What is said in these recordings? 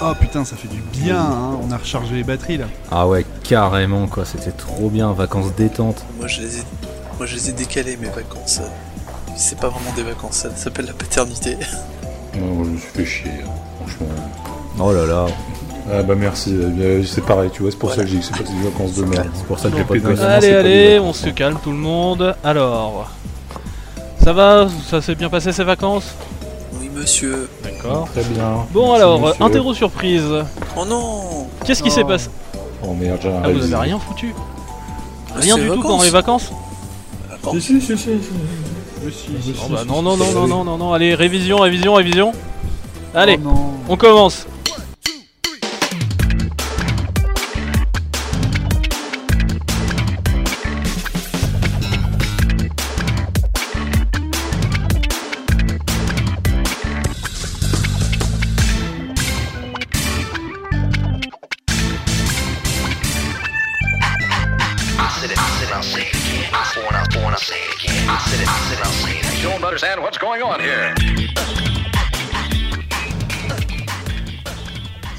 Oh putain, ça fait du bien, hein. on a rechargé les batteries là. Ah ouais, carrément quoi, c'était trop bien, vacances détente. Moi je les ai, moi, je les ai décalées mes vacances. C'est pas vraiment des vacances, ça s'appelle la paternité. Non, je me suis fait chier, hein, franchement. Oh là là, Ah bah merci, euh, c'est pareil, tu vois, c'est pour ça que j'ai dit que c'est pas des vacances de merde. c'est pour ça que j'ai pas de c'est Allez, allez, on vacances, se calme tout le monde. Alors, ça va Ça s'est bien passé ces vacances? Oui monsieur. D'accord. Très bien. Bon Merci, alors, monsieur. interro surprise. Oh non Qu'est-ce qui s'est passé Oh merde, j'ai un Ah, vous avez rien foutu Ah, Rien du tout pendant les vacances Si, si, si, si. si. Je suis. Oh bah non, non, non, non, non, non, non, allez, révision, révision, révision. Allez, Oh non. on commence.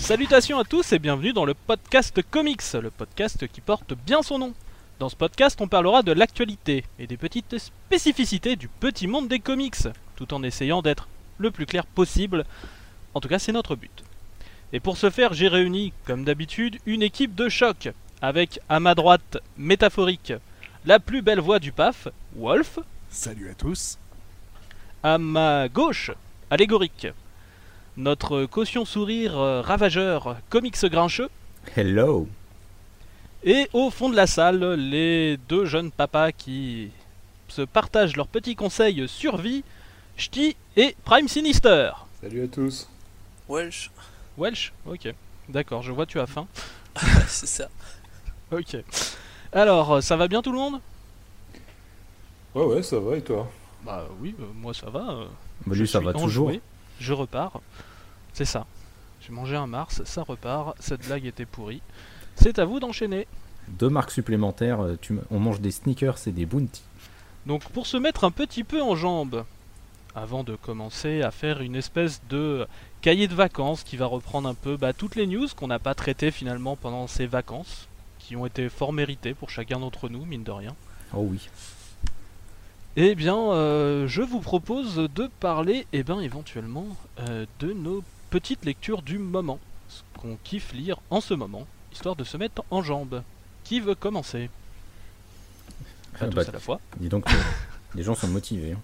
Salutations à tous et bienvenue dans le podcast Comics, le podcast qui porte bien son nom. Dans ce podcast, on parlera de l'actualité et des petites spécificités du petit monde des comics, tout en essayant d'être le plus clair possible. En tout cas, c'est notre but. Et pour ce faire, j'ai réuni, comme d'habitude, une équipe de choc, avec à ma droite, métaphorique, la plus belle voix du PAF, Wolf, Salut à tous. à ma gauche, allégorique, notre caution sourire euh, ravageur, comics grincheux, Hello Et au fond de la salle, les deux jeunes papas qui se partagent leurs petits conseils survie, Ch'ti et Prime Sinister. Salut à tous. Welsh. Welsh Ok. D'accord, je vois tu as faim. c'est ça. Ok. Alors, ça va bien tout le monde? Ouais, ouais, ça va et toi? Bah oui, euh, moi ça va. euh, Bah je lui ça suis va toujours. enjoué, Je repars. C'est ça. J'ai mangé un Mars, ça repart. Cette blague était pourrie. C'est à vous d'enchaîner. Deux marques supplémentaires, euh, tu on mange des sneakers et des bounty. Donc pour se mettre un petit peu en jambes, avant de commencer à faire une espèce de cahier de vacances qui va reprendre un peu bah, toutes les news qu'on n'a pas traitées finalement pendant ces vacances, qui ont été fort méritées pour chacun d'entre nous, mine de rien. Oh oui. Eh bien, euh, je vous propose de parler, eh ben, éventuellement, euh, de nos petites lectures du moment, ce qu'on kiffe lire en ce moment, histoire de se mettre en jambes. Qui veut commencer? Pas Ah, tous bah, à la fois. Dis donc, euh, les gens sont motivés. hein.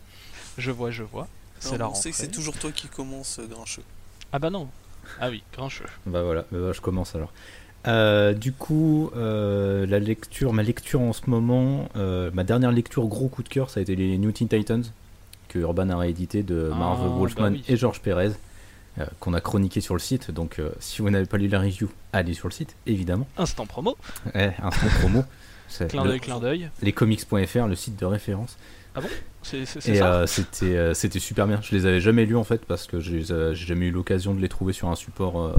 Je vois, je vois. C'est la on sait que rentrée. c'est toujours toi qui commence, euh, Grincheux. Ah bah non. Ah oui, grincheux. Bah voilà, bah je commence alors. Euh, du coup, euh, la lecture, ma lecture en ce moment, euh, ma dernière lecture gros coup de cœur, ça a été les New Teen Titans que Urban a réédité de Ah, Marv bah Wolfman oui. et George Perez, euh, qu'on a chroniqué sur le site. Donc, euh, si vous n'avez pas lu la review, allez sur le site, évidemment. Instant promo. Eh, instant promo. Clin d'œil, clin d'œil. lescomics.fr, le site de référence. C'est c'est- c'est ça? euh, c'était c'était super bien. Je les avais jamais lus en fait parce que j'ai j'ai jamais eu l'occasion de les trouver sur un support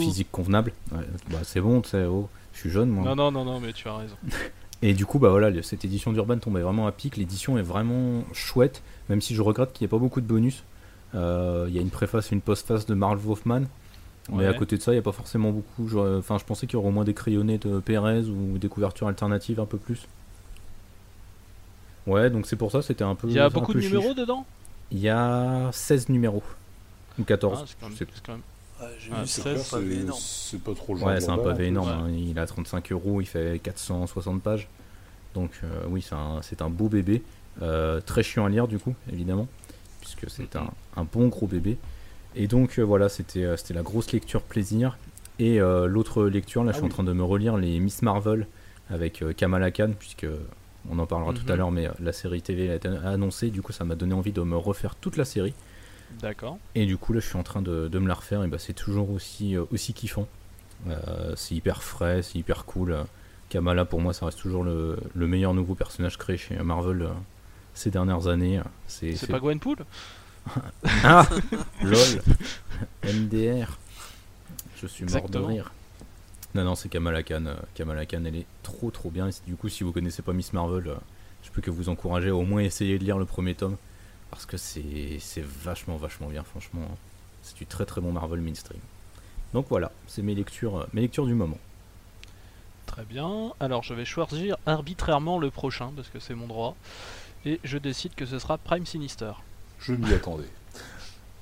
physique convenable. Ouais, bah, c'est bon, tu sais, oh, je suis jeune moi. Non, non, non, non, mais tu as raison. Et du coup, bah voilà, cette édition d'Urban tombait vraiment à pic. L'édition est vraiment chouette, même si je regrette qu'il n'y ait pas beaucoup de bonus. Euh, Il y a une préface et une postface de Marl Wolfman. Mais à côté de ça, il n'y a pas forcément beaucoup. J'aurais- Enfin, je pensais qu'il y aurait au moins des crayonnés de Perez ou des couvertures alternatives un peu plus. Ouais, donc c'est pour ça, c'était un peu. Il y a beaucoup de chiche. numéros dedans? Il y a 16 numéros. Ou 14. Ah, c'est quand, même- c'est quand même- Ouais, j'ai Ah, vu, c'est c'est clair, un pavé c'est énorme. c'est pas trop le Ouais, c'est un pavé énorme. Ouais. hein. Il a 35 euros, il fait 460 pages. Donc, euh, oui, c'est un, c'est un beau bébé. Euh, très chiant à lire, du coup, évidemment. Puisque c'est un, un bon gros bébé. Et donc, euh, voilà, c'était euh, c'était la grosse lecture plaisir. Et euh, l'autre lecture, là, je Ah suis en train de me relire les Miss Marvel avec Kamala Khan, puisque on en parlera tout à Mhm. l'heure, mais la série TV a été annoncée. Du coup, ça m'a donné envie de me refaire toute la série. D'accord. Et du coup, là, je suis en train de, de me la refaire. Et bah, c'est toujours aussi, aussi kiffant. Euh, c'est hyper frais, c'est hyper cool. Kamala, pour moi, ça reste toujours le, le meilleur nouveau personnage créé chez Marvel ces dernières années. C'est pas Gwenpool? Ah Lol MDR Je suis mort de rire. Non, non, c'est Kamala Khan. euh, Kamala Khan, elle est trop trop bien. Et du coup, si vous connaissez pas Miss Marvel, euh, je peux que vous encourager à au moins essayer de lire le premier tome. Parce que c'est c'est vachement, vachement bien, franchement. C'est du très très bon Marvel mainstream. Donc voilà, c'est mes lectures, euh, mes lectures du moment. Très bien. Alors je vais choisir arbitrairement le prochain parce que c'est mon droit. Et je décide que ce sera Prime Sinister. Je m'y attendais.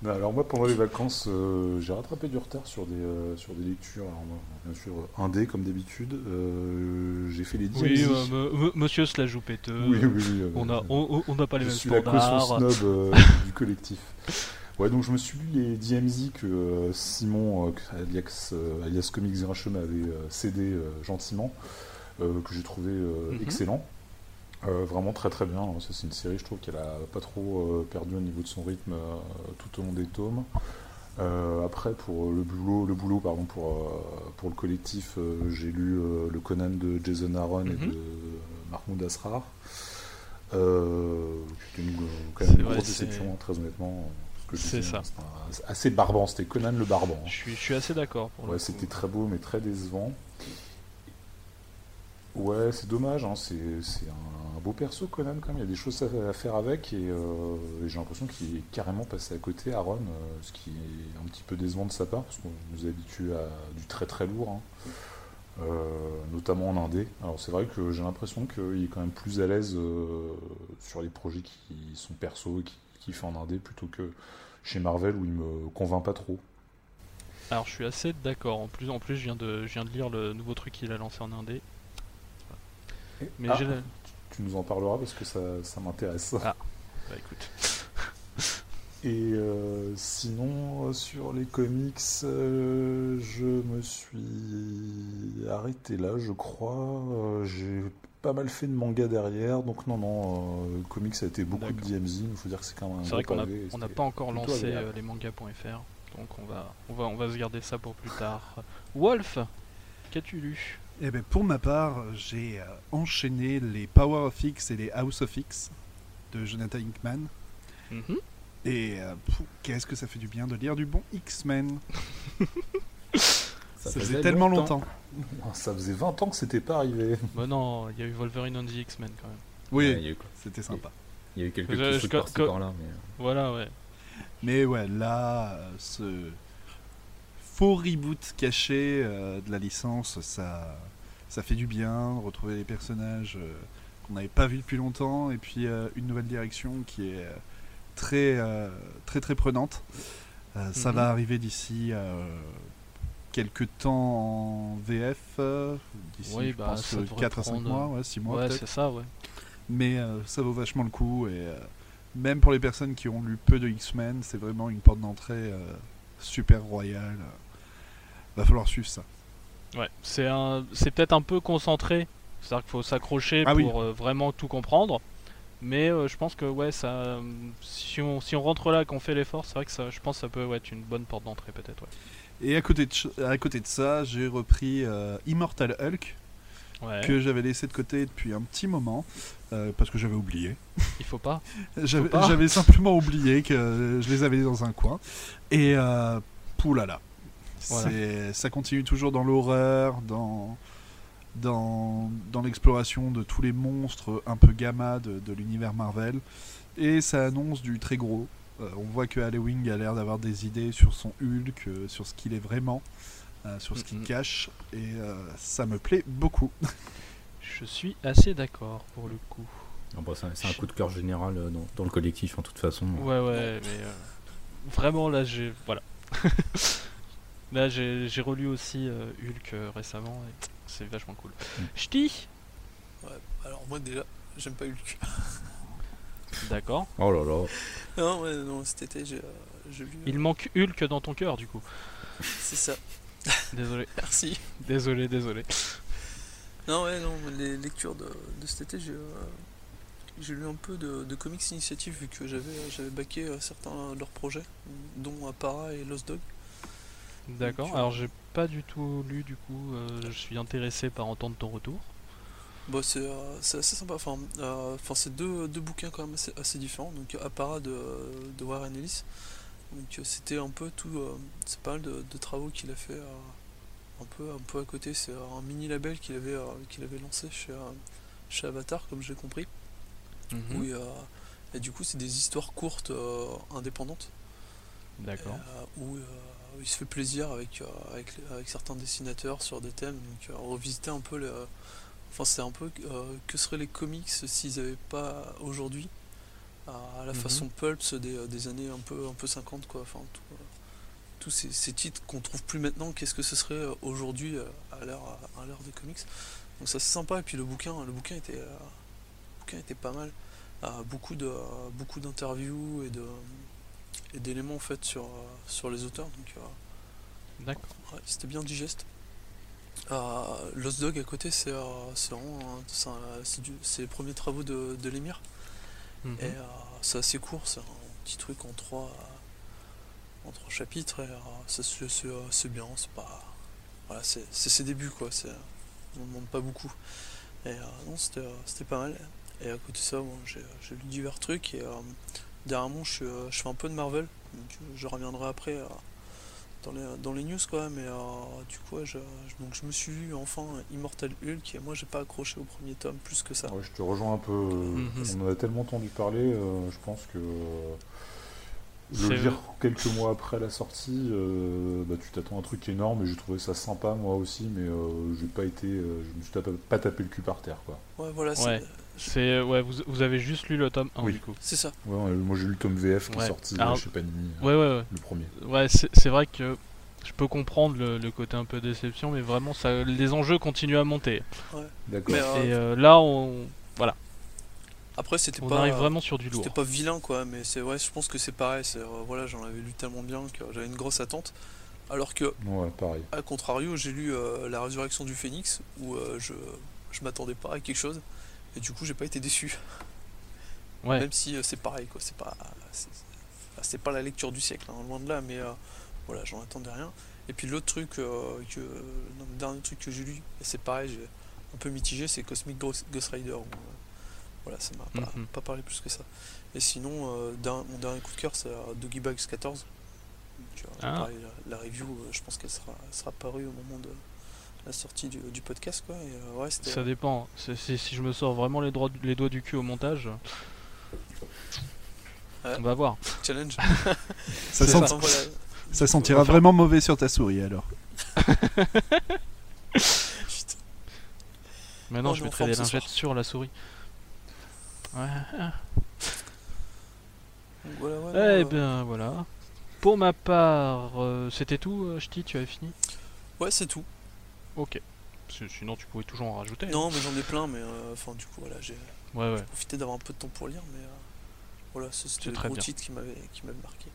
Non, alors moi, pendant les vacances, euh, j'ai rattrapé du retard sur des, euh, sur des lectures. Alors bien sûr, indé comme d'habitude. Euh, j'ai fait les Oui, DMZ. euh, me- me- monsieur se la joue péteux. oui, oui, oui, euh, On a, on, on n'a pas les je mêmes suis la caution standards. snob euh, du collectif. Ouais, donc je me suis lu les DMZ que euh, Simon, euh, alias, euh, alias Comics Grincheux, m'avait euh, cédé euh, gentiment, euh, que j'ai trouvé euh, Mhm. excellent. Euh, vraiment très très bien. hein. C'est une série, je trouve qu'elle a pas trop euh, perdu au niveau de son rythme euh, tout au long des tomes. Euh, après, pour le boulot, le boulot pardon, pour, pour le collectif, j'ai lu le Conan de Jason Aaron et Mhm. de Mahmoud Asrar. Euh, C'était une, quand même une grosse déception, hein, très honnêtement. Je C'est ça. hein, assez barbant, c'était Conan le barbant. hein. Je suis, je suis assez d'accord Ouais, c'était très beau mais très décevant. Ouais, c'est dommage, hein, c'est un, beau perso Conan quand même, il y a des choses à, faire avec et, euh, et j'ai l'impression qu'il est carrément passé à côté Aaron, euh, ce qui est un petit peu décevant de sa part parce qu'on nous habitue à du très très lourd, hein, euh, notamment en indé. Alors c'est vrai que j'ai l'impression qu'il est quand même plus à l'aise euh, sur les projets qui sont perso et qui, qui fait en indé plutôt que chez Marvel où il me convainc pas trop. Alors je suis assez d'accord. En plus, en plus, je viens de, je viens de lire le nouveau truc qu'il a lancé en indé. Mais Ah. Tu nous en parleras parce que ça, ça m'intéresse. Ah. Bah écoute. Et euh, sinon, euh, sur les comics, euh, je me suis arrêté là, je crois. Euh, J'ai pas mal fait de manga derrière, donc non, non, euh, le comics a été beaucoup de. DMZ, il faut dire que c'est quand même un C'est vrai qu'on n'a pas encore lancé euh, les mangas.fr, donc on va, on va, on va se garder ça pour plus tard. Wolf, qu'as-tu lu? Eh ben, pour ma part, j'ai euh, enchaîné les Power of X et les House of X de Jonathan Hickman. Mhm. Et euh, qu'est-ce que ça fait du bien de lire du bon X-Men Ça, faisait tellement longtemps. Ah, Ça faisait 20 ans que c'était pas arrivé. Bah non, il y a eu Wolverine on the X-Men quand même. Oui, Ouais, eu, c'était sympa. il y a eu quelques Je- petits je- trucs par-ci co- par-là. Mais... Voilà, ouais. Mais ouais, là, euh, ce faux reboot caché euh, de la licence, ça, ça fait du bien. Retrouver les personnages euh, qu'on n'avait pas vus depuis longtemps, et puis euh, une nouvelle direction qui est euh, très, très, très prenante. Ça Mhm. va arriver d'ici quelques temps en VF, d'ici Oui, je bah, pense ça devrait 4 à 5 prendre, mois, ouais, 6 mois ouais, peut-être c'est ça, ouais. mais ça vaut vachement le coup et même pour les personnes qui ont lu peu de X-Men, c'est vraiment une porte d'entrée super royale. Va falloir suivre ça. Ouais, c'est un, c'est peut-être un peu concentré. C'est-à-dire qu'il faut s'accrocher Ah oui. pour euh, vraiment tout comprendre. Mais euh, je pense que ouais, ça, si on, si on rentre là, et qu'on fait l'effort, c'est vrai que ça, je pense que ça peut ouais, être une bonne porte d'entrée peut-être. Ouais. Et à côté de, à côté de ça, j'ai repris euh, Immortal Hulk Ouais. que j'avais laissé de côté depuis un petit moment euh, parce que j'avais oublié. Il faut pas. J'avais pas. j'avais simplement oublié que je les avais dans un coin. Et euh, poulala. Voilà. Ça continue toujours dans l'horreur, dans, dans, dans l'exploration de tous les monstres un peu gamma de, de l'univers Marvel. Et ça annonce du très gros. Euh, on voit que Halloween a l'air d'avoir des idées sur son Hulk, euh, sur ce qu'il est vraiment, euh, sur ce qu'il cache. Et euh, ça me plaît beaucoup. Je suis assez d'accord pour le coup. Non, bah, c'est un- c'est un coup de cœur général euh, dans, dans le collectif, en toute façon. Ouais, ouais, mais euh, vraiment là, j'ai voilà. là, j'ai j'ai relu aussi euh, Hulk euh, récemment et c'est vachement cool. Mm. Ch'ti? Alors moi déjà, j'aime pas Hulk. D'accord. Oh là là. Non, ouais, non, cet été j'ai euh, lu. Il manque Hulk dans ton cœur du coup. C'est ça. Désolé, Merci. désolé, désolé. Non, ouais, non, les lectures de, de cet été, j'ai euh, j'ai lu un peu de, de comics initiative vu que j'avais j'avais baqué certains de leurs projets, dont Apara et Lost Dog. D'accord. Alors j'ai pas du tout lu du coup. euh, je suis intéressé par entendre ton retour. Bah, c'est euh, c'est assez sympa. Enfin, euh, enfin c'est deux, deux bouquins quand même assez, assez différents. Donc, Apparat de, de Warren Ellis. Donc, c'était un peu tout. c'est pas mal de, de travaux qu'il a fait un, peu, un peu à côté. C'est un mini label qu'il avait, qu'il avait lancé chez, chez Avatar, comme j'ai compris. Mhm. Et du coup, c'est des histoires courtes indépendantes. D'accord. où il se fait plaisir avec, euh, avec, avec certains dessinateurs sur des thèmes. Donc euh, revisiter un peu le. Enfin, c'est un peu euh, que seraient les comics s'ils n'avaient pas aujourd'hui à la Mhm. façon pulps des, des années un peu, un peu 50 quoi. Enfin, tout, tous ces, ces titres qu'on trouve plus maintenant, qu'est-ce que ce serait aujourd'hui à l'heure à l'heure des comics? Donc ça c'est sympa et puis le bouquin, le bouquin était, le bouquin était pas mal. Beaucoup de beaucoup d'interviews et de d'éléments en fait sur, euh, sur les auteurs. Donc euh, D'accord. Ouais, c'était bien digeste. Euh, Lost Dog à côté, c'est euh, les premiers travaux de, de l'émir. Mhm. Et euh, c'est assez court, c'est un petit truc en trois, en trois chapitres. Et ça se- c'est bien, c'est pas. Voilà, c'est c'est ses débuts quoi, c'est- on ne demande pas beaucoup. Et euh, non, c'était c'était pas mal. Et à côté de ça, bon, j'ai j'ai lu divers trucs. Et je, suis, euh, je fais un peu de Marvel. Donc, euh, je reviendrai après euh, dans, les, dans les news quoi. Mais euh, du coup, ouais, je, je- donc, je me suis lu enfin Immortal Hulk. Et moi, j'ai pas accroché au premier tome plus que ça. Ouais, je te rejoins un peu. Mhm. On en a tellement entendu parler, euh, je pense que le lire quelques mois après la sortie, euh, bah, tu t'attends à un truc énorme et j'ai trouvé ça sympa moi aussi, mais euh, j'ai pas été, euh, je me suis tapé- pas tapé le cul par terre quoi. Ouais, voilà, c'est Ouais. C'est ouais, vous, vous avez juste lu le tome 1 Oui. du coup. c'est ça. Ouais, moi j'ai lu le tome VF qui Ouais. est sorti Alors- euh, Ouais, ouais, ouais. le premier. Ouais, c'est c'est vrai que je peux comprendre le, le côté un peu déception, mais vraiment, ça, les enjeux continuent à monter. D'accord. Euh, Et euh, là, on, après, c'était on pas. arrive vraiment sur du lourd. C'était pas vilain quoi, mais c'est ouais, je pense que c'est pareil. c'est, euh, voilà, j'en avais lu tellement bien que j'avais une grosse attente. Alors que, Ouais, pareil. à contrario, j'ai lu euh, La Résurrection du Phénix où euh, je, je m'attendais pas à quelque chose et du coup, j'ai pas été déçu. Ouais. Même si euh, c'est pareil quoi, c'est pas c'est, pas la lecture du siècle, hein, loin de là, mais euh, voilà, j'en attendais rien. Et puis l'autre truc euh, que non, le dernier truc que j'ai lu, et c'est pareil, j'ai un peu mitigé, c'est Cosmic Ghost, Rider. où, voilà, ça m'a pas, Mhm. pas parlé plus que ça. Et sinon, mon dernier coup de cœur, c'est Doggy Bugs 14. Donc, euh, Ah. pareil, la, la review, je pense qu'elle sera, sera parue au moment de la sortie du, du podcast. Quoi. Et, euh, ouais, c'était- Ça dépend. C'est- c'est- si je me sors vraiment les, droits- les doigts du cul au montage, Ouais. on va voir. challenge. Ça, sent- voilà. sentira vraiment mauvais sur ta souris alors. Maintenant, Oh, je mettrai des lingettes sur la souris. Ouais. Voilà, ouais, Eh euh, bien, voilà. Pour ma part, euh, c'était tout, euh, Ch'ti, tu avais fini? Ouais, c'est tout. Ok. Sinon, tu pouvais toujours en rajouter. Non, mais j'en ai plein, mais euh, enfin, du coup, voilà, j'ai Ouais, ouais. profité d'avoir un peu de temps pour lire, mais euh, voilà, c'était C'est le gros titre qui m'avait marqué.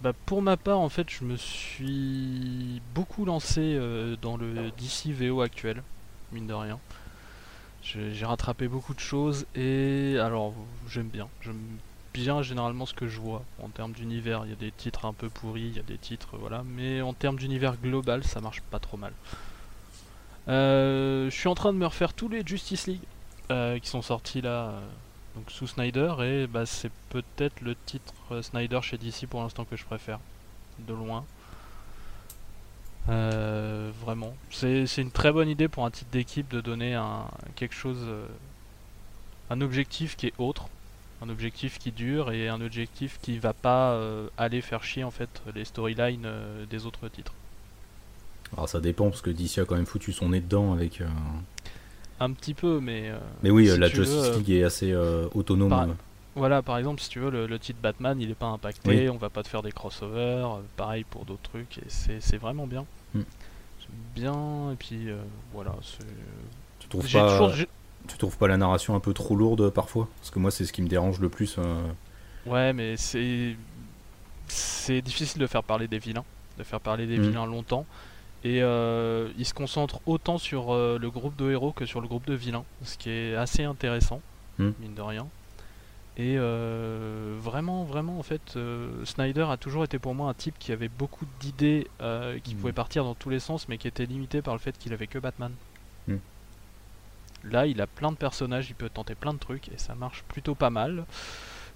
Bah, pour ma part, en fait, je me suis beaucoup lancé euh, dans le DC VO actuel, mine de rien. J'ai j'ai rattrapé beaucoup de choses et alors j'aime bien. J'aime bien généralement ce que je vois en termes d'univers. Il y a des titres un peu pourris, il y a des titres voilà, mais en termes d'univers global, ça marche pas trop mal. Euh, je suis en train de me refaire tous les Justice League euh, qui sont sortis là, euh, donc sous Snyder et bah c'est peut-être le titre Snyder chez DC pour l'instant que je préfère, de loin. Vraiment, c'est une très bonne idée pour un titre d'équipe de donner un quelque chose, un objectif qui est autre, un objectif qui dure et un objectif qui va pas euh, aller faire chier en fait les storylines euh, des autres titres. Alors ça dépend parce que DC a quand même foutu son nez dedans avec. euh, Un petit peu, mais euh, Mais oui, si la veux, Justice League est assez autonome. par-. Voilà, par exemple, si tu veux, le, le titre Batman, il est pas impacté, on va pas te faire des crossovers, pareil pour d'autres trucs, et c'est c'est vraiment bien. Hmm. J'aime bien, et puis voilà, c'est... Tu trouves J'ai pas, toujours... tu trouves pas la narration un peu trop lourde parfois? Parce que moi, c'est ce qui me dérange le plus. euh. Ouais, mais c'est... C'est difficile de faire parler des vilains, de faire parler des Hmm. vilains longtemps, et euh, ils se concentrent autant sur euh, le groupe de héros que sur le groupe de vilains, ce qui est assez intéressant, Hmm. mine de rien. Et euh, vraiment, vraiment, en fait, Snyder a toujours été pour moi un type qui avait beaucoup d'idées qui Mm. pouvaient partir dans tous les sens, mais qui étaient limitées par le fait qu'il avait que Batman. Mm. Là, il a plein de personnages, il peut tenter plein de trucs, et ça marche plutôt pas mal.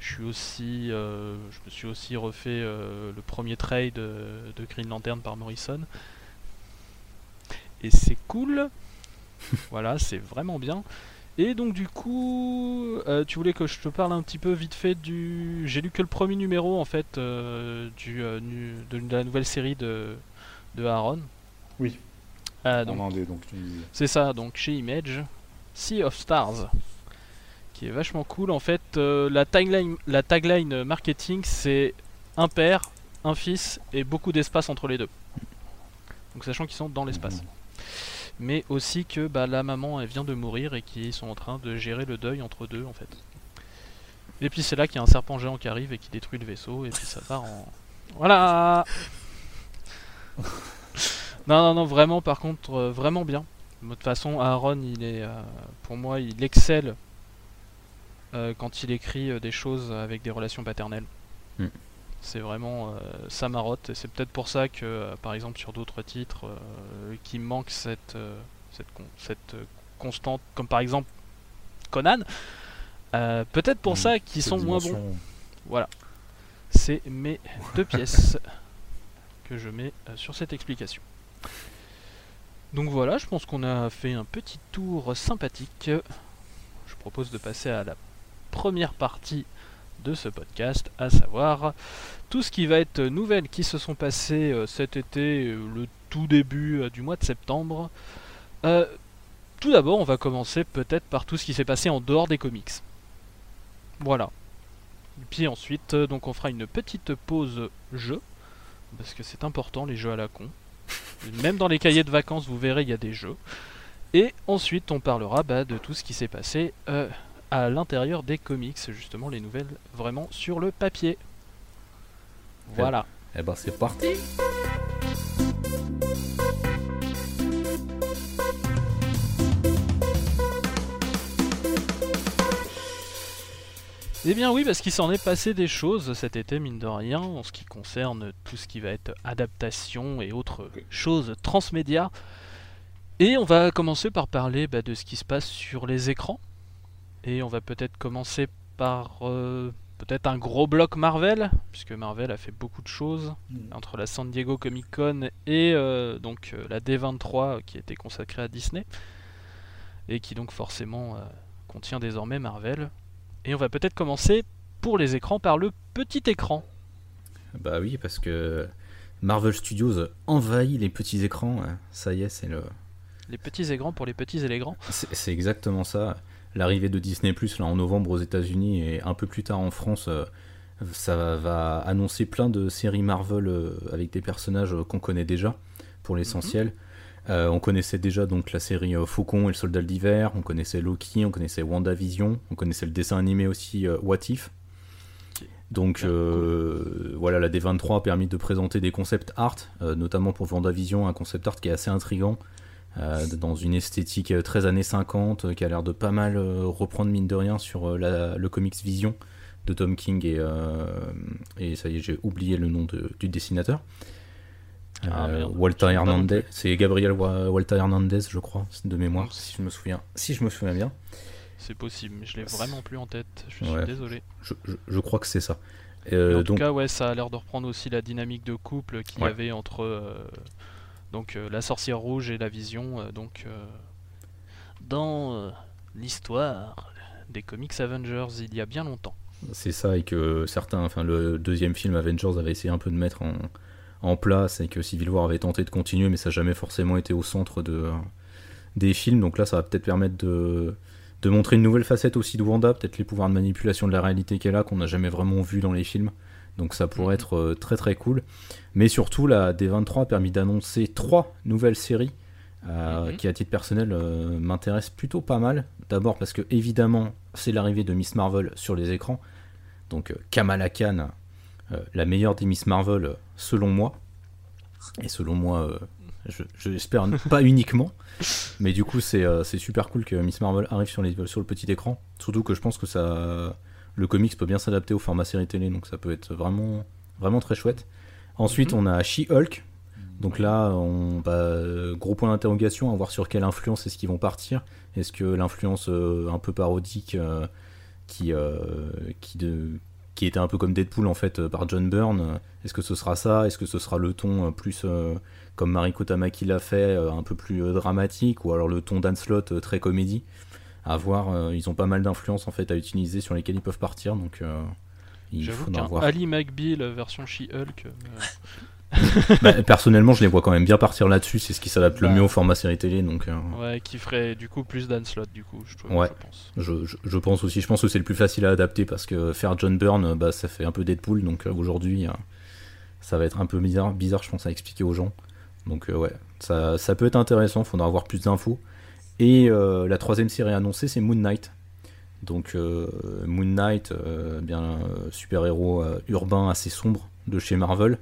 Je suis aussi, euh, je me suis aussi refait euh, le premier trade de Green Lantern par Morrison, et c'est cool. voilà, c'est vraiment bien. Et donc du coup, euh, tu voulais que je te parle un petit peu vite fait du... J'ai lu que le premier numéro en fait du, nu- de, de la nouvelle série de, de Aaron. Oui. Ah, donc, c'est ça, donc chez Image, Sea of Stars, qui est vachement cool. En fait, euh, la, tagline, la tagline marketing, c'est un père, un fils et beaucoup d'espace entre les deux. Donc sachant qu'ils sont dans l'espace. Mais aussi que bah, la maman elle vient de mourir et qu'ils sont en train de gérer le deuil entre deux en fait. Et puis c'est là qu'il y a un serpent géant qui arrive et qui détruit le vaisseau et puis ça part en... Voilà Non non non vraiment par contre euh, vraiment bien. De toute façon Aaron il est euh, pour moi il excelle euh, quand il écrit euh, des choses avec des relations paternelles. Mm. C'est vraiment sa marotte et c'est peut-être pour ça que par exemple sur d'autres titres qui manque cette cette, con- cette constante comme par exemple Conan peut-être pour Mm. ça qu'ils sont moins bons. Voilà. C'est mes deux pièces que je mets sur cette explication. Donc voilà, je pense qu'on a fait un petit tour sympathique. Je propose de passer à la première partie de ce podcast, à savoir tout ce qui va être nouvelles qui se sont passées euh, cet été, euh, le tout début euh, du mois de septembre. Tout d'abord, on va commencer peut-être par tout ce qui s'est passé en dehors des comics. Voilà. Et puis ensuite, donc on fera une petite pause jeu, parce que c'est important les jeux à la con. Même dans les cahiers de vacances, vous verrez, il y a des jeux. Et ensuite, on parlera bah, de tout ce qui s'est passé euh, à l'intérieur des comics, justement les nouvelles vraiment sur le papier. Voilà. Eh ben c'est parti Eh bien oui, parce qu'il s'en est passé des choses cet été, mine de rien, en ce qui concerne tout ce qui va être adaptation et autres choses transmédia. Et on va commencer par parler bah, de ce qui se passe sur les écrans. Et on va peut-être commencer par euh, peut-être un gros bloc Marvel, puisque Marvel a fait beaucoup de choses entre la San Diego Comic Con et euh, donc euh, la D23 qui était consacrée à Disney et qui donc forcément euh, contient désormais Marvel. Et on va peut-être commencer pour les écrans par le petit écran. Bah oui, parce que Marvel Studios envahit les petits écrans. Ça y est, c'est le, Les petits écrans pour les petits et les grands. c'est exactement ça. L'arrivée de Disney Plus là en novembre aux États-Unis et un peu plus tard en France, euh, ça va, annoncer plein de séries Marvel euh, avec des personnages euh, qu'on connaît déjà pour l'essentiel. Euh, on connaissait déjà donc la série euh, Faucon et le Soldat d'hiver, on connaissait Loki, on connaissait WandaVision, on connaissait le dessin animé aussi euh, What If. Donc euh, voilà, la D23 a permis de présenter des concepts art, euh, notamment pour WandaVision, un concept art qui est assez intrigant, euh, dans une esthétique très années 50, euh, qui a l'air de pas mal reprendre mine de rien sur la- le comics Vision de Tom King et, et ça y est, j'ai oublié le nom de- du dessinateur. Ah, Euh, merde. Walter Hernandez, c'est Gabriel Wa- Walter Hernandez, je crois, de mémoire, si je me souviens, si je me souviens bien. C'est possible, mais je l'ai vraiment plus en tête. Je Ouais. suis désolé. Je, je- je crois que c'est ça. Mais Euh, en tout donc, cas, ouais, ça a l'air de reprendre aussi la dynamique de couple qu'il y avait entre euh, donc la sorcière rouge et la vision. donc dans l'histoire des comics Avengers, il y a bien longtemps. C'est ça, et que certains, enfin le deuxième film Avengers avait essayé un peu de mettre en, en place, et que Civil War avait tenté de continuer, mais ça n'a jamais forcément été au centre de, des films. Donc là, ça va peut-être permettre de, de montrer une nouvelle facette aussi de Wanda, peut-être les pouvoirs de manipulation de la réalité qu'elle a, qu'on n'a jamais vraiment vu dans les films. Donc ça pourrait Mhm. être euh, très très cool. Mais surtout, la D23 a permis d'annoncer trois nouvelles séries. euh, Mhm. qui à titre personnel euh, m'intéressent plutôt pas mal. D'abord parce que évidemment c'est l'arrivée de Miss Marvel sur les écrans. Donc Kamala Khan, euh, la meilleure des Miss Marvel selon moi. Et selon moi, euh, je- j'espère pas uniquement. Mais du coup c'est euh, c'est super cool que Miss Marvel arrive sur, les, sur le petit écran. Surtout que je pense que ça, le comics peut bien s'adapter au format série télé. Donc ça peut être vraiment, vraiment très chouette. Ensuite Mhm. on a She-Hulk. Donc là, on bah, gros point d'interrogation à voir sur quelle influence est-ce qu'ils vont partir. Est-ce que l'influence euh, un peu parodique qui, qui, de, qui était un peu comme Deadpool en fait euh, par John Byrne, est-ce que ce sera ça? Est-ce que ce sera le ton euh, plus euh, comme Mariko Tamaki l'a fait, euh, un peu plus dramatique, ou alors le ton Dan Slott euh, très comédie? À voir. euh, ils ont pas mal d'influences en fait à utiliser sur lesquelles ils peuvent partir, donc euh, il faudra qu'un voir. Ali McBeal version She-Hulk. Bah, personnellement, je les vois quand même bien partir là-dessus. C'est ce qui s'adapte le Bah. mieux au format série télé, donc euh, ouais, qui ferait du coup plus Dan Slott, du coup, je, trouve, Ouais. je pense. je, je- je pense aussi. Je pense que c'est le plus facile à adapter parce que faire John Byrne, bah, ça fait un peu Deadpool, donc euh, aujourd'hui, euh, ça va être un peu bizarre, bizarre, je pense, à expliquer aux gens. Donc ouais, ça, ça peut être intéressant. Faudra avoir plus d'infos. Et la troisième série annoncée, c'est Moon Knight. Donc Moon Knight, bien super héros urbain assez sombre de chez Marvel.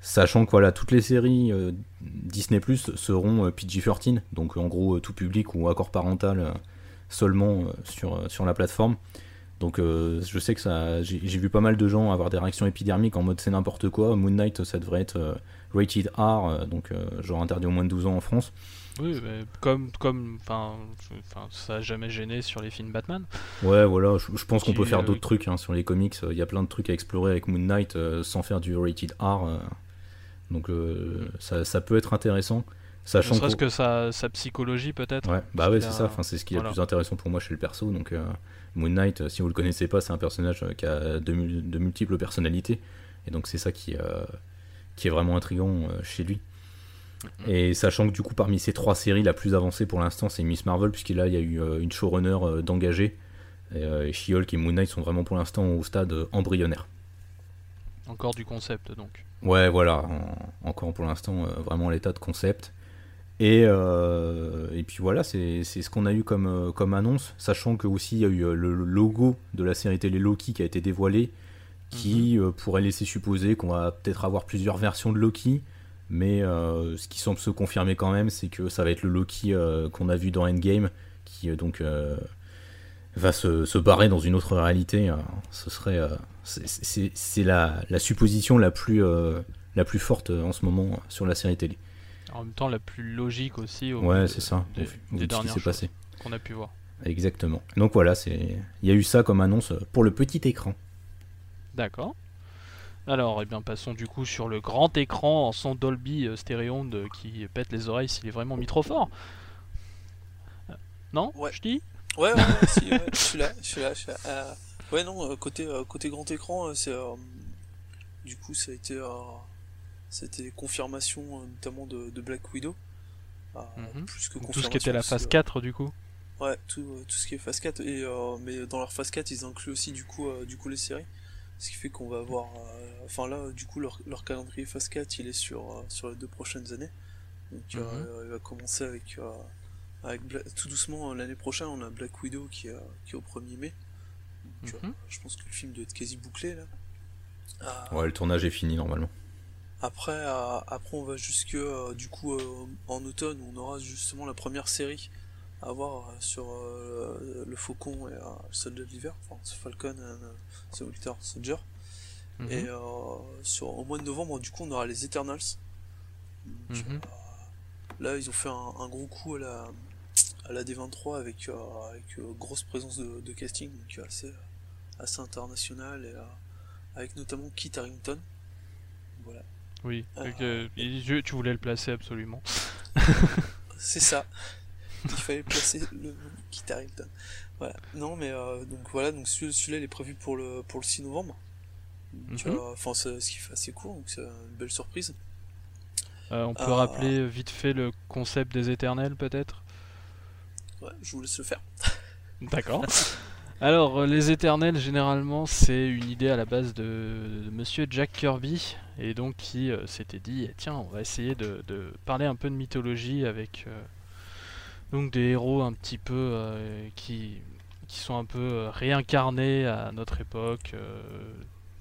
Sachant que voilà, toutes les séries euh, Disney Plus seront euh, PG-13, donc en gros euh, tout public ou accord parental seulement sur, sur la plateforme. Donc je sais que ça, j'ai vu pas mal de gens avoir des réactions épidermiques en mode c'est n'importe quoi. Moon Knight ça devrait être rated R, donc genre interdit au moins de 12 ans en France. Oui, mais comme, comme, enfin, ça a jamais gêné sur les films Batman. Ouais, voilà, je, je pense qu'on peut faire d'autres trucs hein, sur les comics. Il y a plein de trucs à explorer avec Moon Knight euh, sans faire du rated R. euh. Donc euh, ça, ça peut être intéressant. Ne Sachant serait-ce que sa, sa psychologie peut-être. Ouais, bah ouais, c'est ça. Enfin, c'est ce qui est voilà. le plus intéressant pour moi chez le perso. Donc, euh, Moon Knight, euh, si vous le connaissez pas, c'est un personnage qui a de, mul- de multiples personnalités. Et donc, c'est ça qui, euh, qui est vraiment intriguant chez lui. Mhm. Et sachant que du coup, parmi ces trois séries, la plus avancée pour l'instant, c'est Miss Marvel, puisqu'il là, il y a eu une showrunner d'engagée. Et, et She-Hulk et Moon Knight sont vraiment pour l'instant au stade embryonnaire. Encore du concept donc. Ouais, voilà, en- encore pour l'instant, euh, vraiment l'état de concept. Et, euh, et puis voilà, c'est ce qu'on a eu comme, euh, comme annonce, sachant que aussi il y a eu le logo de la série télé Loki qui a été dévoilé, qui euh, pourrait laisser supposer qu'on va peut-être avoir plusieurs versions de Loki, mais ce qui semble se confirmer quand même, c'est que ça va être le Loki qu'on a vu dans Endgame, qui donc va se, se barrer dans une autre réalité. euh, ce serait, c'est- la, la supposition la plus, euh, la plus forte euh, en ce moment sur la série télé. En même temps, la plus logique aussi. Au Ouais, de- c'est ça. Des, au des vu de ce qui dernières s'est passé. qu'on a pu voir. Exactement. Donc voilà, c'est, il y a eu ça comme annonce pour le petit écran. D'accord. Alors, eh bien, passons du coup sur le grand écran en son Dolby euh, Stéréonde euh, qui pète les oreilles s'il est vraiment mis trop fort. Euh, Non Ouais. Je dis? Ouais, ouais, ouais, si, ouais, je suis là, je suis là, je suis là. Ouais, non, euh, côté, euh, côté grand écran, euh, c'est. du coup, ça a été. c'était confirmation euh, notamment de, de Black Widow. Mhm. Plus que Tout ce qui était la phase c'est, 4 du coup. Ouais, tout, tout ce qui est phase 4. Et, mais dans leur phase 4, ils incluent aussi du coup, du coup les séries. Ce qui fait qu'on va avoir. Enfin là, du coup, leur, leur calendrier phase 4, il est sur, sur les deux prochaines années. Donc Mhm. il va commencer avec. avec Bla- tout doucement, l'année prochaine, on a Black Widow qui est, qui est au 1er mai. Mhm. je pense que le film doit être quasi bouclé là. Euh, Ouais, le tournage est fini normalement. après, euh, après, on va jusque euh, du coup euh, en automne où on aura justement la première série à voir euh, sur euh, le Faucon et euh, le Soldat de l'hiver, enfin c'est Falcon and euh, the Winter Soldier. Mhm. Et euh, sur, au mois de novembre, du coup, on aura les Eternals. Donc, Mhm. euh, là, ils ont fait un, un gros coup à la, à la D23 avec, euh, avec euh, grosse présence de, de casting, donc assez, assez international, et, euh, avec notamment Kit Harington. Voilà, Oui. Euh, donc, euh, et je- tu voulais le placer absolument. c'est ça. Il fallait placer le Kit Harington. Voilà. Non, mais euh, donc voilà, donc celui- celui-là, il est prévu pour le, pour le 6 novembre. Mhm. euh, Enfin, ce qui fait assez court, donc c'est une belle surprise. Euh, on peut rappeler vite fait le concept des éternels peut-être? Ouais, je vous laisse le faire. D'accord. Alors, euh, les éternels, généralement, c'est une idée à la base de, de monsieur Jack Kirby, et donc qui euh, s'était dit, eh, tiens, on va essayer de, de parler un peu de mythologie avec euh, donc des héros un petit peu euh, qui, qui sont un peu réincarnés à notre époque,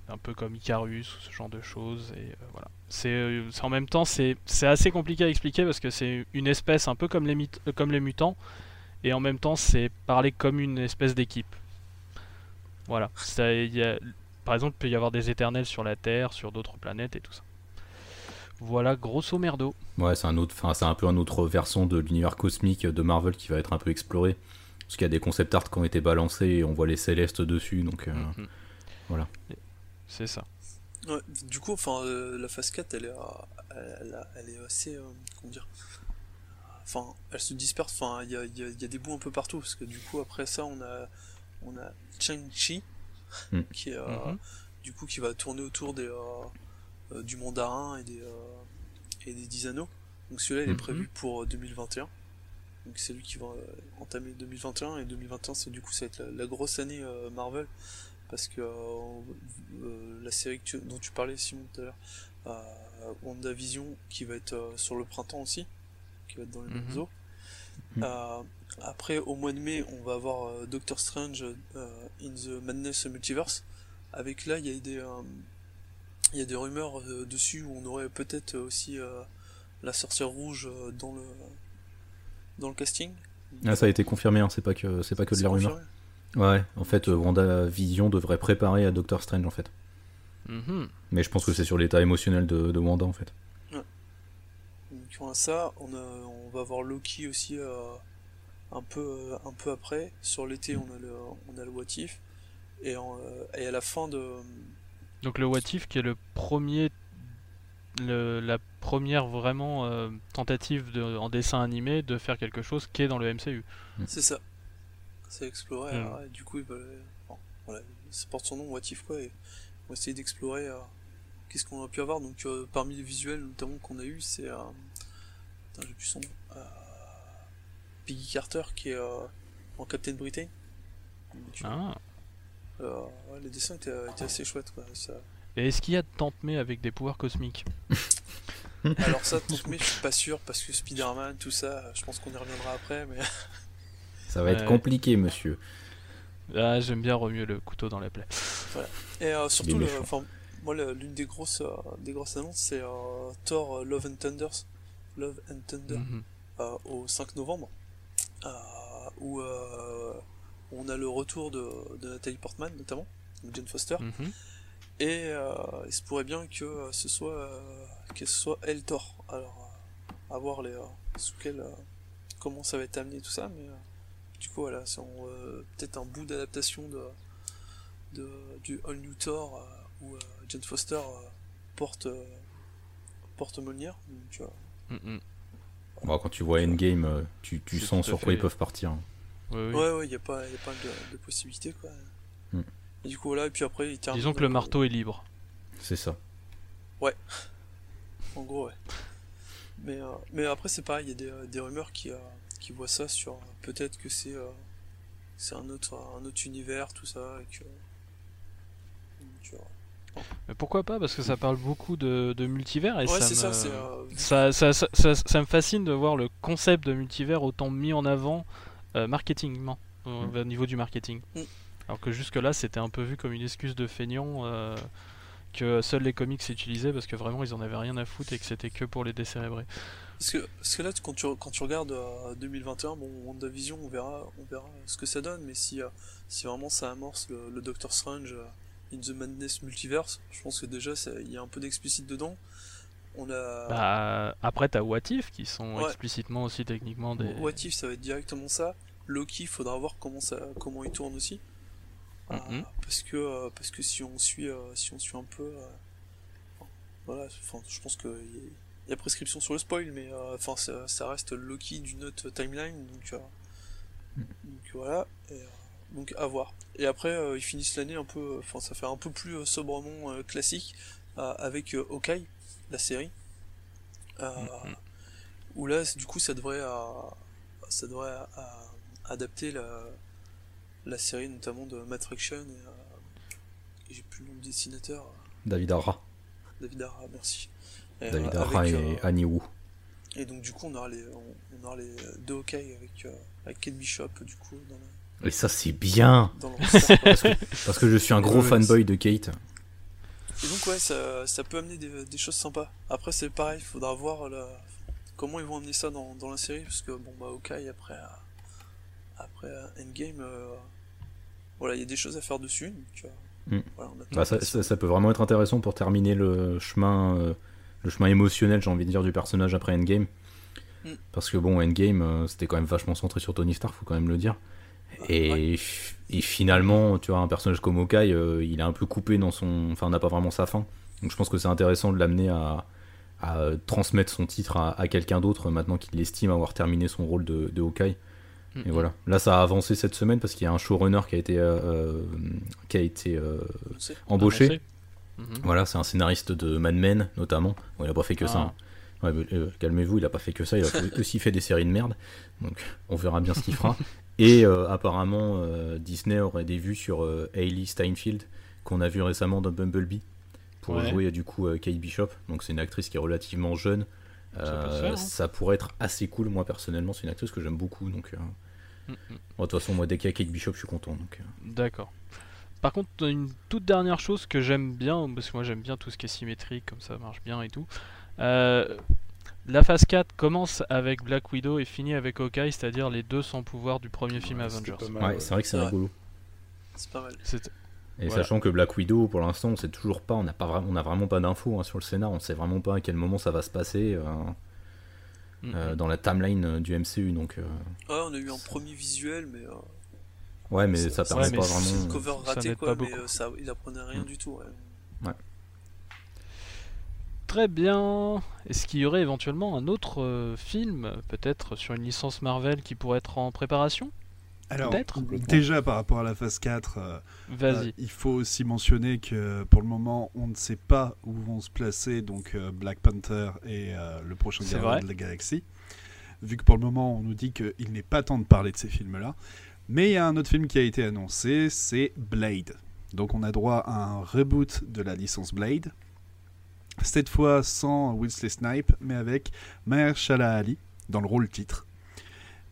un peu comme Icarus ou ce genre de choses, et voilà. C'est en même temps, c'est assez compliqué à expliquer parce que c'est une espèce un peu comme les, comme les mutants, et en même temps c'est parler comme une espèce d'équipe. Voilà. Ça, il y a- par exemple, il peut y avoir des éternels sur la Terre, sur d'autres planètes et tout ça. Voilà, grosso merdo. Ouais, c'est un autre, enfin, c'est un peu un autre versant de l'univers cosmique de Marvel qui va être un peu exploré. Parce qu'il y a des concept art qui ont été balancés et on voit les célestes dessus, donc euh, Mhm. voilà. C'est ça. Ouais, du coup, enfin, euh, la phase 4, elle est, euh, elle, elle a- elle est assez, euh, comment dire, enfin, elle se disperse. Enfin, il y a, il y a- il y a des bouts un peu partout parce que du coup après ça, on a, on a Chang-Chi Mm. qui est, euh, Mhm. du coup qui va tourner autour des, euh, euh, du mandarin et des, euh, et des 10 anneaux. Donc celui-là, il est Mhm. prévu pour euh, 2021. Donc c'est lui qui va euh, entamer 2021 et 2021, c'est du coup ça va être la, la grosse année euh, Marvel parce que euh, euh, la série que tu- dont tu parlais Simon tout à l'heure, euh, WandaVision qui va être euh, sur le printemps aussi, qui va être dans les mêmes Mhm. eaux. Euh, après au mois de mai, on va avoir euh, Doctor Strange euh, in the Madness Multiverse. Avec là, il y a des euh, il y a des rumeurs euh, dessus où on aurait peut-être aussi euh, la sorcière rouge euh, dans le dans le casting. Ah, ça a été confirmé, hein, c'est pas que c'est pas que de la rumeur. Ouais, en fait, euh, WandaVision devrait préparer à Doctor Strange en fait. Mhm. Mais je pense que c'est sur l'état émotionnel de, de Wanda en fait. Donc on a ça, on, a, on va avoir Loki aussi euh, un peu euh, un peu après. Sur l'été, on a le on a le What If. et, en, euh, et à la fin de Donc le What If qui est le premier, le- la première vraiment euh, tentative de, en dessin animé de faire quelque chose qui est dans le MCU. c'est ça, c'est explorer. Mm. alors, et du coup, bon, voilà, ça porte son nom What If quoi. Et on va essayer d'explorer euh, qu'est-ce qu'on a pu avoir. Donc euh, parmi les visuels notamment qu'on a eu, c'est euh, putain, j'ai plus son. Euh, Peggy Carter qui est euh, en Captain Britain. Ah. euh, ouais, les dessins étaient, étaient assez chouettes quoi. Ça, Et est-ce qu'il y a Tante May avec des pouvoirs cosmiques? Alors ça, mais je suis pas sûr parce que Spider-Man, tout ça, je pense qu'on y reviendra après, mais Ça va être Ouais. compliqué, monsieur. Ah, j'aime bien remuer le couteau dans la plaie. et euh, surtout, le, moi l'une des grosses, euh, des grosses annonces, c'est euh, Thor euh, Love and Thunders, Love and Thunder, au 5 novembre, où on a le retour de, de Nathalie Portman notamment, de Jane Foster, Mhm. et il se pourrait bien que ce soit, que ce soit elle Thor. Alors, à voir les, sous quel, comment ça va être amené tout ça, mais du coup voilà, c'est peut-être un bout d'adaptation de, de du All New Thor où euh, Jane Foster euh, porte euh, porte Mjolnir. Donc, euh, Mhm. Bon, quand tu vois Endgame, tu, tu sens sur quoi fait- ils peuvent partir. hein. Oui. Ouais, ouais, il n'y a pas, y a pas de, de possibilité quoi. Et du coup voilà, et puis après il termine. Disons que le euh, marteau est libre. C'est ça. En gros, ouais. Mais, euh, mais après, c'est pareil, il y a des, des rumeurs qui, euh, qui voient ça sur. euh, Peut-être que c'est euh, c'est un, autre, un autre univers, tout ça, et que. Pourquoi pas Parce que ça parle beaucoup de, de multivers et Ouais, ça, c'est me... ça, c'est. euh, ça, ça, ça, ça- ça me fascine de voir le concept de multivers autant mis en avant euh, marketingement, au Mm. au niveau du marketing. Mm. Alors que jusque-là, c'était un peu vu comme une excuse de feignant euh, que seuls les comics s'utilisaient parce que vraiment ils en avaient rien à foutre et que c'était que pour les décérébrer. Parce que, parce que là, quand tu, quand tu regardes euh, 2021, bon, WandaVision, on verra, on verra ce que ça donne, mais si, euh, si vraiment ça amorce le, le Doctor Strange euh, in the Madness Multiverse, je pense que déjà, il y a un peu d'explicite dedans. On a. Bah, après, t'as What If qui sont Ouais. explicitement aussi techniquement des. What If, ça va être directement ça. Loki, faudra voir comment ça, comment il tourne aussi. Euh, Mhm. parce que, euh, parce que si on suit, euh, si on suit un peu, euh, enfin, voilà, enfin, je pense que y a- il y a prescription sur le spoil, mais euh, enfin, ça, ça reste Loki d'une autre timeline, donc, euh, donc voilà. Et, euh, donc à voir. Et après, euh, ils finissent l'année un peu, enfin, ça fait un peu plus euh, sobrement euh, classique euh, avec euh, Hawkeye, la série. Euh, Mhm. Où là, du coup, ça devrait, euh, ça devrait euh, adapter la, la série notamment de Matt Fraction et, euh, et j'ai plus le nom du dessinateur, euh, David Arra. David Arra, merci. Et, David euh, Arra avec, et euh, Annie Wu. et donc du coup on aura les, on, on aura les deux Hawkeye avec, euh, avec Kate Bishop du coup dans le, Et ça, c'est bien. Parce que je suis un gros fanboy de Kate. Et donc ouais, ça, ça peut amener des, des choses sympas. Après c'est pareil, il faudra voir la- comment ils vont amener ça dans, dans la série, parce que bon bah Hawkeye après, euh, après euh, Endgame, euh, voilà, il y a des choses à faire dessus. Donc, euh, Mm. voilà, Bah, ça, impatient. ça- ça peut vraiment être intéressant pour terminer le chemin, euh, le chemin émotionnel, j'ai envie de dire, du personnage après Endgame. Mm. Parce que bon, Endgame, euh, c'était quand même vachement centré sur Tony Stark, faut quand même le dire. Et, finalement, tu vois, un personnage comme Hawkeye, euh, il est un peu coupé dans son. Enfin, n'a pas vraiment sa fin. Donc je pense que c'est intéressant de l'amener à, à, euh, transmettre son titre à, à quelqu'un d'autre maintenant qu'il estime avoir terminé son rôle de, de Hawkeye. Et voilà. Là, ça a avancé cette semaine parce qu'il y a un showrunner qui a été, euh, euh, qui a été euh, embauché. Mhm. Voilà, c'est un scénariste de Mad Men notamment. Bon, il a pas fait que ça. Ah. hein. Ouais, euh, Calmez-vous, il a pas fait que ça. Il a aussi fait des séries de merde. Donc, on verra bien ce qu'il fera. Et euh, apparemment, euh, Disney aurait des vues sur euh, Hailey Steinfeld qu'on a vu récemment dans Bumblebee pour Ouais. jouer du coup euh, Kate Bishop. Donc, c'est une actrice qui est relativement jeune. Ça faire, hein. ça pourrait être assez cool. Moi, personnellement, c'est une actrice que j'aime beaucoup. Donc, Mhm. bon, de toute façon, moi, dès qu'il y a Kate Bishop, je suis content. D'accord. Par contre, une toute dernière chose que j'aime bien, parce que moi j'aime bien tout ce qui est symétrique, comme ça marche bien et tout. La phase 4 commence avec Black Widow et finit avec Hawkeye, c'est-à-dire les deux sans pouvoir du premier film Ouais, Avengers. mal, ouais, ouais. c'est vrai que c'est rigolo. C'est pas mal. Et Voilà. sachant que Black Widow, pour l'instant, on sait toujours pas, on n'a pas vraiment, on a vraiment pas d'infos hein, sur le scénar, on sait vraiment pas à quel moment ça va se passer euh, Mhm. euh, dans la timeline euh, du MCU. Donc, euh, Ouais, on a eu un premier visuel, mais. euh, ouais, mais ça permet mais pas c'est C'est vraiment. cover n'aide quoi, pas mais euh, ça, il apprenait rien Mm. du tout. ouais. Très bien. Est-ce qu'il y aurait éventuellement un autre euh, film, peut-être sur une licence Marvel, qui pourrait être en préparation? Alors, déjà par rapport à la phase 4, euh. Euh, il faut aussi mentionner que pour le moment, on ne sait pas où vont se placer donc euh, Black Panther et le prochain Gardien de la Galaxie. Vu que pour le moment, on nous dit qu'il n'est pas temps de parler de ces films-là. Mais il y a un autre film qui a été annoncé, c'est Blade. Donc on a droit à un reboot de la licence Blade. Cette fois sans Wesley Snipe, mais avec Mahershala Ali dans le rôle titre.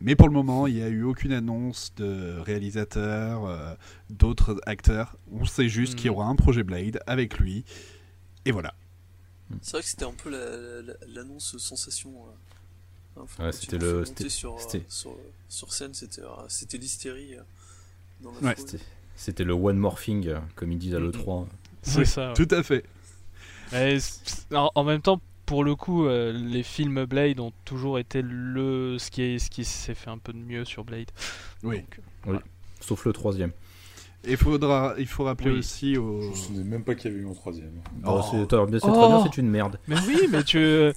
Mais pour le moment, il n'y a eu aucune annonce de réalisateur, euh, d'autres acteurs. On sait juste qu'il y aura un projet Blade avec lui. Et voilà. C'est vrai que c'était un peu la- la- l'annonce sensation. euh, Ouais, c'était le- sur, euh, sur, sur scène, c'était c'était l'hystérie. Ouais. C'était- le one morphing, comme ils disent à Mhm. l'E3. C'est Oui, ça. ouais. Tout à fait. C- en, en même temps, pour le coup, euh, les films Blade ont toujours été le ce qui est ce qui s'est fait un peu de mieux sur Blade. Oui. Donc, Sauf le troisième. Et faudra, il faut rappeler Oui. aussi au. Je me souvenais même pas qu'il y avait eu un troisième. Bon, Oh. c'est c'est très bien, Oh. c'est une merde. Mais oui, mais tu.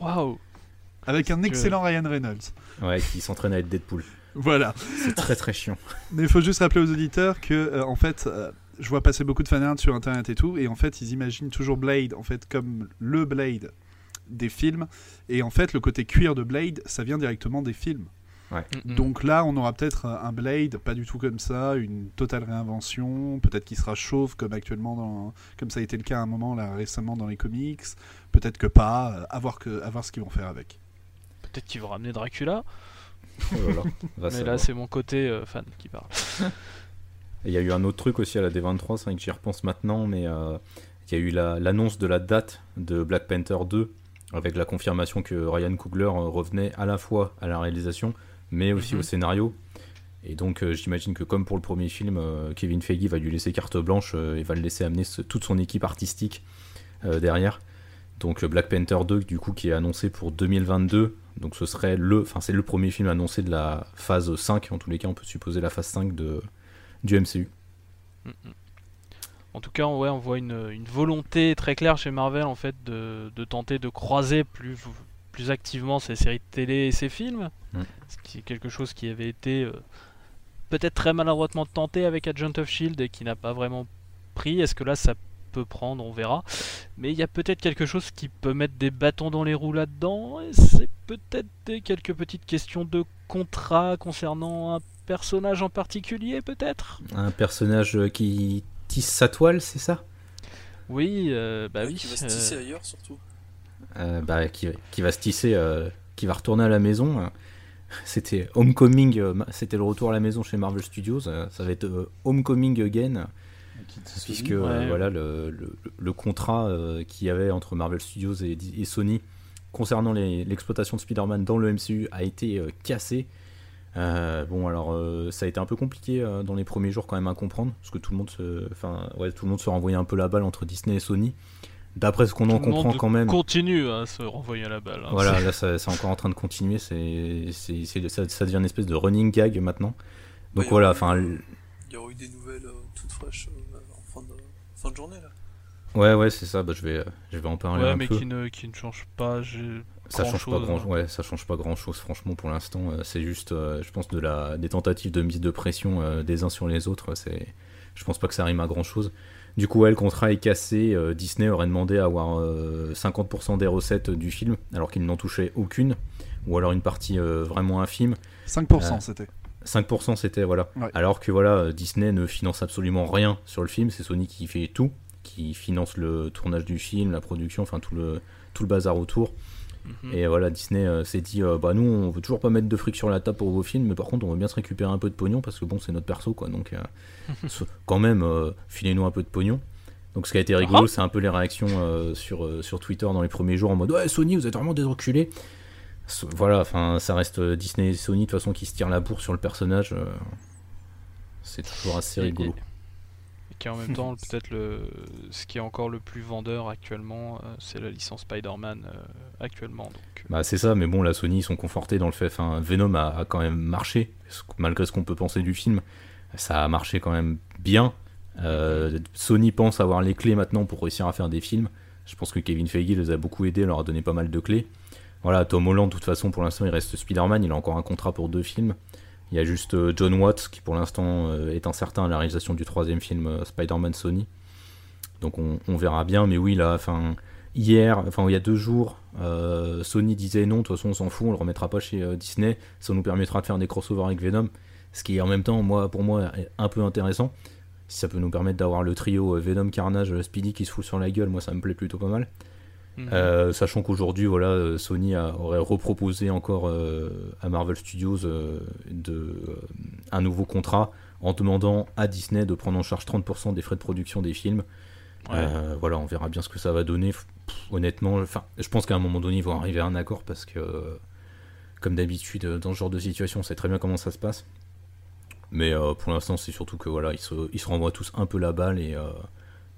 Waouh. Avec un excellent Ryan Reynolds. Ouais, qui s'entraîne à être Deadpool. Voilà. C'est très très chiant. Mais il faut juste rappeler aux auditeurs que, euh, en fait, euh, je vois passer beaucoup de fanarts sur internet et tout, et en fait, ils imaginent toujours Blade en fait comme le Blade des films, et en fait, le côté cuir de Blade, ça vient directement des films. Donc là, on aura peut-être un Blade, pas du tout comme ça, une totale réinvention, peut-être qu'il sera chauve comme actuellement, dans, comme ça a été le cas à un moment là récemment dans les comics, peut-être que pas, à voir, que, à voir ce qu'ils vont faire avec. peut-être qu'ils vont ramener Dracula. Oh là mais savoir. là, c'est mon côté euh, fan qui parle. Et Il y a eu un autre truc aussi à la D23, c'est vrai que j'y repense maintenant, mais euh, il y a eu la- l'annonce de la date de Black Panther 2, avec la confirmation que Ryan Coogler euh, revenait à la fois à la réalisation, mais aussi Mhm. au scénario. Et donc euh, j'imagine que comme pour le premier film, euh, Kevin Feige va lui laisser carte blanche et va le laisser amener ce- toute son équipe artistique derrière. Donc Black Panther 2 du coup qui est annoncé pour 2022. Donc ce serait le, enfin c'est le premier film annoncé de la phase 5. En tous les cas, on peut supposer la phase 5 de du MCU. Mm-mm. En tout cas, ouais, on voit une, une volonté très claire chez Marvel en fait de, de tenter de croiser plus, plus activement ses séries de télé et ses films. Mm. Ce qui est quelque chose qui avait été euh, peut-être très maladroitement tenté avec Agent of Shield et qui n'a pas vraiment pris. Est-ce que là ça peut prendre? On verra. Mais il y a peut-être quelque chose qui peut mettre des bâtons dans les roues là-dedans. Et c'est peut-être quelques petites questions de contrat concernant un personnage en particulier, peut-être? Un personnage euh, qui tisse sa toile, c'est ça? Oui, euh, bah Ouais, oui. Qui va se euh, tisser ailleurs surtout. Euh, bah, qui, qui va se tisser, euh, qui va retourner à la maison. euh. C'était Homecoming, euh, c'était le retour à la maison chez Marvel Studios. euh, ça va être euh, Homecoming Again, puisque euh, voilà le, le- le contrat euh, qu'il y avait entre Marvel Studios et, et Sony concernant l'exploitation de Spider-Man dans le MCU a été euh, cassé. Euh, bon alors euh, ça a été un peu compliqué euh, dans les premiers jours quand même à comprendre parce que tout le monde se, enfin ouais tout le monde se renvoyait un peu la balle entre Disney et Sony. D'après ce qu'on en comprend quand même. Continue à se renvoyer à la balle. hein. Voilà, C'est- là, ça- c'est encore en train de continuer. C'est, ça, ça devient une espèce de running gag maintenant. Donc Ouais, voilà, enfin, Il y aura eu des nouvelles euh, toutes fraîches euh, en fin de, fin de journée là. Ouais, ouais, c'est ça. Bah, je vais, euh, je vais en parler Ouais, un mais peu. qui ne, qui ne change pas. Ça change pas grand-chose, grand, hein. ouais, ça change pas grand chose franchement pour l'instant. euh, C'est juste, euh, je pense de la, des tentatives de mise de pression euh, des uns sur les autres. C'est, je pense pas que ça rime à grand chose. Du coup, ouais, le contrat est cassé. euh, Disney aurait demandé à avoir euh, 50% des recettes du film, alors qu'ils n'en touchaient aucune, ou alors une partie euh, vraiment infime. 5% Euh, c'était. 5% c'était voilà. Ouais. Alors que voilà, Disney ne finance absolument rien sur le film, c'est Sony qui fait tout, qui finance le tournage du film, la production, enfin tout le tout le bazar autour. Et voilà, Disney euh, s'est dit euh, bah nous on veut toujours pas mettre de fric sur la table pour vos films, mais par contre on veut bien se récupérer un peu de pognon parce que bon c'est notre perso quoi, donc euh, quand même filez-nous un peu de pognon. Donc ce qui a été rigolo, c'est un peu les réactions sur, sur Twitter dans les premiers jours en mode ouais Sony vous êtes vraiment des reculés. So- Voilà, enfin ça reste Disney et Sony de toute façon qui se tirent la bourre sur le personnage. c'est toujours assez rigolo. Qui en même temps, peut-être le, ce qui est encore le plus vendeur actuellement, euh, c'est la licence Spider-Man euh, actuellement. Donc, euh, Bah c'est ça, mais bon, la Sony ils sont confortés dans le fait. Enfin, Venom a, a quand même marché, malgré ce qu'on peut penser du film. Ça a marché quand même bien. Euh, Sony pense avoir les clés maintenant pour réussir à faire des films. Je pense que Kevin Feige les a beaucoup aidés, leur a donné pas mal de clés. Voilà, Tom Holland, de toute façon, pour l'instant, il reste Spider-Man. Il a encore un contrat pour deux films. Il y a juste euh, John Watts qui, pour l'instant, euh, est incertain à la réalisation du troisième film euh, Spider-Man Sony. Donc on, verra bien, mais oui, là, enfin, hier, enfin, il y a deux jours, Sony disait non, de toute façon, on s'en fout, on le remettra pas chez Disney. Ça nous permettra de faire des crossovers avec Venom. Ce qui est en même temps, pour moi, est un peu intéressant. Si ça peut nous permettre d'avoir le trio Venom, Carnage, Speedy qui se fout sur la gueule, moi, ça me plaît plutôt pas mal. Mhm. Euh, sachant qu'aujourd'hui, voilà, euh, Sony a- aurait reproposé encore euh, à Marvel Studios euh, de, un nouveau contrat en demandant à Disney de prendre en charge 30% des frais de production des films. Ouais. Voilà, on verra bien ce que ça va donner. Pff, honnêtement, enfin, je pense qu'à un moment donné, ils vont arriver à un accord parce que, comme d'habitude, dans ce genre de situation, on sait très bien comment ça se passe. Mais pour l'instant, c'est surtout que voilà, ils se, ils se renvoient tous un peu la balle et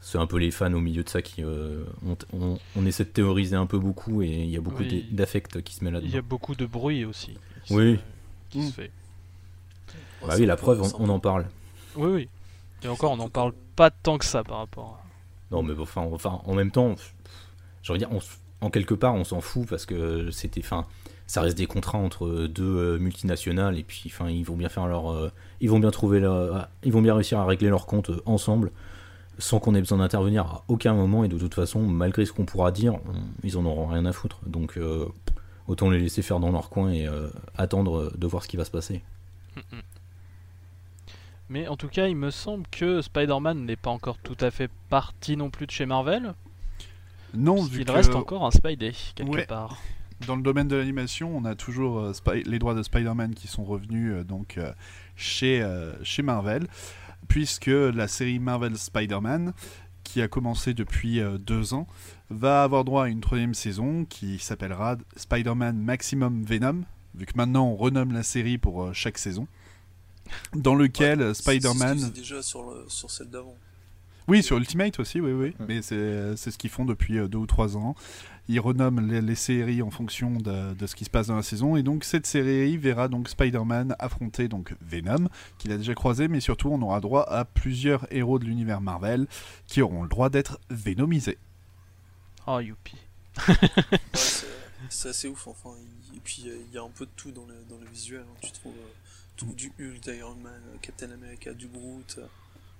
c'est un peu les fans au milieu de ça qui euh, on, on- on essaie de théoriser un peu beaucoup et il y a beaucoup Oui. d'e- d'affect qui se met Il y a là-dedans. beaucoup de bruit aussi. qui Oui. se- qui se Mm. fait. Bah oui, la preuve, on, on en parle. Oui, oui. Et encore, on n'en parle pas tant que ça par rapport à. Non, mais bon, enfin, enfin, en même temps, je veux dire, on s- en quelque part, on s'en fout parce que c'était, enfin, ça reste des contrats entre deux euh, multinationales et puis, enfin, ils vont bien faire leur, euh, ils vont bien trouver leur, ils vont bien réussir à régler leurs comptes euh, ensemble sans qu'on ait besoin d'intervenir à aucun moment et de toute façon, malgré ce qu'on pourra dire, on- ils en auront rien à foutre. Donc, euh, autant les laisser faire dans leur coin et euh, attendre de voir ce qui va se passer. Mais en tout cas, il me semble que Spider-Man n'est pas encore tout à fait parti non plus de chez Marvel. Non, vu que reste encore un Spidey quelque Ouais. part. Dans le domaine de l'animation, on a toujours euh, Spy- les droits de Spider-Man qui sont revenus euh, donc euh, chez, euh, chez Marvel, puisque la série Marvel Spider-Man, qui a commencé depuis euh, deux ans, va avoir droit à une troisième saison qui s'appellera Spider-Man Maximum Venom, vu que maintenant on renomme la série pour euh, chaque saison, dans lequel C'est- c'est ce Spider-Man... faisaient déjà sur, le, sur celle d'avant. Oui, sur Ultimate aussi, oui, oui. Ouais. Mais c'est c'est ce qu'ils font depuis deux ou trois ans. Ils renomment les, les séries en fonction de, de ce qui se passe dans la saison. Et donc cette série verra donc Spider-Man affronter donc Venom, qu'il a déjà croisé, mais surtout on aura droit à plusieurs héros de l'univers Marvel qui auront le droit d'être vénomisés. Oh, youpi. Ouais, c'est- assez ouf. Enfin, il- et puis euh, il y a un peu de tout dans le, dans le visuel. hein. Tu trouves euh, tout du Hulk, d'Iron Man, euh, Captain America, du Groot. euh,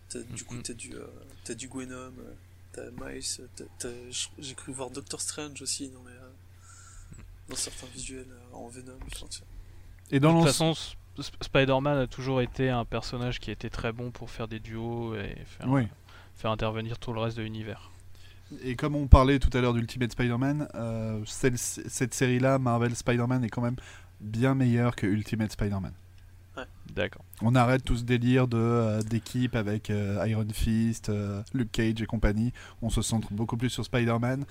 t'as- du coup, Mhm. t'as du, euh, t'as du Gwenom, euh, t'as Miles. J'ai cru voir Doctor Strange aussi dans, les, euh, dans certains visuels euh, en Venom. Enfin, tu- Et De dans toute l'ense- façon, Sp- Sp- Spider-Man a toujours été un personnage qui était très bon pour faire des duos et faire, Oui. faire intervenir tout le reste de l'univers. Et comme on parlait tout à l'heure d'Ultimate Spider-Man, euh, cette série-là, Marvel Spider-Man, est quand même bien meilleure que Ultimate Spider-Man. D'accord. On arrête tout ce délire de euh, d'équipe avec euh, Iron Fist, euh, Luke Cage et compagnie. On se centre beaucoup plus sur Spider-Man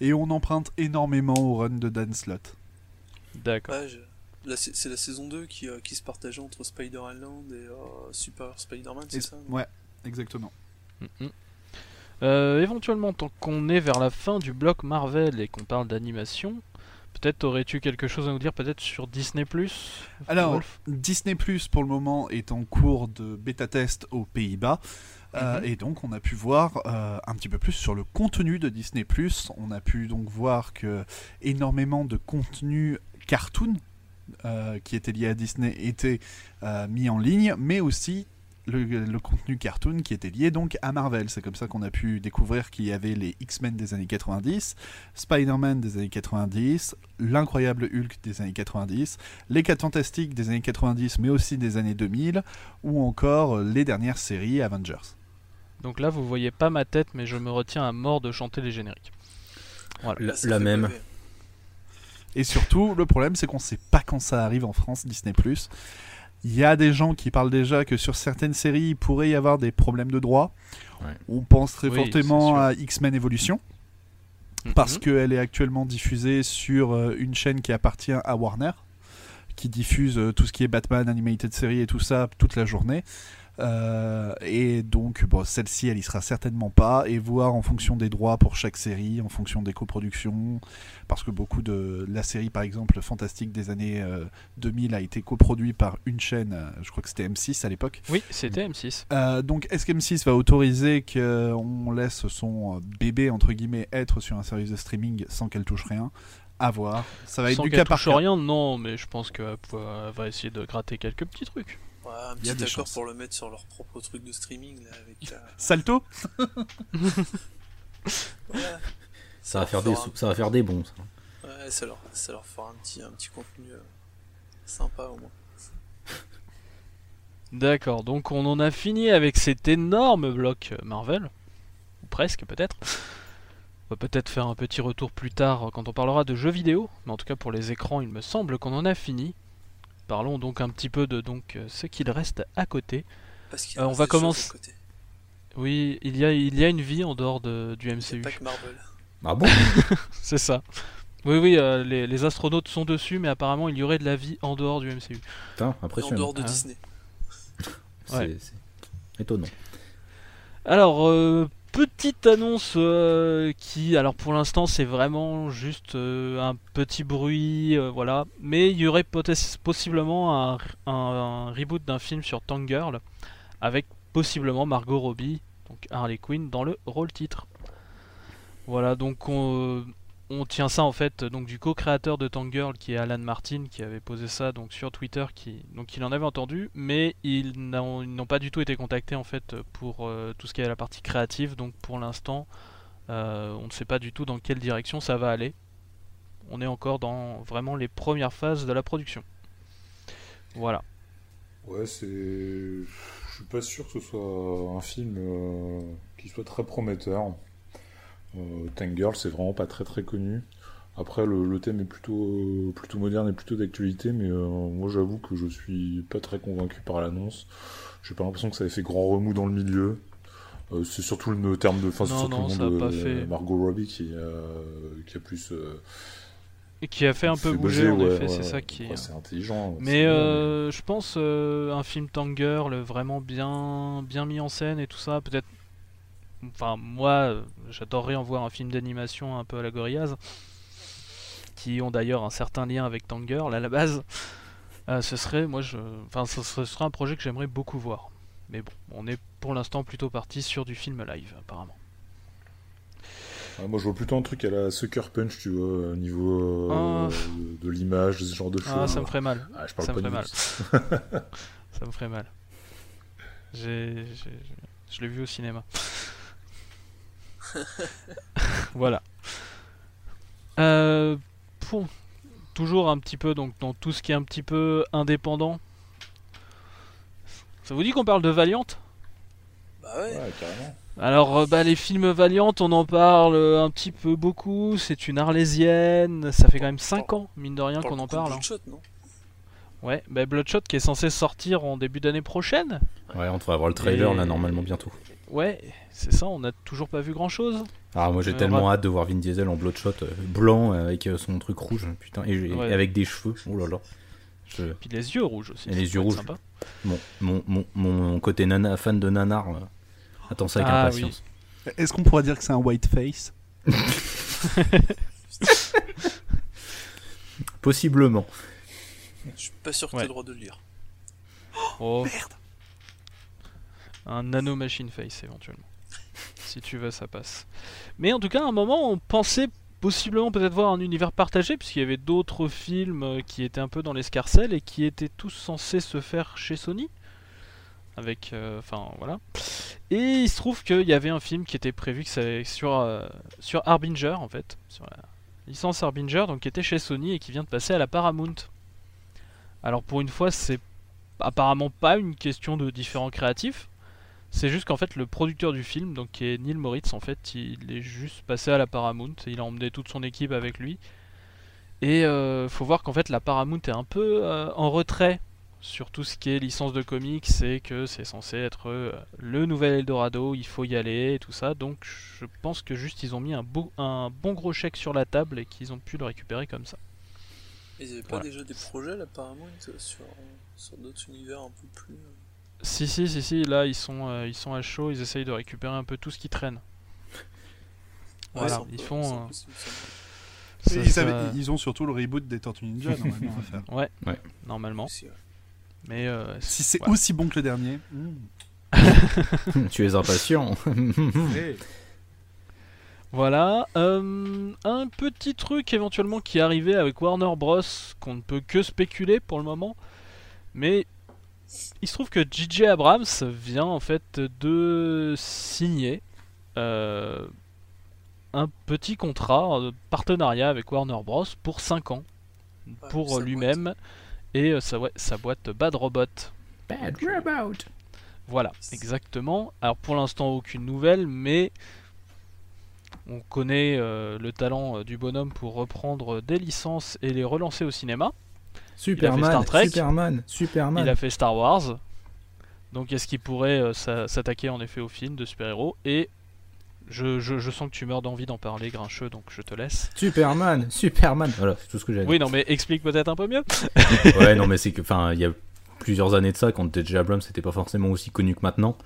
et on emprunte énormément au run de Dan Slott. D'accord. Ouais, je- là, c'est la saison 2 qui, euh, qui se partageait entre Spider-Island et euh, Super Spider-Man, c'est ça Ouais, exactement. Éventuellement, tant qu'on est vers la fin du bloc Marvel et qu'on parle d'animation, peut-être aurais-tu quelque chose à nous dire peut-être sur Disney Plus Alors, Disney Plus pour le moment est en cours de bêta test aux Pays-Bas. Euh, Mhm. Et donc, on a pu voir euh, un petit peu plus sur le contenu de Disney+. On a pu donc voir que énormément de contenu cartoon euh, qui était lié à Disney était mis en ligne, mais aussi le, le contenu cartoon qui était lié donc à Marvel. C'est comme ça qu'on a pu découvrir qu'il y avait les X-Men des années 90, Spider-Man des années 90, l'incroyable Hulk des années 90, les 4 Fantastiques des années 90, mais aussi des années 2000, ou encore euh, les dernières séries Avengers. Donc là, vous voyez pas ma tête, mais je me retiens à mort de chanter les génériques. La, Ça la fait même. Et surtout, le problème, c'est qu'on sait pas quand ça arrive en France, Disney+. Il y a des gens qui parlent déjà que sur certaines séries, il pourrait y avoir des problèmes de droit. Ouais. On pense très Oui, fortement à X-Men Evolution, parce Mhm. qu'elle est actuellement diffusée sur euh, une chaîne qui appartient à Warner, qui diffuse euh, tout ce qui est Batman, Animated Series et tout ça toute la journée. Euh, et donc, bon, celle-ci, elle y sera certainement pas. Et voir en fonction des droits pour chaque série, en fonction des coproductions, parce que beaucoup de la série, par exemple, Fantastique des années euh, 2000 a été coproduit par une chaîne, euh, je crois que c'était M6 à l'époque. Oui, c'était M6. Euh, donc, est-ce que M6 va autoriser qu'on laisse son euh, bébé, entre guillemets, être sur un service de streaming sans qu'elle touche rien? À voir. Ça va être Sans du cas par touche cas. rien, non, mais je pense qu'elle va essayer de gratter quelques petits trucs. Ouais, un Il y a petit des accord chances. pour le mettre sur leur propre truc de streaming là, avec. euh, Salto ouais, Ça va leur faire des, fera sous- ça va faire des bons. ça. un- Ouais, ça leur, ça leur fera un petit, un petit contenu euh, sympa au moins. D'accord, donc on en a fini avec cet énorme bloc euh, Marvel. Ou presque, peut-être. On va peut-être faire un petit retour plus tard euh, quand on parlera de jeux vidéo. Mais en tout cas, pour les écrans, il me semble qu'on en a fini. Parlons donc un petit peu de donc, euh, ce qu'il reste à côté. Parce qu'il Euh, on reste va commencer- à côté. Oui, il y a, il y a une vie en dehors de- du MCU. pas que Marvel. Ah bon? C'est ça. Oui, oui, euh, les, les astronautes sont dessus, mais apparemment il y aurait de la vie en dehors du MCU. Putain, Et en impressionnant. dehors de Ah. Disney. C'est Ouais. c'est étonnant. Alors, euh, petite annonce euh, qui, alors pour l'instant, c'est vraiment juste euh, un petit bruit, euh, voilà. Mais il y aurait possiblement un, un- un reboot d'un film sur Tangirl avec possiblement Margot Robbie, donc Harley Quinn, dans le rôle titre. Voilà, donc on, on tient ça en fait donc du co-créateur de Tangirl qui est Alan Martin qui avait posé ça donc sur Twitter qui donc il en avait entendu mais ils n'ont pas du tout été contactés en fait pour euh, tout ce qui est la partie créative donc pour l'instant euh, on ne sait pas du tout dans quelle direction ça va aller. On est encore dans vraiment les premières phases de la production. Voilà. Ouais, c'est. Je suis pas sûr que ce soit un film euh, qui soit très prometteur. Euh, Tank Girl, c'est vraiment pas très très connu. Après, le, le thème est plutôt, plutôt moderne et plutôt d'actualité, mais euh, moi j'avoue que je suis pas très convaincu par l'annonce. J'ai pas l'impression que ça ait fait grand remous dans le milieu. Euh, c'est surtout le terme de. Enfin, c'est surtout non, le pas de fait. Margot Robbie qui, euh, qui a plus. euh, Et qui a fait un peu bouger en ouais, effet, ouais, c'est ouais. ça qui. Ouais, c'est intelligent. Mais euh, je pense euh, un film Tangirl vraiment bien, bien mis en scène et tout ça, peut-être. Enfin, moi, j'adorerais en voir un film d'animation un peu à la Gorillaz, qui ont d'ailleurs un certain lien avec Tangirl à la base. Euh, ce serait, moi, je, enfin, ce serait, ce serait un projet que j'aimerais beaucoup voir. Mais bon, on est pour l'instant plutôt parti sur du film live, apparemment. Ouais, moi, je vois plutôt un truc à la Sucker Punch, tu vois, au niveau euh, Ah. de, de l'image, ce genre de choses. Ah, ça me ferait mal. Ah, je parle ça pas me ferait luxe. Ça me ferait mal. Je l'ai vu au cinéma. voilà. Euh, pour- toujours un petit peu donc dans tout ce qui est un petit peu indépendant. Ça vous dit qu'on parle de Valiant? Bah ouais. Ouais, carrément. Alors euh, bah, les films Valiant, on en parle euh, un petit peu beaucoup. C'est une arlésienne. Ça fait quand même 5 ans mine de rien qu'on en parle. hein. Bloodshot, non? Ouais, bah, Bloodshot qui est censé sortir en début d'année prochaine. Ouais, on devrait avoir le trailer Et- là normalement bientôt. Ouais, c'est ça, on n'a toujours pas vu grand chose. Ah, moi j'ai Euh, tellement hâte de voir Vin Diesel en Bloodshot euh, blanc euh, avec son truc rouge, putain, et, et avec des cheveux. Oh là là. Je- Puis les yeux rouges aussi. Et les yeux rouges. sympa. Mon, mon, mon, mon côté nana, fan de nanar euh, attend ça avec Ah, impatience. Est-ce qu'on pourrait dire que c'est un white face? Possiblement. Je suis pas sûr que Ouais. t'aies le droit de le lire. Oh. Un nano machine face éventuellement. si tu veux, ça passe. Mais en tout cas, à un moment, on pensait possiblement peut-être voir un univers partagé, puisqu'il y avait d'autres films euh, qui étaient un peu dans l'escarcelle et qui étaient tous censés se faire chez Sony. Avec. euh, Enfin, voilà. Et il se trouve qu'il y avait un film qui était prévu que sur, euh, sur Harbinger, en fait. Sur la licence Harbinger, donc qui était chez Sony et qui vient de passer à la Paramount. Alors pour une fois, c'est apparemment pas une question de différents créatifs. C'est juste qu'en fait le producteur du film, donc qui est Neil Moritz, en fait, il est juste passé à la Paramount. Il a emmené toute son équipe avec lui. Et euh, faut voir qu'en fait la Paramount est un peu euh, en retrait sur tout ce qui est licence de comics et que c'est censé être euh, le nouvel Eldorado, il faut y aller et tout ça. Donc je pense que juste ils ont mis un, beau- un bon gros chèque sur la table et qu'ils ont pu le récupérer comme ça. Ils avaient pas Voilà. déjà des projets là, Paramount euh, sur, sur d'autres univers un peu plus. Si si si si, là ils sont euh, ils sont à chaud, ils essayent de récupérer un peu tout ce qui traîne. Voilà, ils font, euh. Ça- ils, ça- avaient- ils ont surtout le reboot des Tortues Ninja normalement à faire. Ouais, Ouais. normalement. Mais euh, Si c'est ouais. aussi bon que le dernier. hmm. tu es impatient. Hey. Voilà, euh, un petit truc éventuellement qui est arrivé avec Warner Bros qu'on ne peut que spéculer pour le moment, mais il se trouve que J.J. Abrams vient en fait de signer euh, un petit contrat de partenariat avec Warner Bros pour 5 ans Ouais, pour lui-même et euh, sa, ouais, sa boîte Bad Robot. Bad Robot. Voilà, exactement. Alors pour l'instant aucune nouvelle, mais on connaît euh, le talent euh, du bonhomme pour reprendre des licences et les relancer au cinéma. Superman, Star Trek. Superman, Superman. Il a fait Star Wars. Donc est-ce qu'il pourrait euh, s'a- s'attaquer en effet au film de super-héros Et je, je- je sens que tu meurs d'envie d'en parler, Grincheux, donc je te laisse. Superman, Superman. Voilà, c'est tout ce que j'ai à Oui, non, mais explique peut-être un peu mieux. Ouais, non, mais c'est que, enfin, il y a plusieurs années de ça, quand J.J. Abrams n'était pas forcément aussi connu que maintenant,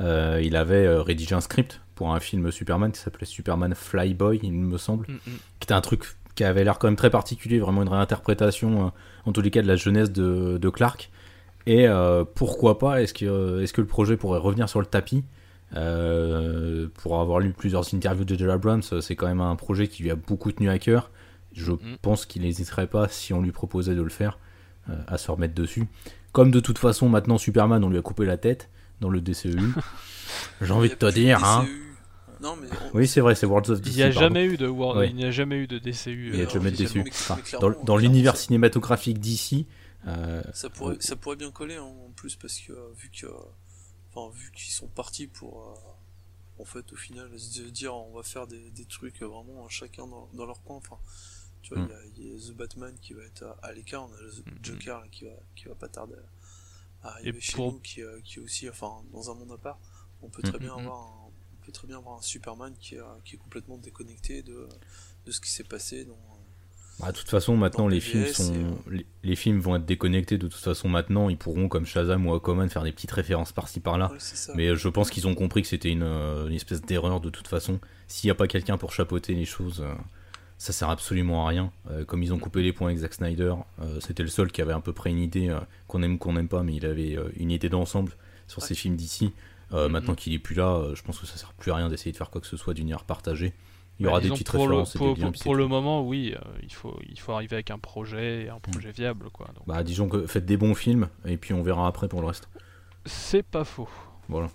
euh, il avait euh, rédigé un script pour un film Superman qui s'appelait Superman Flyboy, il me semble, Mm, mm. qui était un truc qui avait l'air quand même très particulier, vraiment une réinterprétation, euh, en tous les cas, de la jeunesse de, de Clark. Et euh, pourquoi pas, est-ce que, est-ce que le projet pourrait revenir sur le tapis Euh, Pour avoir lu plusieurs interviews de J.J. Abrams, euh, c'est quand même un projet qui lui a beaucoup tenu à cœur. Je Mm. pense qu'il n'hésiterait pas, si on lui proposait de le faire, euh, à se remettre dessus. Comme de toute façon, maintenant, Superman, on lui a coupé la tête dans le DCEU. J'ai envie de te dire, hein. DCU. Non, mais. on- Oui, c'est vrai, c'est Worlds of DC. Il n'y a pardon. jamais eu de War- Ouais. il n'y a jamais eu de DCU. Il y a euh, jamais de mais- Enfin, dans l'univers cinématographique d'ici, euh, Ça pourrait, ça pourrait bien coller hein, en plus parce que euh, vu que, enfin vu qu'ils sont partis pour, euh, en fait au final se dire on va faire des, des trucs euh, vraiment euh, chacun dans, dans leur coin. Enfin, tu vois, il Mm. y a- il y, a The Batman qui va être à, à l'écart, on a le Mm, Joker là, qui va, qui va pas tarder à arriver Et chez pour- nous, qui, euh, qui est aussi, enfin dans un monde à part. On peut Mm. très bien Mm, mm. avoir, un, peut très bien avoir un Superman qui est, euh, qui est complètement déconnecté de, de ce qui s'est passé dans. bah, de toute façon, maintenant, les films, sont, et, euh, les, les films vont être déconnectés. De toute façon, maintenant, ils pourront, comme Shazam ou Aquaman, faire des petites références par-ci par-là. Ouais. Mais euh, je pense qu'ils ont compris que c'était une, euh, une espèce d'erreur de toute façon. S'il n'y a pas quelqu'un pour chapeauter les choses, euh, ça sert absolument à rien. Euh, comme ils ont coupé les points avec Zack Snyder, euh, c'était le seul qui avait à peu près une idée, euh, qu'on aime ou qu'on n'aime pas, mais il avait euh, une idée d'ensemble sur Ouais. ces films d'ici. Euh, Mhm. Maintenant qu'il est plus là, euh, je pense que ça sert plus à rien d'essayer de faire quoi que ce soit d'univers partagé. Il y aura Bah, des disons, petites pour le, références et pour, des liens, pour- le moment, oui, euh, il, faut, il faut arriver avec un projet, et un Mm. projet viable, quoi. Donc, Bah, disons que faites des bons films, et puis on verra après pour le reste. c'est pas faux. Voilà.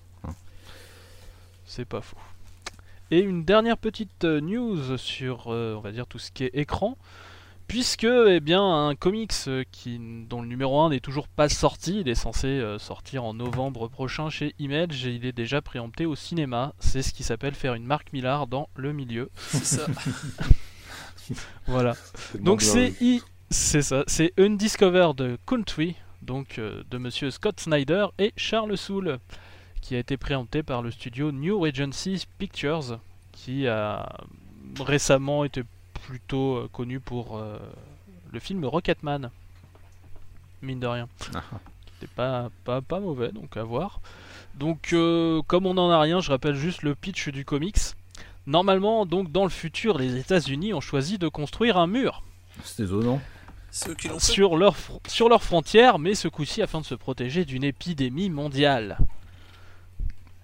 C'est pas faux. Et une dernière petite news sur, euh, on va dire, tout ce qui est écran. Puisque, eh bien, un comics euh, qui, dont le numéro 1 n'est toujours pas sorti, il est censé euh, sortir en novembre prochain chez Image et il est déjà préempté au cinéma. C'est ce qui s'appelle faire une marque Millard dans le milieu. C'est ça. Voilà. Donc c'est. I- c'est ça, c'est Undiscovered Country, donc euh, de Monsieur Scott Snyder et Charles Soule, qui a été présenté par le studio New Regency Pictures, qui a récemment été plutôt euh, connu pour euh, le film Rocketman, mine de rien. Ah. C'était pas, pas, pas mauvais, donc à voir. Donc, euh, comme on n'en a rien, je rappelle juste le pitch du comics. Normalement, donc dans le futur, les États-Unis ont choisi de construire un mur C'est étonnant. Ceux qui l'ont fait. sur leur fr- sur leurs frontières, mais ce coup-ci afin de se protéger d'une épidémie mondiale.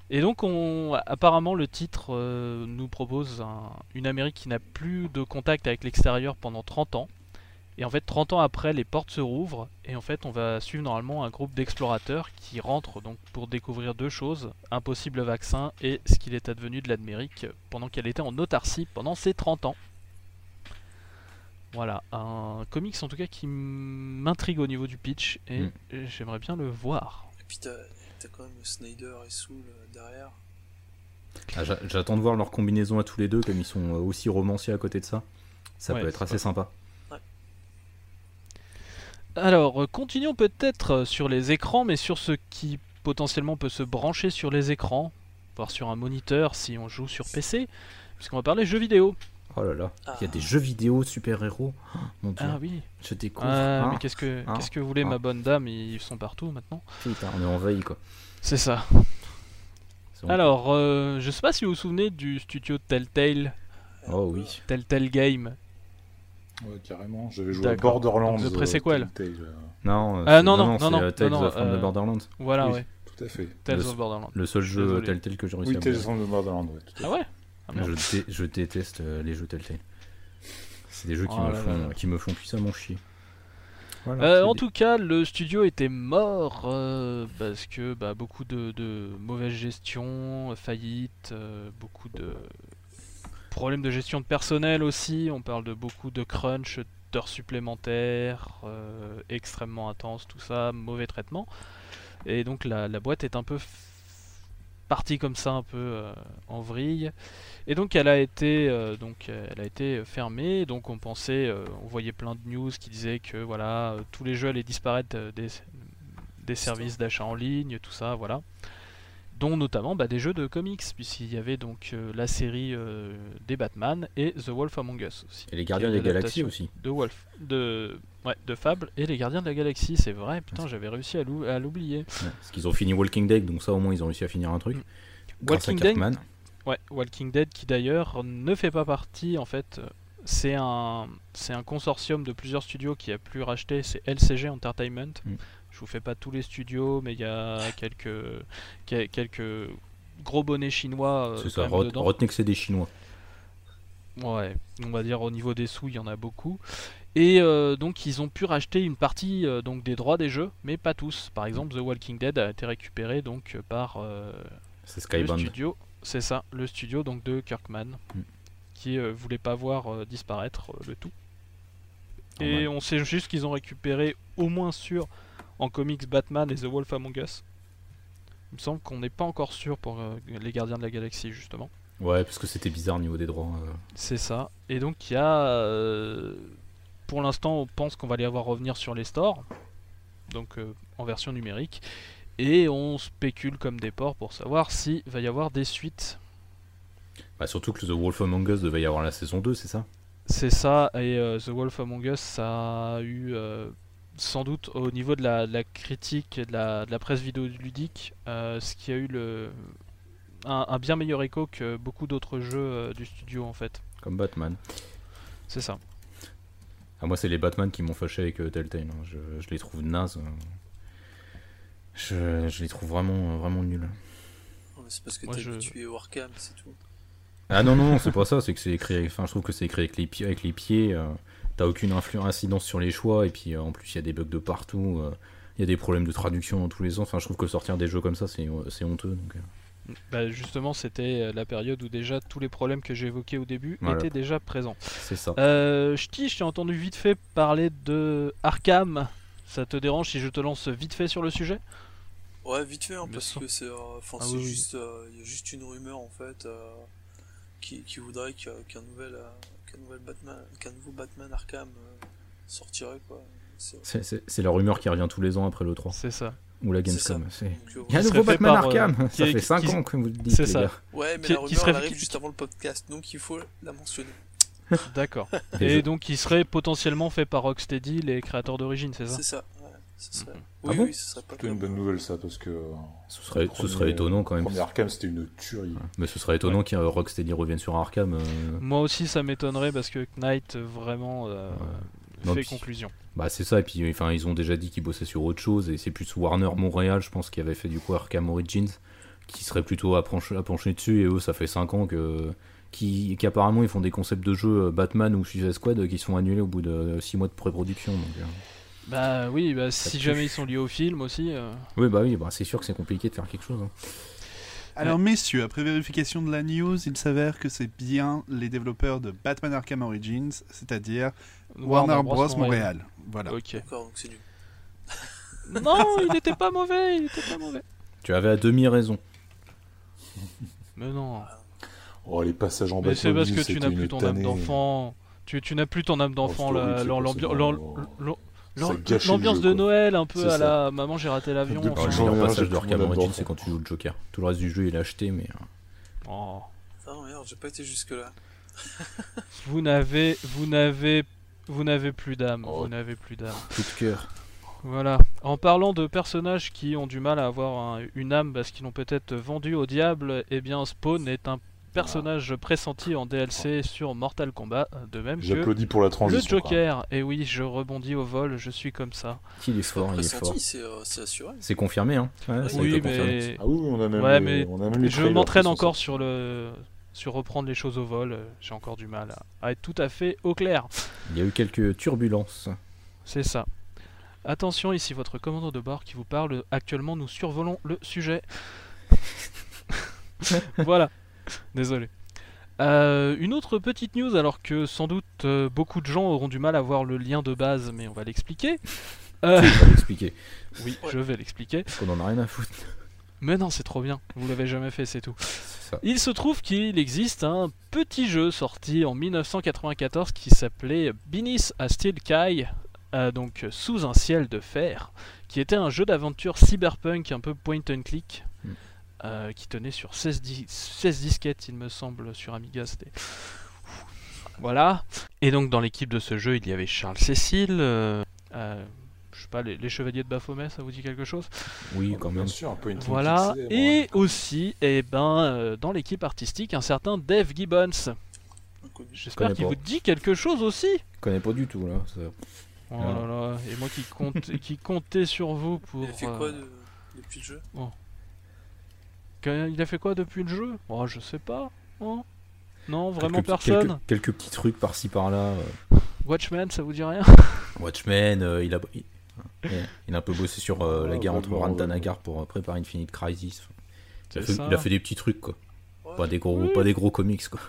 Et donc, on, apparemment, le titre euh, nous propose un- une Amérique qui n'a plus de contact avec l'extérieur pendant 30 ans. Et en fait, 30 ans après, les portes se rouvrent. Et en fait, on va suivre normalement un groupe d'explorateurs qui rentrent donc pour découvrir deux choses un possible vaccin et ce qu'il est advenu de l'Amérique pendant qu'elle était en autarcie pendant ces 30 ans. Voilà, un comics en tout cas qui m'intrigue au niveau du pitch et Mm. j'aimerais bien le voir. Et puis t'as quand même Snyder et Soul euh, derrière. Ah, j'a- J'attends de voir leur combinaison à tous les deux, comme ils sont euh, aussi romanciers à côté de ça. Ça Ouais, peut être assez pas sympa. Alors, euh, continuons peut-être sur les écrans, mais sur ce qui potentiellement peut se brancher sur les écrans, voire sur un moniteur si on joue sur PC, puisqu'on va parler jeux vidéo. Oh là là, il y a Ah. des jeux vidéo super-héros. Oh, mon dieu, Ah oui, je découvre. Ah, hein. mais qu'est-ce que, Hein qu'est-ce que vous voulez, Hein ma bonne dame? Ils sont partout maintenant. Putain, on est envahi quoi. C'est ça. Alors, euh, je sais pas si vous vous souvenez du studio Telltale, Oh oui. Telltale Game. Ouais, carrément. J'avais joué à. Borderlands. Donc, the euh, pre-sequel. Telltale, euh, Non, euh, Ah, non, non, non, c'est non, euh, Tales non, euh, the Borderlands. Voilà, Oui. ouais. Tout à fait. Tales Le- of Borderlands. Le seul jeu Désolé. Telltale que j'ai réussi Oui, à Tales the Borderlands, ouais. Ah ouais? Ah, je, dé- je déteste euh, les jeux Telltale. C'est des jeux qui, Oh me là font, là qui me font puissamment chier. Voilà, Euh, en des- tout cas, le studio était mort euh, parce que bah, beaucoup de, de mauvaise gestion, faillite, euh, beaucoup de problèmes de gestion de personnel aussi. On parle de beaucoup de crunch, d'heures supplémentaires, euh, extrêmement intense, tout ça, mauvais traitement. Et donc la, la boîte est un peu partie comme ça, un peu euh, en vrille. Et donc elle a été, euh, donc euh, elle a été fermée. Donc on pensait, euh, on voyait plein de news qui disaient que voilà, tous les jeux allaient disparaître des, des services d'achat en ligne, tout ça, voilà. Dont notamment bah, des jeux de comics, puisqu'il y avait donc la série des Batman et The Wolf Among Us aussi. Et les Gardiens des Galaxies aussi. De Wolf, de ouais, de Fable et les Gardiens de la Galaxie, c'est vrai. Putain, j'avais réussi à l'ou- à l'oublier. Ouais, parce qu'ils ont fini Walking Dead, donc ça au moins ils ont réussi à finir un truc. Mm. Grâce à Walking Dead. Ouais, Walking Dead qui d'ailleurs ne fait pas partie en fait. euh, C'est un, c'est un consortium de plusieurs studios qui a pu racheter, c'est LCG Entertainment. Mm. Je vous fais pas tous les studios, mais il y a quelques, quel- quelques gros bonnets chinois euh, C'est ça, re- retenez que c'est des Chinois. Ouais, on va dire au niveau des sous, il y en a beaucoup. Et euh, donc ils ont pu racheter une partie euh, donc des droits des jeux, mais pas tous. Par exemple, The Walking Dead a été récupéré donc euh, par le studio, c'est ça, le studio donc de Kirkman, Mm. qui voulait pas voir disparaître le tout. Et on sait juste qu'ils ont récupéré au moins sur en comics Batman et The Wolf Among Us. Il me semble qu'on n'est pas encore sûr pour euh, les Gardiens de la Galaxie justement. Ouais, parce que c'était bizarre au niveau des droits. euh. C'est ça. Et donc il y a, euh, pour l'instant, on pense qu'on va les avoir revenir sur les stores, donc euh, en version numérique, et on spécule comme des porcs pour savoir s'il va y avoir des suites. Bah, surtout que The Wolf Among Us devait y avoir la saison 2, c'est ça? C'est ça. Et euh, The Wolf Among Us, ça a eu euh, sans doute au niveau de la, de la critique et de la, de la presse vidéoludique, ce qui a eu le un, un bien meilleur écho que beaucoup d'autres jeux du studio en fait. Comme Batman. C'est ça. Ah, moi, c'est les Batman qui m'ont fâché avec euh, Telltale. hein. Je, je les trouve nazes. euh. Je, je les trouve vraiment, euh, vraiment nuls. C'est parce que t'as je- habitué Warcam, c'est tout. Ah non, non, c'est pas ça. C'est que c'est écrit. Enfin, je trouve que c'est écrit avec les pieds. Avec les pieds euh, T'as aucune influence, incidence sur les choix. Et puis, euh, en plus, il y a des bugs de partout. euh, Il y a des problèmes de traduction dans tous les sens. Enfin, je trouve que sortir des jeux comme ça, c'est c'est honteux. Donc, euh. Bah, justement, c'était euh, la période où déjà tous les problèmes que j'ai évoqués au début Voilà. étaient déjà présents. c'est ça. Euh, Ch'ti, je t'ai entendu vite fait parler de Arkham. Ça te dérange si je te lance vite fait sur le sujet? Ouais, vite fait, hein, parce sûr. que c'est euh, enfin, Ah oui. juste, euh, il y a juste une rumeur en fait euh, qui, qui voudrait qu'un nouvel, euh, qu'un nouvel Batman, qu'un nouveau Batman Arkham euh, sortirait quoi. C'est- C'est- C'est c'est la rumeur qui revient tous les ans après le 3. C'est ça. Ou la C'est Gamescom. euh, Il y a un nouveau serait Batman par, euh, Arkham Ça fait 5 qui- ans que vous le dites, c'est ça. gars. Ouais, mais Qui- la qui rumeur serait- elle arrive qui- juste avant le podcast, donc il faut la mentionner. D'accord. Et donc, il serait potentiellement fait par Rocksteady, les créateurs d'origine, c'est ça C'est ça. Ouais, serait... Mhm. Oui, Ah bon oui, ce serait pas Plutôt une bonne nouvelle, ça, parce que. euh, Ce serait, ce serait étonnant quand même. premier Arkham, c'était une tuerie. Mais ce serait étonnant qu'un Rocksteady revienne sur Arkham. euh, Moi aussi, ça m'étonnerait parce que Knight vraiment euh, Non, fait puis- conclusion. Bah c'est ça, et puis enfin, ils ont déjà dit qu'ils bossaient sur autre chose, et c'est plus Warner Montréal, je pense, qui avait fait du coup Arkham Origins, qui seraient plutôt à, pencher- à pencher dessus, et eux, ça fait 5 ans que. Qui, qui apparemment ils font des concepts de jeux euh, Batman ou Suicide Squad euh, qui sont annulés au bout de 6 mois de pré-production. Donc, euh, Bah oui, bah, si jamais ils sont liés au film aussi. euh, Oui, bah oui, bah, c'est sûr que c'est compliqué de faire quelque chose. hein. Alors messieurs, après vérification de la news, il s'avère que c'est bien les développeurs de Batman Arkham Origins, c'est-à-dire Warner, Bros. Montréal. Voilà. Ok. D'accord, donc. Non, il était pas mauvais, il était pas mauvais. Tu avais à demi raison. Mais non. Oh, les passages en Mais c'est parce que tu n'as plus ton âme d'enfant. Tu, tu n'as plus ton âme d'enfant, Oh, le l'ambiance de. Noël un peu à la maman j'ai raté l'avion. Le meilleur passage j'ai de tout Arkham mon âme Origins, d'enfant. c'est quand tu joues le Joker. Tout le reste du jeu, il est acheté, mais. euh, oh. Ah merde, j'ai pas été jusque là. Vous n'avez, vous n'avez, vous n'avez plus d'âme. Oh. Vous n'avez plus d'âme. Coup de cœur. Voilà. En parlant de personnages qui ont du mal à avoir un- une âme parce qu'ils l'ont peut-être vendu au diable, eh bien Spawn est un personnage pressenti en DLC sur Mortal Kombat, de même que J'applaudis pour la le transition. quoi. Joker. Et oui, je rebondis au vol, je suis comme ça. Il est fort, il est fort. C'est euh, c'est assuré. C'est confirmé, hein. Ouais, oui, été confirmé. mais Ah oui, on a même, Ouais, les- mais on a même les je m'entraîne encore sur le sur reprendre les choses au vol. euh, J'ai encore du mal à, à être tout à fait au clair. Il y a eu quelques turbulences. C'est ça. Attention, ici votre commandant de bord qui vous parle. Actuellement, nous survolons le sujet. voilà. Désolé. Euh, une autre petite news, alors que sans doute euh, beaucoup de gens auront du mal à voir le lien de base, mais on va l'expliquer. Euh, l'expliquer. oui, je vais l'expliquer. Parce qu'on en a rien à foutre. Mais non, c'est trop bien. Vous l'avez jamais fait, c'est tout. Ça. Il se trouve qu'il existe un petit jeu sorti en 1994 qui s'appelait Beneath a Steel Sky, euh, donc sous un ciel de fer, qui était un jeu d'aventure cyberpunk un peu point and click, Mm. euh, qui tenait sur 16, dis- 16 disquettes, il me semble, sur Amiga. C'était voilà. Et donc dans l'équipe de ce jeu, il y avait Charles Cécile. euh, sais pas, les, les Chevaliers de Baphomet, ça vous dit quelque chose? Oui, Ah, quand Bien même. sûr, un peu une voilà, et ouais. aussi, eh ben, euh, dans l'équipe artistique, un certain Dave Gibbons. J'espère qu'il vous dit quelque chose aussi. Je connais pas du tout, là. ça- Oh Ah. là là, et moi qui, compte, qui comptais sur vous pour... Il a fait euh, quoi de- depuis le jeu? Que- Il a fait quoi depuis le jeu? Oh, je sais pas. hein. non, vraiment quelques, personne. Quelques, quelques petits trucs par-ci par-là. euh. Watchmen, ça vous dit rien? Watchmen, euh, il, a, il, il a un peu bossé sur euh, la guerre entre vaguement, Randa vaguement. Nagar pour euh, préparer Infinite Crisis. Il a, fait, il a fait des petits trucs, quoi. Ouais. Pas des gros, Oui. pas des gros comics, quoi.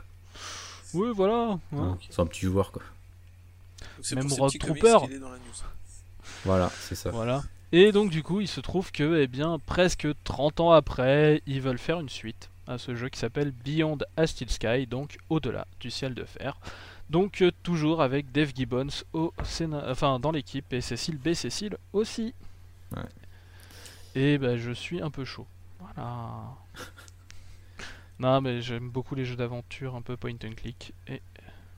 Oui, voilà. hein. C'est un petit joueur, quoi. C'est Même pour ces Road comics Trooper. qu'il est dans la news. Voilà, c'est ça. Voilà. Et donc du coup, il se trouve que, eh bien, presque 30 ans après, ils veulent faire une suite à ce jeu qui s'appelle Beyond a Steel Sky, donc au-delà du ciel de fer. Donc euh, toujours avec Dave Gibbons au enfin dans l'équipe et Cécile B. Cécile aussi. Ouais. Et ben je suis un peu chaud. Voilà. non mais j'aime beaucoup les jeux d'aventure un peu point and click et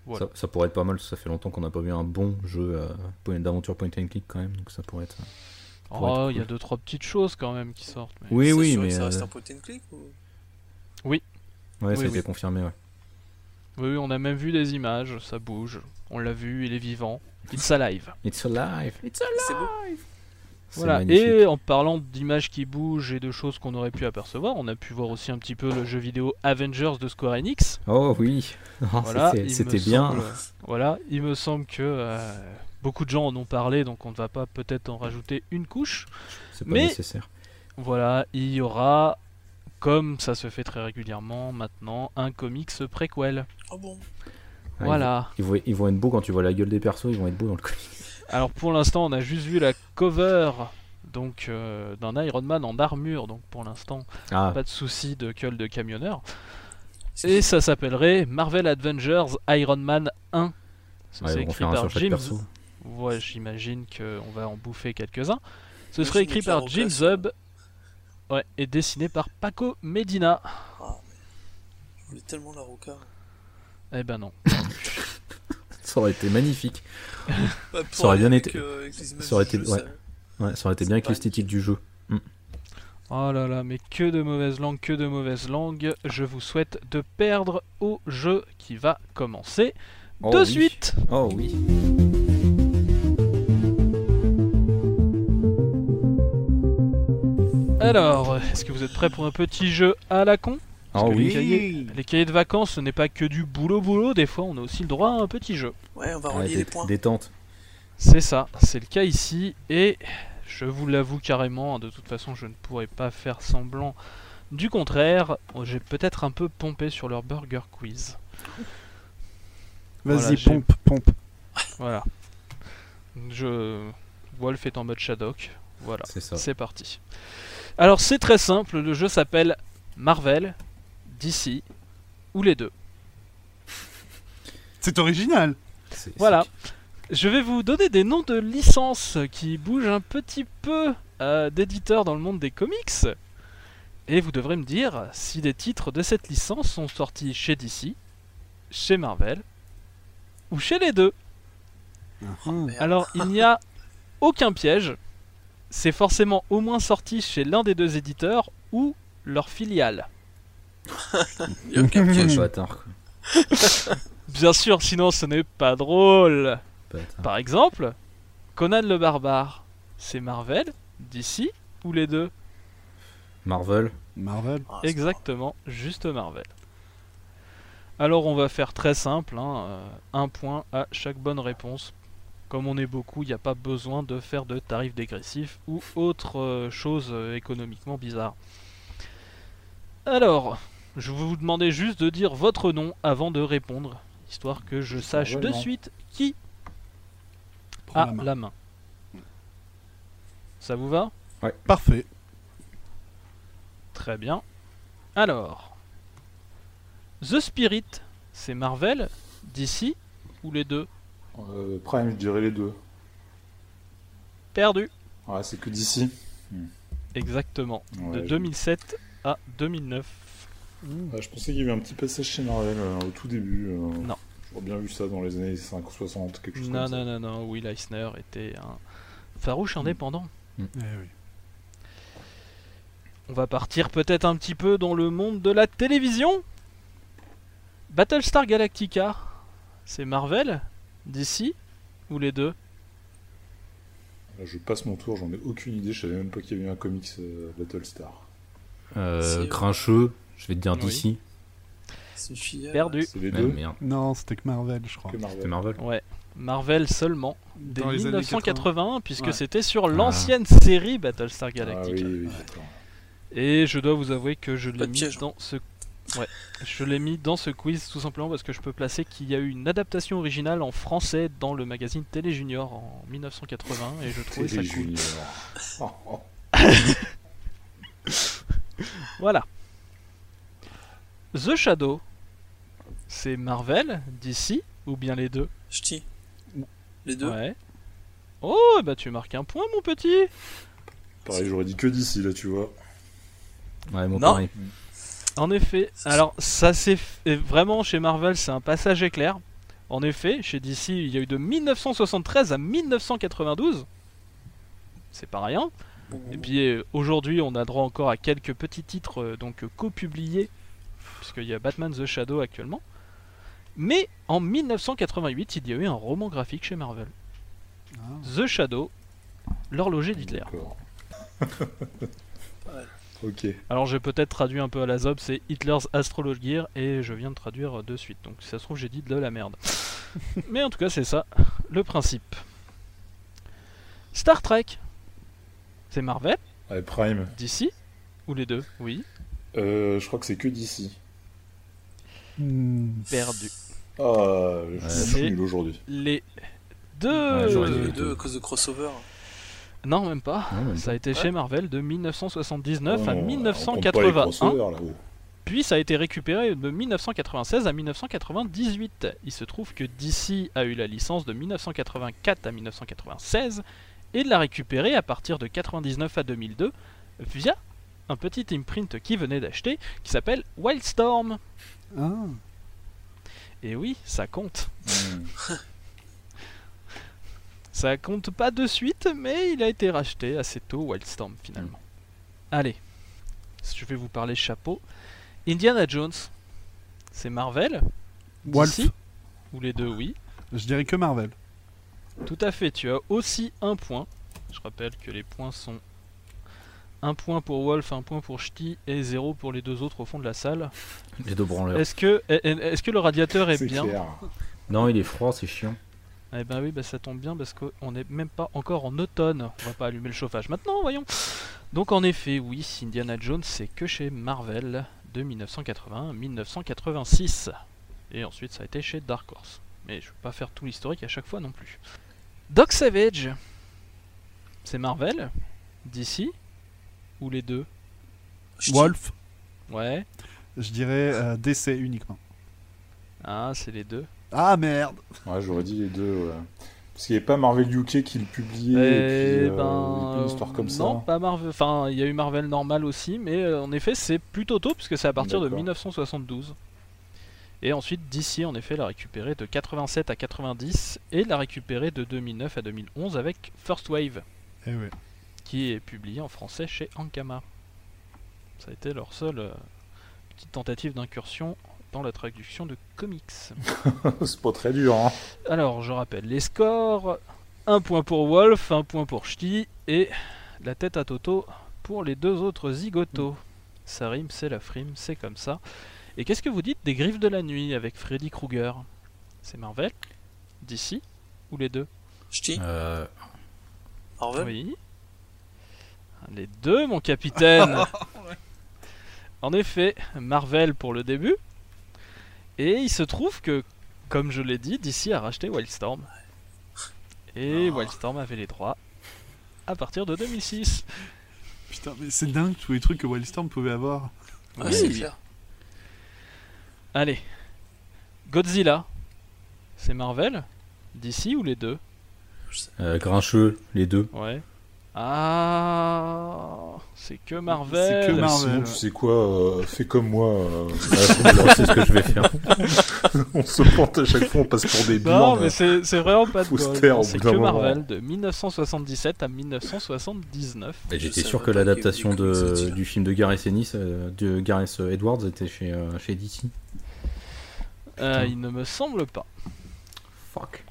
voilà. Ça, ça pourrait être pas mal, ça fait longtemps qu'on n'a pas vu un bon jeu euh, d'aventure point and click quand même, donc ça pourrait être. pourrait être Oh, il y a deux trois petites choses quand même qui sortent. mais- Oui, oui, sûr que mais. Ça reste euh, un point and click ou... Ouais, Oui, ça a été oui. confirmé, ouais. Oui, on a même vu des images, ça bouge. On l'a vu, il est vivant. It's alive. It's alive! It's alive! C'est beau. C'est Voilà. magnifique. Et en parlant d'images qui bougent et de choses qu'on aurait pu apercevoir, on a pu voir aussi un petit peu le jeu vidéo Avengers de Square Enix. Oh oui! Oh, Voilà, c'était- bien! semble- Voilà, il me semble que euh, beaucoup de gens en ont parlé, donc on ne va pas peut-être en rajouter une couche. C'est pas Mais- nécessaire. Voilà, il y aura, comme ça se fait très régulièrement maintenant, un comics préquel. Oh bon? Ah, voilà. Ils vont, ils vont être beaux quand tu vois la gueule des persos, ils vont être beaux dans le comic. Alors pour l'instant, on a juste vu la cover donc euh, d'un Iron Man en armure, donc pour l'instant, Ah, pas de souci de gueule de camionneur. Et ça s'appellerait Marvel Avengers Iron Man 1. Ça, ouais, c'est écrit par Jim. Ouais, j'imagine qu'on va en bouffer quelques-uns. Ce serait écrit par Jim Zub. Ouais, et dessiné par Paco Medina. Je voulais tellement la roca. Eh ben non. Ça aurait été magnifique. Bah, Ça aurait bien été- euh, ça aurait été- jeu, ouais. ça- Ouais, ça aurait été bien avec l'esthétique du jeu. Oh là là, mais que de mauvaises langues, que de mauvaises langues. Je vous souhaite de perdre au jeu qui va commencer Oh de oui. suite. Oh oui! Alors, est-ce que vous êtes prêts pour un petit jeu à la con Ah que oui. les cahiers- Les cahiers de vacances, ce n'est pas que du boulot boulot, des fois on a aussi le droit à un petit jeu. Ouais, on va Ouais, relier dé- les points. détente. C'est ça, c'est le cas ici, et je vous l'avoue carrément, de toute façon je ne pourrais pas faire semblant du contraire, j'ai peut-être un peu pompé sur leur burger quiz. Vas-y, Voilà, pompe, pompe. Voilà. Je... Wolf est en mode Shadok, voilà. C'est parti. Alors c'est très simple, le jeu s'appelle Marvel, DC, ou les deux. C'est original. Voilà. Je vais vous donner des noms de licences qui bougent un petit peu euh, d'éditeurs dans le monde des comics. Et vous devrez me dire si des titres de cette licence sont sortis chez DC, chez Marvel, ou chez les deux. Merde. Alors il n'y a aucun piège. C'est forcément au moins sorti chez l'un des deux éditeurs ou leur filiale. Il y a aucun C'est piège. bâtard, quoi. Bien sûr, sinon ce n'est pas drôle. Bâtard. Par exemple, Conan le barbare, c'est Marvel, DC ou les deux? Marvel. Marvel. Ah, Exactement, juste Marvel. Alors on va faire très simple, hein, euh, un point à chaque bonne réponse. Comme on est beaucoup, il n'y a pas besoin de faire de tarifs dégressifs ou autre euh, chose euh, économiquement bizarre. Alors, je vais vous demander juste de dire votre nom avant de répondre, histoire que je sache de suite qui Prends a la main. la main. Ça vous va? Parfait. Très bien. Alors, The Spirit, c'est Marvel, DC ou les deux? Euh, Prime, je dirais les deux. Perdu. Ouais, c'est que d'ici. Exactement. Ouais, de je- 2007 à 2009. Ouais, je pensais qu'il y avait un petit passage chez Marvel euh, au tout début. euh, Non. J'aurais bien vu ça dans les années 5 60, quelque chose Non, comme non, non, non. Will Eisner était un farouche indépendant. Eh oui. On va partir peut-être un petit peu dans le monde de la télévision. Battlestar Galactica, c'est Marvel, DC ou les deux? Là, je passe mon tour, j'en ai aucune idée. Je savais même pas qu'il y avait eu un comics euh, Battlestar. Euh, grincheux. Je vais te dire Oui. d'ici. Filiale. Perdu. C'est les Ouais, deux merde. Non, c'était que Marvel, je crois. C'était Marvel. Ouais. Marvel seulement, dès Dans les années 1981, puisque Ouais. c'était sur Ah. l'ancienne série Battlestar Ah Galactica. oui, oui, d'accord. Et je dois vous avouer que je l'ai mis piège. dans ce ouais, je l'ai mis dans ce quiz tout simplement parce que je peux placer qu'il y a eu une adaptation originale en français dans le magazine Télé Junior en 1980 et je trouvais ça Télé cool. Junior. Oh, oh. Voilà. The Shadow, c'est Marvel, DC ou bien les deux? Ch'ti. Les deux. Ouais. Oh, bah tu marques un point mon petit. Pareil, j'aurais dit que d'ici, là, tu vois. Ouais, mon Non. pareil. En effet, alors ça c'est vraiment chez Marvel, c'est un passage éclair. En effet, chez DC, il y a eu de 1973 à 1992. C'est pas rien. Et puis euh, aujourd'hui, on a droit encore à quelques petits titres euh, donc euh, copubliés puisqu'il y a Batman the Shadow actuellement. Mais en 1988, il y a eu un roman graphique chez Marvel, Ah. The Shadow, l'horloger d'Hitler. Ouais. Ok. Alors j'ai peut-être traduit un peu à la zob, c'est Hitler's Astrologue Gear et je viens de traduire de suite. Donc si ça se trouve j'ai dit de la merde. Mais en tout cas c'est ça le principe. Star Trek. C'est Marvel, Allez, Prime. DC ou les deux? Oui, Euh, je crois que c'est que d'ici. Hmm. perdu. Ah, je suis nul aujourd'hui. Les. Ouais, deux, les deux. à cause de crossover. Non même pas. Non, même Ça a été chez Marvel de 1979 Oh à non, on compte pas les 1981. crossovers, là-haut. Puis ça a été récupéré de 1996 à 1998. Il se trouve que DC a eu la licence de 1984 à 1996 et l'a récupéré à partir de 99 à 2002 via un petit imprint qui venait d'acheter qui s'appelle Wildstorm. Ah. Et oui, ça compte. Hmm. Ça compte pas de suite, mais il a été racheté assez tôt, Wildstorm finalement. Allez, je vais vous parler chapeau. Indiana Jones, c'est Marvel? Wolf. DC Ou les deux, oui. Je dirais que Marvel. Tout à fait, tu as aussi un point. Je rappelle que les points sont Un point pour Wolf, un point pour Ch'ti et zéro pour les deux autres au fond de la salle. Les deux branleurs. Est-ce que, est- est-ce que le radiateur est, bien? clair. Non, il est froid, c'est chiant. Eh ben oui, bah ça tombe bien parce qu'on n'est même pas encore en automne. On va pas allumer le chauffage maintenant, voyons. Donc en effet, oui, Indiana Jones, c'est que chez Marvel de 1981 à 1986. Et ensuite, ça a été chez Dark Horse. Mais je vais pas faire tout l'historique à chaque fois non plus. Doc Savage, c'est Marvel, DC ou les deux? Wolf, Ouais. je dirais euh, DC uniquement. Ah, c'est les deux. Ah merde Ouais, j'aurais dit les deux. ouais. Parce qu'il n'y avait pas Marvel UK qui le publiait. et Eh puis, euh, ben, une histoire comme ça. non, pas Marvel. Enfin, il y a eu Marvel normal aussi, mais euh, en effet, c'est plutôt tôt puisque c'est à partir de D'accord. 1972. Et ensuite, DC en effet l'a récupéré de 87 à 90 et l'a récupéré de 2009 à 2011 avec First Wave, Eh ouais. qui est publié en français chez Ankama. Ça a été leur seule euh, petite tentative d'incursion dans la traduction de comics. c'est pas très dur, hein. Alors, je rappelle les scores. Un point pour Wolf, un point pour Ch'ti, et la tête à Toto pour les deux autres zigotos. Ça rime, c'est la frime, c'est comme ça. Et qu'est-ce que vous dites des Griffes de la Nuit avec Freddy Krueger? C'est Marvel? DC Ou les deux? Ch'ti, Euh, Marvel? Oui. Les deux, mon capitaine En effet, Marvel pour le début. Et il se trouve que, comme je l'ai dit, DC a racheté Wildstorm. Et Ah. Wildstorm avait les droits à partir de 2006. Putain, mais c'est dingue tous les trucs que Wildstorm pouvait avoir. Ouais, Oui. c'est clair. Allez. Godzilla. C'est Marvel DC ou les deux? Euh, Grincheux, les deux. Ouais. Ah, c'est que Marvel. C'est que Marvel, Sinon, tu sais quoi, euh, fais comme moi. euh, c'est ce que je vais faire. on se plante à chaque fois, on passe pour des Non, bornes. mais c'est c'est vraiment pas de Faut se bol. taire au C'est bout que d'un moment. Marvel de 1977 à 1979. Et Je J'étais savais sûr que pas qu'il y avait l'adaptation de, du film de Gareth Ennis, euh, de Gareth Edwards était chez, euh, chez DC. Euh, il ne me semble pas. Fuck.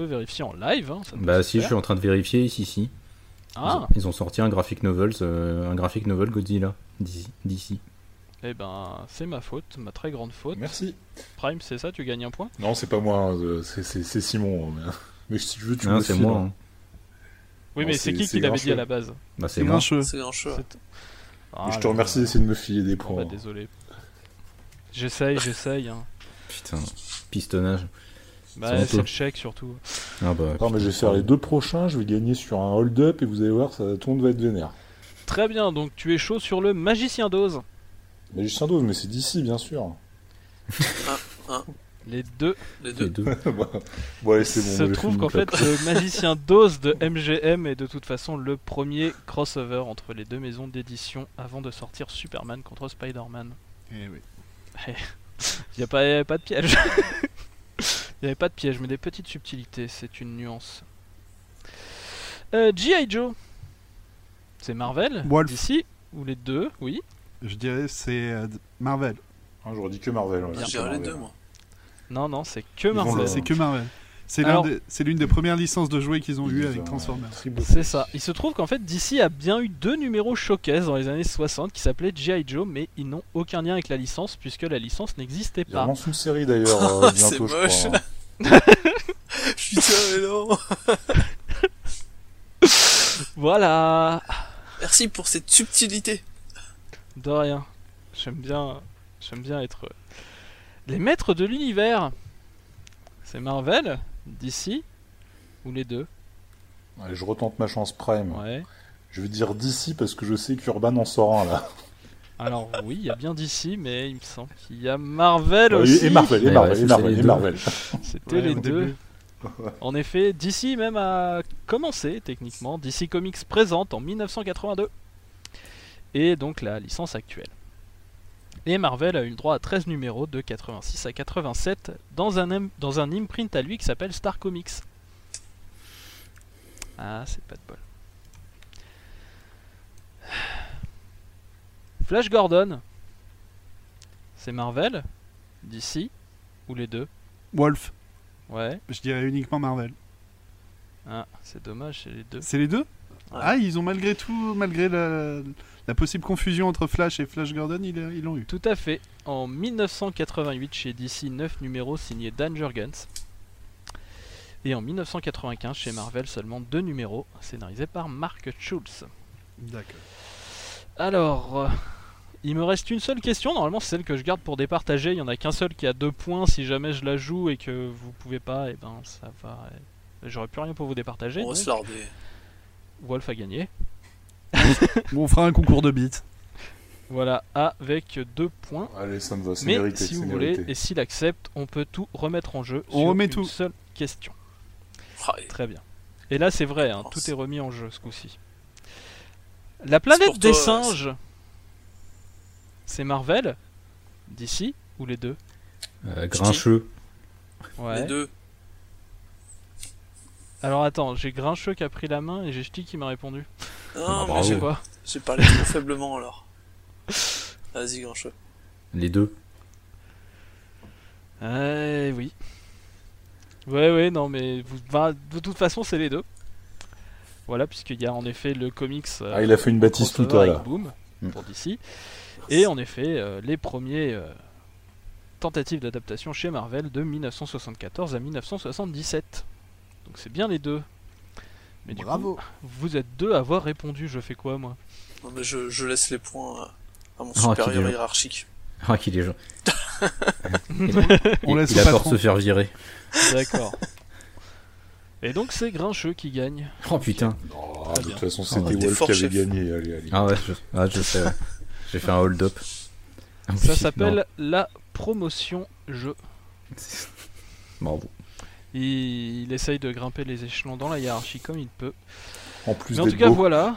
Peut vérifier en live. Hein, ça peut Bah si, je suis en train de vérifier ici, si. Ah, Ils ont sorti un graphic novel, euh, un graphic novel Godzilla. DC. eh ben, c'est ma faute, ma très grande faute. Merci. Prime, c'est ça, tu gagnes un point? Non, c'est pas moi, hein, euh, c'est- c'est c'est Simon. Mais, mais si tu veux, tu le c'est moi. hein. hein. Oui, Non, mais c'est- qui qui l'avait dit à la base? Bah c'est moi. C'est un choix. C'est- Ah, je te remercie d'essayer de me filer des points. bah, désolé. J'essaye, j'essaye. Hein. Putain, pistonnage. Bah, C'est le chèque surtout. Ah bah. Non, mais je vais faire les deux prochains, je vais gagner sur un hold-up et vous allez voir, ça, tout le monde va être vénère. Très bien, donc tu es chaud sur le magicien d'Oz. Magicien d'Oz, mais c'est d'ici, bien sûr. Les deux. Les Les deux. deux. bah, bon, allez, c'est bon. se trouve qu'en fait le magicien d'Oz de MGM est de toute façon le premier crossover entre les deux maisons d'édition avant de sortir Superman contre Spider-Man. Eh oui. Il n'y a pas, pas de piège. Il n'y avait pas de piège, mais des petites subtilités, c'est une nuance. Euh, G.I. Joe. C'est Marvel Wolf. D'ici Ou les deux Oui. Je dirais c'est euh, Marvel. Ah, J'aurais dit que Marvel. ouais, Je dirais les deux, moi. Non, non, c'est que Marvel. C'est que Marvel. C'est des- l'une des premières licences de jouets qu'ils ont Ils eues avec Transformers. C'est ça. Il se trouve qu'en fait, DC a bien eu deux numéros showcase dans les années 60 qui s'appelaient G.I. Joe, mais ils n'ont aucun lien avec la licence puisque la licence n'existait Il pas. lance une série d'ailleurs euh, C'est bientôt, je moche. crois. hein. Putain, mais non. Voilà. Merci pour cette subtilité. De rien. J'aime bien, j'aime bien être les maîtres de l'univers. C'est Marvel, DC ou les deux? Allez, je retente ma chance Prime. Ouais. Je vais dire d'ici parce que je sais qu'Urban en sort un là. Alors oui, il y a bien DC, mais il me semble qu'il y a Marvel Ouais, aussi. et Marvel, et Marvel, ouais, et c'est Marvel, et. C'était Ouais, les deux. début. En effet, DC même a commencé techniquement. DC Comics présente en 1982. Et donc la licence actuelle. Et Marvel a eu le droit à 13 numéros de 86 à 87 dans un, im- dans un imprint à lui qui s'appelle Star Comics. Ah, c'est pas de bol. Flash Gordon. C'est Marvel DC Ou les deux? Wolf. Ouais. Je dirais uniquement Marvel. Ah, c'est dommage, c'est les deux. C'est les deux? Ah, ils ont malgré tout, malgré la, la possible confusion entre Flash et Flash Gordon, ils ils l'ont eu. Tout à fait. En 1988, chez DC, 9 numéros signés Dan Jurgens. Et en 1995, chez Marvel, seulement 2 numéros, scénarisés par Mark Schultz. D'accord. Alors, euh, il me reste une seule question. Normalement, c'est celle que je garde pour départager. Il y en a qu'un seul qui a 2 points. Si jamais je la joue et que vous pouvez pas, et ben ça va. J'aurai plus rien pour vous départager. On va donc se larder. Wolf a gagné. Bon, on fera un concours de beats. Voilà, avec 2 points. Allez, ça me va, c'est Mais mérité. si vous voulez, et s'il accepte, on peut tout remettre en jeu. On sur remet une tout. seule question. Ah, Très bien. Et là, c'est vrai, hein, Oh, tout est remis en jeu ce coup-ci. La planète des toi, singes, c'est Marvel, d'ici ou les deux Euh, grincheux. Ouais. Les deux. Alors attends, j'ai Grincheux qui a pris la main et j'ai Ch'ti qui m'a répondu. Non, Ah, mais j'ai- Quoi j'ai parlé trop faiblement alors. Vas-y, Grincheux. Les deux. Eh oui. Ouais, ouais, non, mais vous- bah, de toute façon, c'est les deux. Voilà, puisqu'il y a en effet le comics. euh, Ah, il a fait une bâtisse tout à avec là. Boom Mm. pour DC. Et en effet, euh, les premiers euh, tentatives d'adaptation chez Marvel de 1974 à 1977. Donc c'est bien les deux. Mais du Bravo. coup, vous êtes deux à avoir répondu. Je fais quoi moi? Non, mais je, je laisse les points à- à mon Oh, supérieur hiérarchique. Ah, qu'il est gentil. On il, laisse il a peur de se faire virer. D'accord. Et donc c'est Grincheux qui gagne. Oh putain. Oh, de toute façon, Ah, c'était Wolf qui avait chef. gagné. Allez, allez. Ah ouais, je, ah, je sais. J'ai fait un hold-up. Ça s'appelle la promotion jeu. non. Bravo. Il, il essaye de grimper les échelons dans la hiérarchie comme il peut. En plus Mais en tout cas, beau. voilà.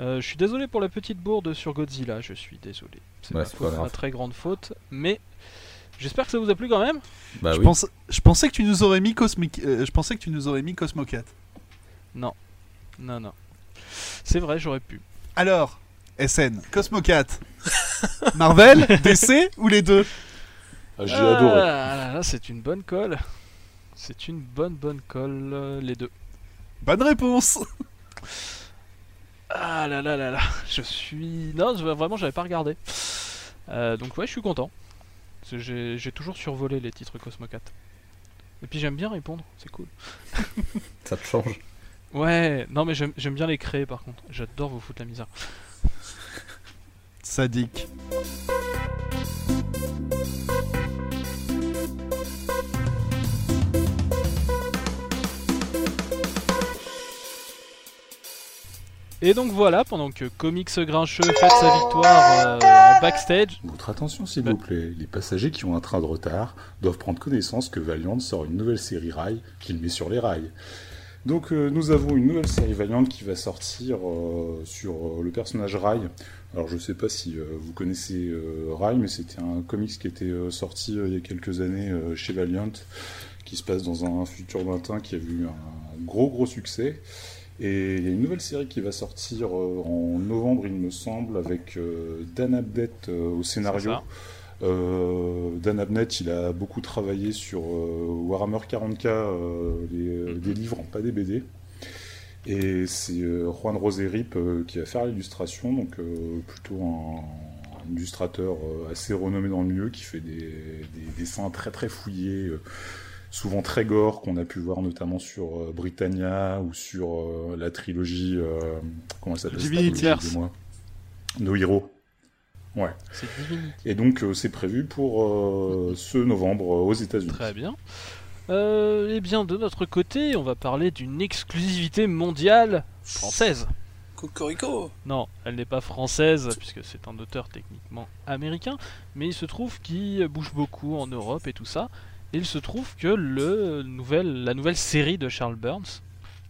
Euh, je suis désolé pour la petite bourde sur Godzilla, je suis désolé. C'est Ouais, ma très grande faute, mais j'espère que ça vous a plu quand même. Bah je, oui. pense- je pensais que tu nous aurais mis Cosmic, euh, je pensais que tu nous aurais mis Cosmocat. Non, non. C'est vrai, j'aurais pu. Alors, SN, Cosmocat, Marvel, DC ou les deux? Ah, J'ai Ah, adoré. là, là, c'est une bonne colle. C'est une bonne bonne colle, euh, les deux. Bonne réponse. Ah là là là là, je suis... Non, je- vraiment, j'avais pas regardé. Euh, donc ouais, je suis content. J'ai j'ai toujours survolé les titres Cosmocat. Et puis j'aime bien répondre, c'est cool. Ça te change. Ouais, non mais j'aime j'aime bien les créer par contre. J'adore vous foutre la misère. Sadique. Et donc voilà, pendant que Comics Grincheux fête sa victoire euh, en backstage. Votre attention, s'il Bah. vous plaît. Les passagers qui ont un train de retard doivent prendre connaissance que Valiant sort une nouvelle série rail qu'il met sur les rails. Donc, euh, nous avons une nouvelle série Valiant qui va sortir euh, sur euh, le personnage Rai. Alors, je sais pas si euh, vous connaissez euh, Rai, mais c'était un comics qui était euh, sorti euh, il y a quelques années euh, chez Valiant, qui se passe dans un futur lointain qui a vu un gros gros succès. Et il y a une nouvelle série qui va sortir en novembre, il me semble, avec Dan Abnett au scénario. Dan Abnett, il a beaucoup travaillé sur Warhammer 40k, euh, les- Mhm. des livres, pas des BD. Et c'est euh, Juan Roserip euh, qui va faire l'illustration, donc euh, plutôt un, un illustrateur euh, assez renommé dans le milieu, qui fait des, des dessins très très fouillés, euh, souvent très gore, qu'on a pu voir notamment sur euh, Britannia ou sur euh, la trilogie, euh, comment ça s'appelle Divinity. dis-moi No Hero. Ouais. C'est Divinity. Et donc euh, c'est prévu pour euh, ce novembre euh, aux États-Unis. Très bien. Euh, eh bien, de notre côté, on va parler d'une exclusivité mondiale française. Cocorico Non, elle n'est pas française, puisque c'est un auteur techniquement américain, mais il se trouve qu'il bouge beaucoup en Europe et tout ça. Et il se trouve que le nouvel, la nouvelle série de Charles Burns,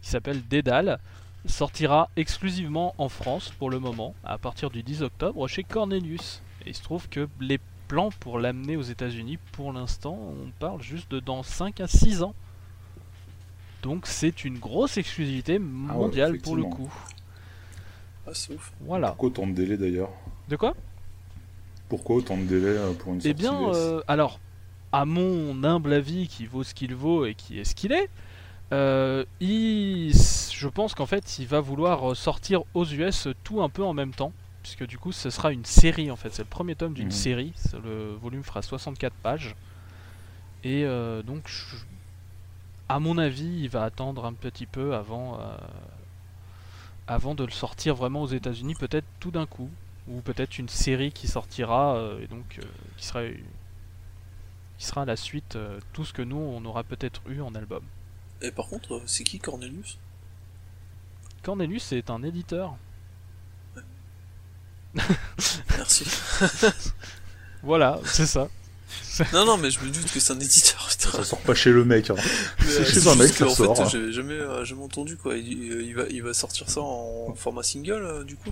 qui s'appelle Dédale, sortira exclusivement en France pour le moment, à partir du 10 octobre, chez Cornelius. Et il se trouve que les plans pour l'amener aux États-Unis, pour l'instant, on parle juste de dans 5 à 6 ans. Donc c'est une grosse exclusivité mondiale pour le coup. Ah, c'est ouf. Voilà. Pourquoi autant de délai d'ailleurs? De quoi? Pourquoi autant de délai euh, pour une sortie Eh bien, euh, alors, à mon humble avis, qui vaut ce qu'il vaut et qui est ce qu'il est, Euh, il- je pense qu'en fait, il va vouloir sortir aux US tout un peu en même temps, puisque du coup, ce sera une série en fait. C'est le premier tome d'une Mhm. série. Le volume fera 64 pages. Et euh, donc, je- à mon avis, il va attendre un petit peu avant, euh, avant de le sortir vraiment aux États-Unis, peut-être tout d'un coup, ou peut-être une série qui sortira euh, et donc euh, qui sera qui sera la suite, euh, tout ce que nous on aura peut-être eu en album. Et par contre, c'est qui Cornelius? Cornelius est un éditeur. Merci. Voilà, c'est ça. non, non, mais je me doute que c'est un éditeur. Ça sort pas chez le mec. hein. C'est euh, chez c'est un mec, juste ça que, en sort. fait, j'ai jamais, euh, jamais entendu quoi. Il, il va, il va sortir ça en format single euh, du coup.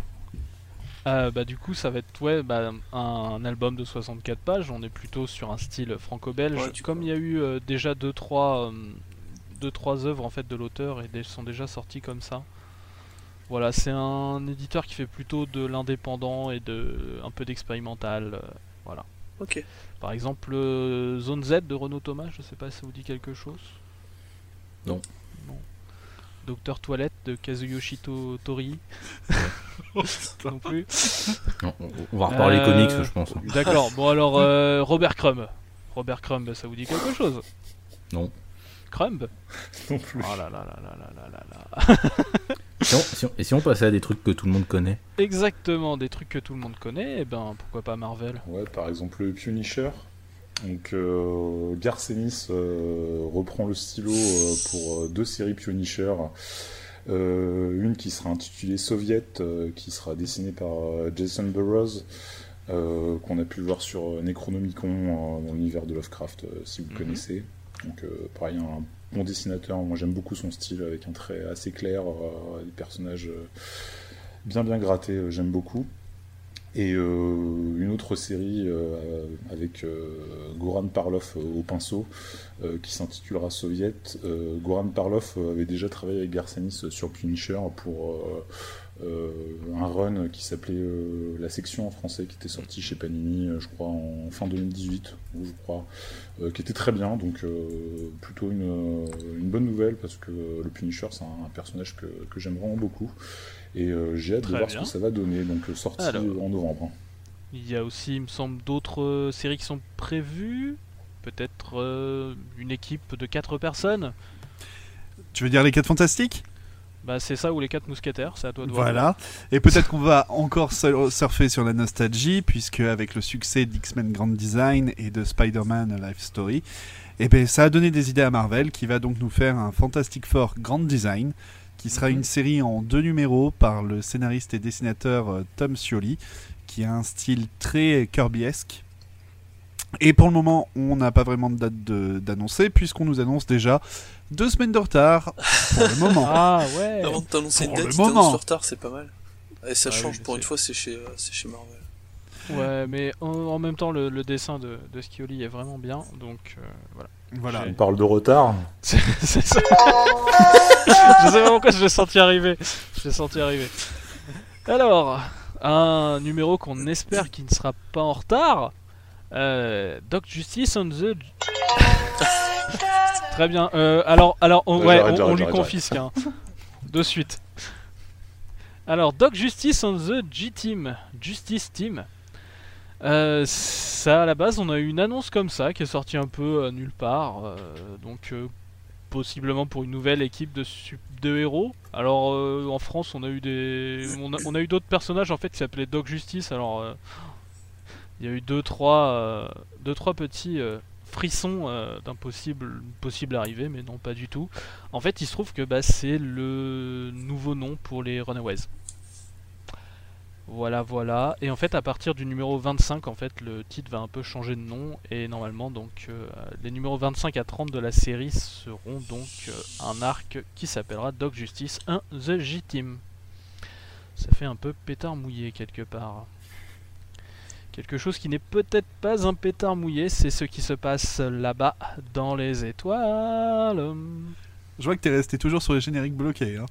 Euh, bah du coup ça va être ouais bah, un, un album de 64 pages. On est plutôt sur un style franco-belge. Ouais, Comme il y a eu euh, déjà deux trois euh, deux trois œuvres en fait de l'auteur et elles sont déjà sorties comme ça. Voilà, c'est un éditeur qui fait plutôt de l'indépendant et de un peu d'expérimental. Euh, voilà. Par exemple, euh, Zone Z de Renaud Thomas, je ne sais pas si ça vous dit quelque chose. Non. non. Docteur Toilette de Kazuyoshito Tori. non plus. On va reparler euh, comics, je pense. D'accord. Bon alors, Robert Crumb. Robert Crumb, ça vous dit quelque chose? Non. Crumb? Non plus. Oh là là là là là là là. Si on- si on- et si on passait à des trucs que tout le monde connaît Exactement, des trucs que tout le monde connaît, et ben pourquoi pas Marvel Ouais, par exemple le Punisher. Donc euh, Garth Ennis euh, reprend le stylo euh, pour euh, deux séries Punisher. Euh, une qui sera intitulée Soviet, euh, qui sera dessinée par euh, Jason Burroughs, euh, qu'on a pu voir sur Necronomicon euh, dans l'univers de Lovecraft, euh, si vous Mhm. connaissez. Donc euh, pareil, un bon dessinateur. Moi j'aime beaucoup son style avec un trait assez clair, euh, des personnages euh, bien bien grattés, euh, j'aime beaucoup. Et une autre série avec Goran Parlov au pinceau qui s'intitulera Soviet. Goran Parlov avait déjà travaillé avec Garcenis sur Punisher pour un run qui s'appelait La Section en français qui était sorti chez Panini, je crois, en fin 2018, ou je crois, qui était très bien. Donc euh, plutôt une, une bonne nouvelle parce que le Punisher c'est un, un personnage que, que j'aime vraiment beaucoup. Et euh, j'ai hâte Très de voir bien. ce que ça va donner. Donc euh, sorti Alors. en novembre. hein. Il y a aussi, il me semble, d'autres euh, séries qui sont prévues. Peut-être euh, une équipe de 4 personnes. Tu veux dire les 4 fantastiques? Bah c'est ça ou les 4 mousquetaires, c'est à toi de voir. Voilà. Et peut-être qu'on va encore sur- surfer sur la nostalgie, puisque avec le succès d'X-Men Grand Design et de Spider-Man Life Story, eh ben, ça a donné des idées à Marvel, qui va donc nous faire un Fantastic Four Grand Design, qui sera Mhm. une série en deux numéros par le scénariste et dessinateur euh, Tom Scioli, qui a un style très Kirbyesque. Et pour le moment, on n'a pas vraiment de date de- d'annoncer, puisqu'on nous annonce déjà deux semaines de retard pour le moment. Ah ouais Avant de t'annoncer une date, le moment. le retard, c'est pas mal. Et ça Ah change pour une fois, c'est chez, euh, c'est chez Marvel. Ouais, mais en, en même temps, le, le dessin de, de Scioli est vraiment bien, donc euh, voilà. Voilà. On parle de retard. C'est c'est ça. je sais pas pourquoi je l'ai senti arriver. Je l'ai senti arriver. Alors, un numéro qu'on espère qui ne sera pas en retard. Euh, Doc Justice on the. Très bien. Euh, alors, alors, on, Ouais, on, lui confisque hein. de suite. Alors, Doc Justice on the G-Team, Justice Team. Euh, ça, à la base, on a eu une annonce comme ça qui est sortie un peu nulle part. donc, possiblement pour une nouvelle équipe de, de héros. Alors, en France, on a eu des, on a, on a eu d'autres personnages en fait qui s'appelaient Doc Justice. Alors, il y a eu deux, trois, euh, deux, trois petits euh, frissons euh, d'un possible, possible arrivée, mais non, pas du tout. En fait, il se trouve que bah, c'est le nouveau nom pour les Runaways. Voilà, voilà. Et en fait, à partir du numéro 25, en fait, le titre va un peu changer de nom. Et normalement, donc, euh, les numéros 25 à 30 de la série seront donc euh, un arc qui s'appellera Dog Justice 1 The G-Team. Ça fait un peu pétard mouillé quelque part. Quelque chose qui n'est peut-être pas un pétard mouillé, c'est ce qui se passe là-bas dans les étoiles. Je vois que t'es resté toujours sur les génériques bloqués. Hein.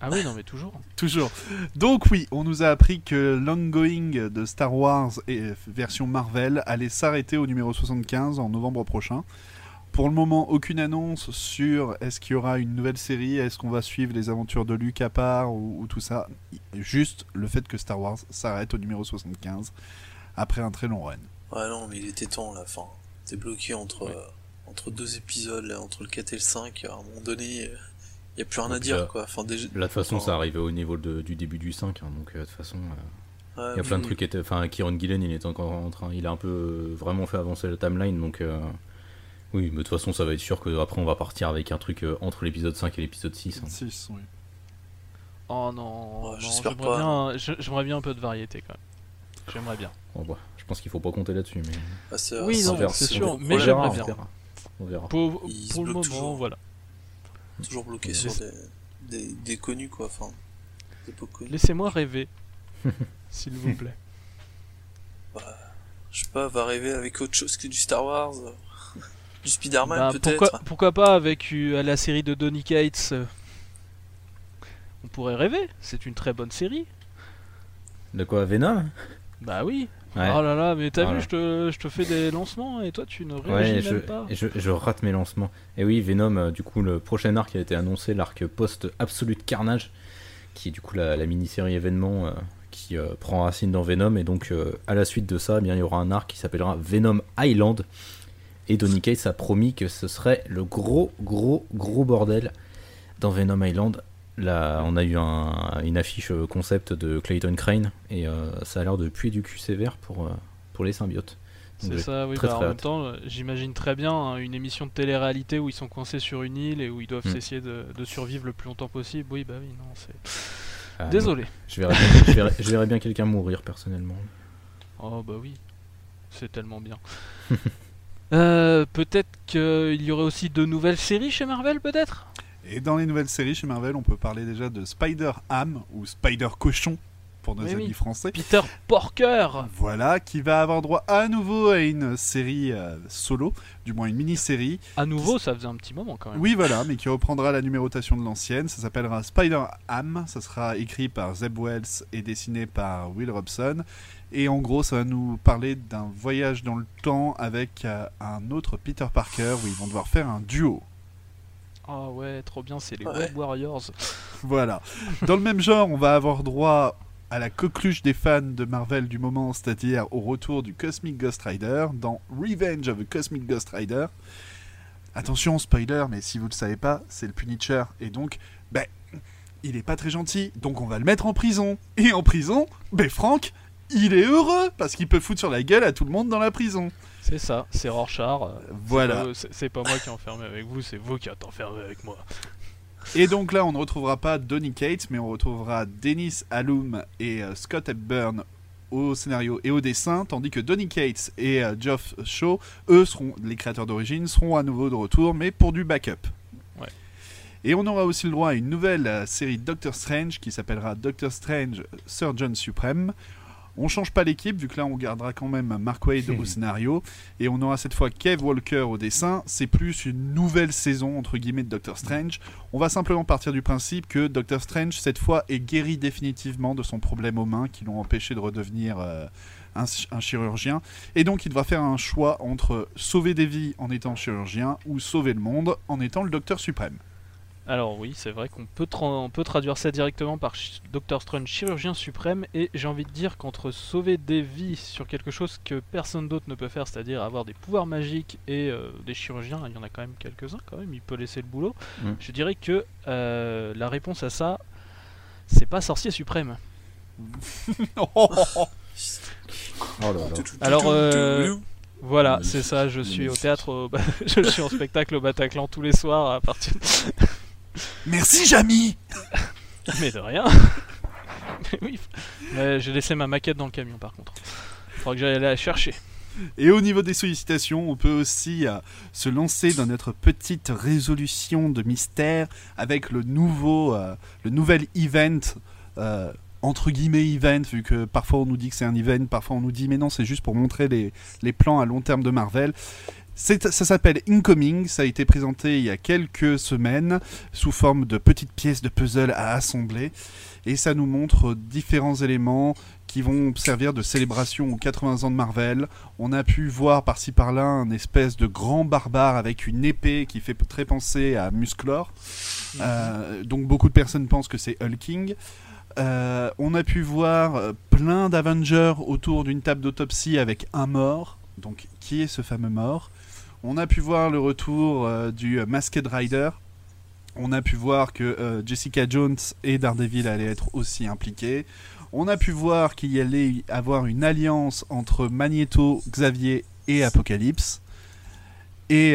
Ah oui, non mais toujours. Toujours. Donc oui, on nous a appris que l'ongoing de Star Wars et version Marvel allait s'arrêter au numéro 75 en novembre prochain. Pour le moment, aucune annonce sur est-ce qu'il y aura une nouvelle série, est-ce qu'on va suivre les aventures de Luke à part ou, ou tout ça. Juste le fait que Star Wars s'arrête au numéro 75 après un très long run. Ouais, non, mais il était temps là. Enfin, t'es bloqué entre, euh, entre deux épisodes, là, entre le 4 et le 5. À un moment donné, il n'y a plus rien à dire, là- quoi. Enfin, déjà. Là, de toute façon, enfin, ça arrivait au niveau de- du début du 5, hein, donc euh, de toute façon, euh, ouais, il y a plein de oui, trucs qui étaient. Enfin, Kieron Gillen, il est encore en train. Il a un peu euh, vraiment fait avancer la timeline, donc. euh, oui, mais de toute façon, ça va être sûr que après on va partir avec un truc euh, entre l'épisode 5 et l'épisode 6. hein. 6, oui. Oh non, Ouais, non, j'espère j'aimerais pas. bien, j'aimerais bien un peu de variété quand même. J'aimerais bien. Bon, bah, je pense qu'il faut pas compter là-dessus, mais. ah, c'est- Oui, c'est- sûr, mais j'aimerais on bien. verra. On verra. Pour, le moment, toujours. voilà. Toujours bloqué Ouais. sur des, des, des connus, quoi. Enfin, des peu connus. Laissez-moi rêver, s'il vous plaît. Je sais pas, va rêver avec autre chose que du Star Wars. euh, du Spider-Man, Bah, peut-être. pourquoi, pourquoi pas avec euh, la série de Donny Cates euh, On pourrait rêver, c'est une très bonne série. De quoi Venom? Bah oui. Ouais. Oh là là, mais t'as Voilà. vu, je te, je te fais des lancements et toi tu ne réagis Ouais, même je, pas. et je, je rate mes lancements. Et oui, Venom, euh, du coup, le prochain arc a été annoncé, l'arc post-Absolute Carnage, qui est du coup la, la mini-série événement euh, qui euh, prend racine dans Venom. Et donc, à la suite de ça, eh bien, il y aura un arc qui s'appellera Venom Island. Et Donny Cates a promis que ce serait le gros, gros, gros bordel dans Venom Island. Là, on a eu un- une affiche euh, concept de Clayton Crane, et euh, ça a l'air de puer du cul sévère pour, euh, pour les symbiotes. C'est ça, oui. très, bah, très en même temps, j'imagine très bien hein, une émission de télé-réalité où ils sont coincés sur une île et où ils doivent Mm. essayer de, de survivre le plus longtemps possible. Oui, bah oui, non, c'est. Ah, Désolé. Je verrais bien, je verrais- je verrais bien quelqu'un mourir personnellement. Oh bah oui, c'est tellement bien. Euh, peut-être qu'il y aurait aussi de nouvelles séries chez Marvel, peut-être? Et dans les nouvelles séries chez Marvel, on peut parler déjà de Spider-Ham ou Spider-Cochon pour nos Mais amis oui. français. Peter Porker Voilà, qui va avoir droit à nouveau à une série euh, solo, du moins une mini-série. À nouveau, ça faisait un petit moment quand même. Oui, voilà, mais qui reprendra la numérotation de l'ancienne. Ça s'appellera Spider-Ham. Ça sera écrit par Zeb Wells et dessiné par Will Robson. Et en gros, ça va nous parler d'un voyage dans le temps avec euh, un autre Peter Parker où ils vont devoir faire un duo. Ah ouais, trop bien, c'est les Ouais. Web Warriors. Voilà. Dans le même genre, on va avoir droit à la coqueluche des fans de Marvel du moment, c'est-à-dire au retour du Cosmic Ghost Rider dans Revenge of the Cosmic Ghost Rider. Attention, spoiler, mais si vous ne le savez pas, c'est le Punisher. Et donc, ben, il est pas très gentil, donc on va le mettre en prison. Et en prison, ben Franck, il est heureux parce qu'il peut foutre sur la gueule à tout le monde dans la prison. C'est ça, c'est Rorschach. Voilà. C'est pas moi qui ai enfermé avec vous, c'est vous qui êtes enfermé avec moi. Et donc là, on ne retrouvera pas Donny Cates, mais on retrouvera Dennis Alum et euh, Scott Hepburn au scénario et au dessin, tandis que Donny Cates et euh, Geoff Shaw, eux seront les créateurs d'origine, seront à nouveau de retour, mais pour du backup. Ouais. Et on aura aussi le droit à une nouvelle euh, série Doctor Strange qui s'appellera Doctor Strange Surgeon Supreme. On change pas l'équipe, vu que là on gardera quand même Mark Wade au scénario, et on aura cette fois Kev Walker au dessin. C'est plus une nouvelle saison entre guillemets de Doctor Strange. On va simplement partir du principe que Doctor Strange cette fois est guéri définitivement de son problème aux mains qui l'ont empêché de redevenir euh, un, ch- un chirurgien, et donc il devra faire un choix entre sauver des vies en étant chirurgien ou sauver le monde en étant le Docteur suprême. Alors oui, c'est vrai qu'on peut, tra- on peut traduire ça directement par ch- Doctor Strange, chirurgien suprême, et j'ai envie de dire qu'entre sauver des vies sur quelque chose que personne d'autre ne peut faire, c'est-à-dire avoir des pouvoirs magiques et euh, des chirurgiens, il y en a quand même quelques-uns quand même, il peut laisser le boulot, Mm. je dirais que euh, la réponse à ça, c'est pas sorcier suprême. Oh là là. Alors, euh, Voilà, c'est ça, je suis au théâtre, au- je suis en spectacle au Bataclan tous les soirs à partir Merci Jamy Mais de rien. Mais oui. Mais j'ai laissé ma maquette dans le camion par contre. Faudra que j'aille la chercher. Et au niveau des sollicitations, on peut aussi euh, se lancer dans notre petite résolution de mystère avec le nouveau, euh, le nouvel event. euh, entre guillemets event, vu que parfois on nous dit que c'est un event, parfois on nous dit mais non c'est juste pour montrer les, les plans à long terme de Marvel. Ça s'appelle Incoming, ça a été présenté il y a quelques semaines sous forme de petites pièces de puzzle à assembler et ça nous montre différents éléments qui vont servir de célébration aux 80 ans de Marvel. On a pu voir par-ci par-là un espèce de grand barbare avec une épée qui fait très penser à Musclor. Euh, donc beaucoup de personnes pensent que c'est Hulking. Euh, on a pu voir euh, plein d'Avengers autour d'une table d'autopsie avec un mort. Donc qui est ce fameux mort? On a pu voir le retour euh, du euh, Masked Rider. On a pu voir que euh, Jessica Jones et Daredevil allaient être aussi impliqués. On a pu voir qu'il y allait y avoir une alliance entre Magneto, Xavier et Apocalypse. Et,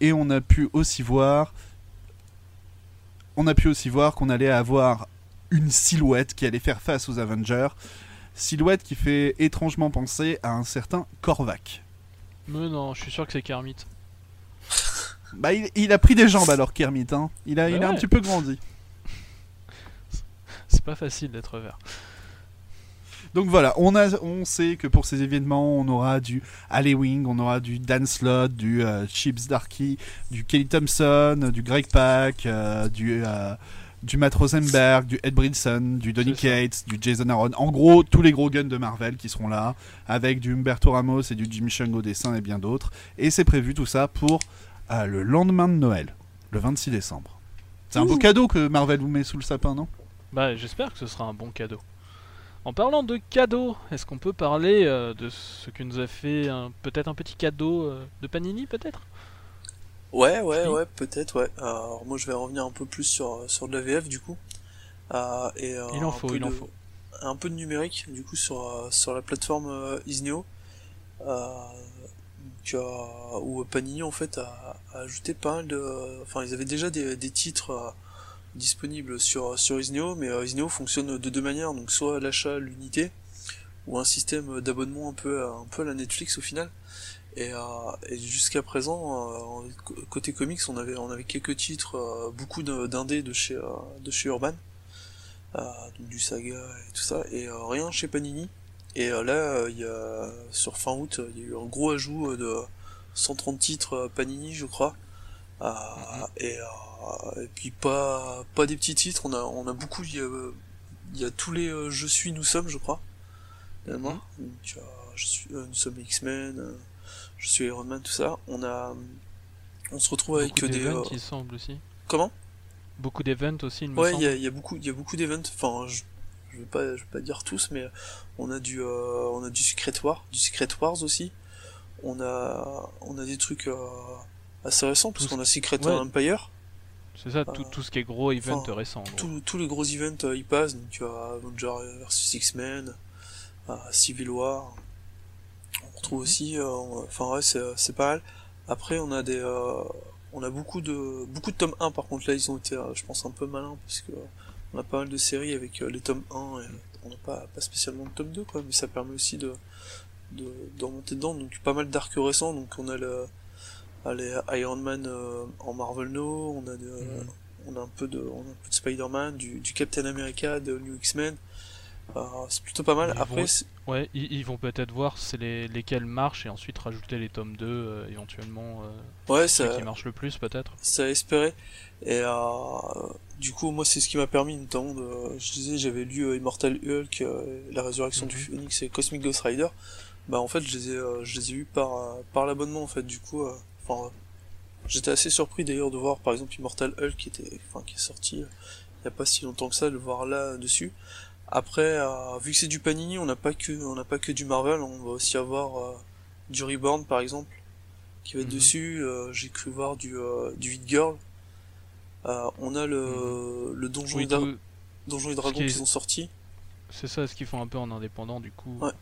et on a pu aussi voir on a pu aussi voir qu'on allait avoir une silhouette qui allait faire face aux Avengers. Silhouette qui fait étrangement penser à un certain Korvac. Mais non, je suis sûr que c'est Kermit. Bah, il, il a pris des jambes alors, Kermit. Hein. Il, a, Bah il a un ouais. petit peu grandi. C'est pas facile d'être vert. Donc voilà, on, a, on sait que pour ces événements, on aura du Wing, on aura du Dan Slott, du euh, Chips Darky, du Kelly Thompson, du Greg Pak, euh, du, euh, du Matt Rosenberg, du Ed Brinson, du Donny. Cates, du Jason Aaron. En gros, tous les gros guns de Marvel qui seront là, avec du Humberto Ramos et du Jimmy Chung au dessin et bien d'autres. Et c'est prévu tout ça pour euh, le lendemain de Noël, le 26 décembre. C'est un beau cadeau que Marvel vous met sous le sapin, non? Bah, j'espère que ce sera un bon cadeau. En parlant de cadeaux, est-ce qu'on peut parler euh, de ce que nous a fait peut-être un petit cadeau euh, de Panini, peut-être? Ouais, ouais, Oui. ouais, peut-être, ouais. Alors moi je vais revenir un peu plus sur, sur de la VF du coup. Euh, et, euh, Il en un faut, peu il en de- faut. Un peu de numérique du coup sur, euh, sur la plateforme euh, Isneo. Euh, donc, où Panini en fait a, a ajouté pas mal de... Enfin ils avaient déjà des, des titres disponibles sur, sur Isneo, mais Isneo fonctionne de deux manières, donc soit l'achat à l'unité, ou un système d'abonnement un peu, un peu à la Netflix au final. Et, euh, et jusqu'à présent, euh, côté comics, on avait, on avait quelques titres, euh, beaucoup d'indés de chez, euh, de chez Urban, euh, donc du Saga et tout ça, et euh, rien chez Panini. Et euh, là, il y a, sur fin août, il y a eu un gros ajout de 130 titres Panini, je crois. Euh, et, euh, et puis pas, pas des petits titres, on a, on a beaucoup, il y a, il y a tous les euh, Je suis, nous sommes, je crois. Donc, euh, je suis, euh, nous sommes X-Men, je suis Iron Man, tout ça. On a, on se retrouve avec Beaucoup des, euh, il semble aussi. comment? Beaucoup d'events aussi, il me Ouais, il semble. y a, il y a beaucoup, il y a beaucoup d'events. Enfin, je, je vais pas, je vais pas dire tous, mais on a du, euh, on a du Secret War, du Secret Wars aussi. On a, on a des trucs euh, assez récents parce qu'on a Secret ouais. Empire. C'est ça, tout, Euh, tout ce qui est gros event enfin, récent. Tous, les gros events y passent. Donc tu as Avenger versus X-Men, Civil War. On retrouve aussi, euh, enfin ouais, c'est, c'est pas mal. Après, on a des, euh, on a beaucoup de, beaucoup de tomes 1 par contre là, ils ont été, euh, je pense, un peu malins parce que on a pas mal de séries avec les tomes 1 et on n'a pas, pas spécialement de tome 2 quoi, mais ça permet aussi de, de, de remonter dedans. Donc pas mal d'arcs récents. Donc on a le, les Iron Man euh, en Marvel No, on a de, Mhm. on a un peu de, on a un peu de Spider-Man, du, du Captain America, de New X-Men. Euh, c'est plutôt pas mal. Ils Après, vont- Ouais, ils, ils vont peut-être voir c'est les, lesquels marchent et ensuite rajouter les tomes 2 euh, éventuellement. euh, ouais, ça, qui marchent le plus peut-être. ça a espéré. Et euh, du coup, moi, c'est ce qui m'a permis, notamment, de, je disais, j'avais lu euh, Immortal Hulk, euh, La Résurrection du Mhm. Phoenix et Cosmic Ghost Rider. Bah, en fait, je les ai, euh, je les ai eus par, euh, par l'abonnement, en fait. Du coup, enfin, j'étais assez surpris d'ailleurs de voir, par exemple, Immortal Hulk qui était, enfin, qui est sorti il y a pas si longtemps que ça, de le voir là dessus. Après, euh, vu que c'est du Panini, on n'a pas que, on n'a pas que du Marvel, on va aussi avoir euh, du Reborn, par exemple, qui va être Mhm. dessus. Euh, J'ai cru voir du, du Hit Girl. On a le, le Donjon, Oui, et, tout- Donjon et Dragon qu'ils ont sorti. c'est ça ce qu'ils font un peu en indépendant du coup. Ouais.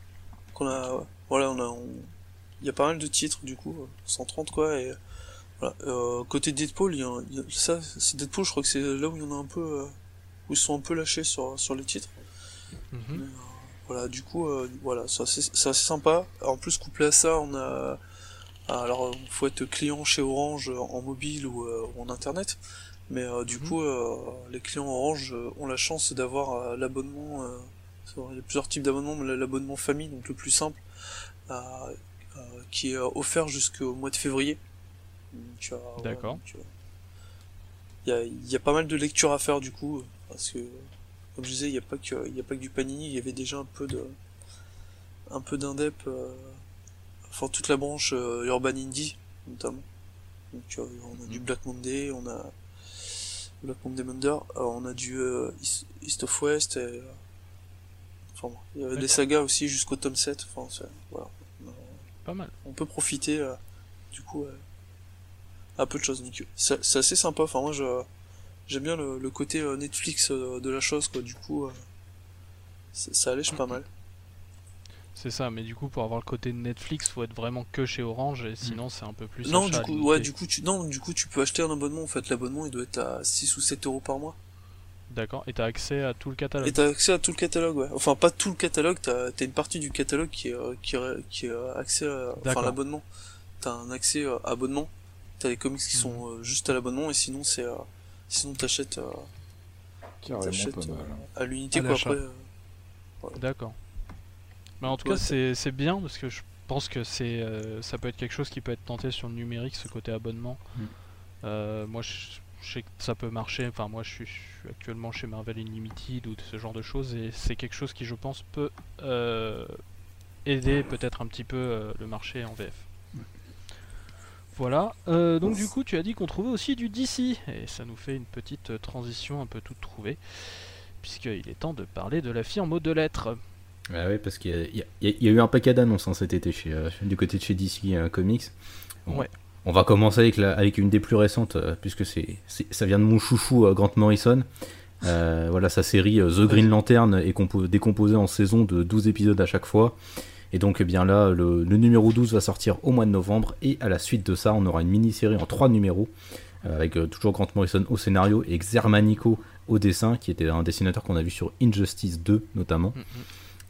Qu'on a, voilà, on a, on- il y a pas mal de titres du coup, euh, 130 quoi. Et voilà. Euh, côté Deadpool, il y a, un- il y a- ça, c'est Deadpool, je crois que c'est là où il y en a un peu, où ils sont un peu lâchés sur sur les titres. Mhm. Euh, voilà, du coup, euh, voilà, c'est assez, sympa. En plus, couplé à ça, on a, alors, il faut être client chez Orange euh, en mobile ou, euh, ou en internet. Mais euh, du Mhm. coup, euh, les clients Orange euh, ont la chance d'avoir euh, l'abonnement. euh, il y a plusieurs types d'abonnements, mais l'abonnement famille, donc le plus simple, euh, euh, qui est euh, offert jusqu'au mois de février. Euh, D'accord. euh, Il y a, il y a pas mal de lectures à faire du coup, parce que, comme je disais, il n'y a pas que, y a pas que du Panini, il y avait déjà un peu de, un peu d'indep, euh, enfin toute la branche euh, Urban Indie notamment. Donc on a du Black Monday, on a Black Monday Munder, euh, on a du East, East of West, et, enfin il y avait des sagas aussi jusqu'au tome 7, enfin voilà. Pas mal. on peut profiter du coup à peu de choses. Donc c'est c'est assez sympa. Enfin moi je j'aime bien le, le côté euh, Netflix euh, de la chose quoi. Du coup euh, ça, allège pas mal. C'est ça, mais du coup, pour avoir le côté Netflix, faut être vraiment que chez Orange, et sinon, c'est un peu plus. non du coup ouais du coup tu non du coup tu peux acheter un abonnement. En fait l'abonnement il doit être à 6 ou 7 euros par mois. D'accord, et t'as accès à tout le catalogue. Et t'as accès à tout le catalogue ouais. Enfin pas tout le catalogue. T'as as une partie du catalogue qui est qui est, qui est accès à, enfin l'abonnement. T'as un accès euh, abonnement. T'as les comics qui Mhm. sont juste à l'abonnement et sinon c'est sinon t'achètes euh, t'achètes euh, à l'unité À quoi après. euh, D'accord. Mais en tout Ouais, cas, c'est c'est bien parce que je pense que c'est euh, ça peut être quelque chose qui peut être tenté sur le numérique, ce côté abonnement. Mm. Euh, moi, je, je sais que ça peut marcher. Enfin, moi, je suis, je suis actuellement chez Marvel Unlimited ou ce genre de choses, et c'est quelque chose qui, je pense, peut euh, aider peut-être un petit peu euh, le marché en VF. Voilà. Euh, donc, du coup, tu as dit qu'on trouvait aussi du DC, et ça nous fait une petite euh, transition un peu toute trouvée, puisqu'il est temps de parler de la fille en mot de lettres. Ouais, ouais, parce qu'il y, a- y y eu un paquet d'annonces hein, cet été chez, euh, du côté de chez DC euh, Comics. On, Ouais. on va commencer avec, la, avec une des plus récentes, puisque c'est, ça vient de mon chouchou Grant Morrison. Voilà, sa série The Green Lantern est compo- décomposée en saison de 12 épisodes à chaque fois. Et donc, eh bien là, le, le numéro 12 va sortir au mois de novembre. Et à la suite de ça, on aura une mini-série en 3 numéros, euh, avec euh, toujours Grant Morrison au scénario et Xermanico au dessin, qui était un dessinateur qu'on a vu sur Injustice 2 notamment. Mm, mm.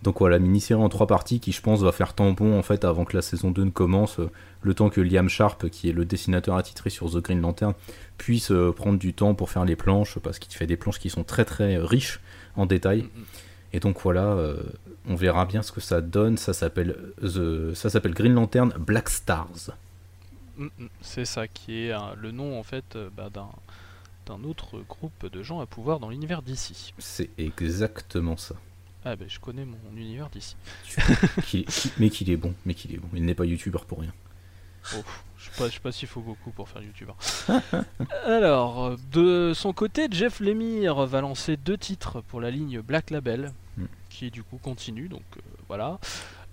Donc voilà, mini-série en trois parties qui je pense va faire tampon en fait avant que la saison 2 ne commence, euh, le temps que Liam Sharp, qui est le dessinateur attitré sur The Green Lantern, puisse euh, prendre du temps pour faire les planches, parce qu'il fait des planches qui sont très très riches en détails. Mm, mm. Et donc voilà, on verra bien ce que ça donne. Ça s'appelle The- ça s'appelle Green Lantern Black Stars. Mm, mm, C'est ça qui est euh, le nom en fait euh, bah, d'un d'un autre groupe de gens à pouvoir dans l'univers d'ici. C'est exactement ça. Ah ben je connais mon univers d'ici. Qui- qui- mais qu'il est bon, mais qu'il est bon. Il n'est pas youtubeur pour rien. Oh, je sais pas, je sais pas s'il faut beaucoup pour faire youtubeur. Alors, euh, de son côté, Jeff Lemire va lancer deux titres pour la ligne Black Label. Qui du coup continue, donc euh, voilà.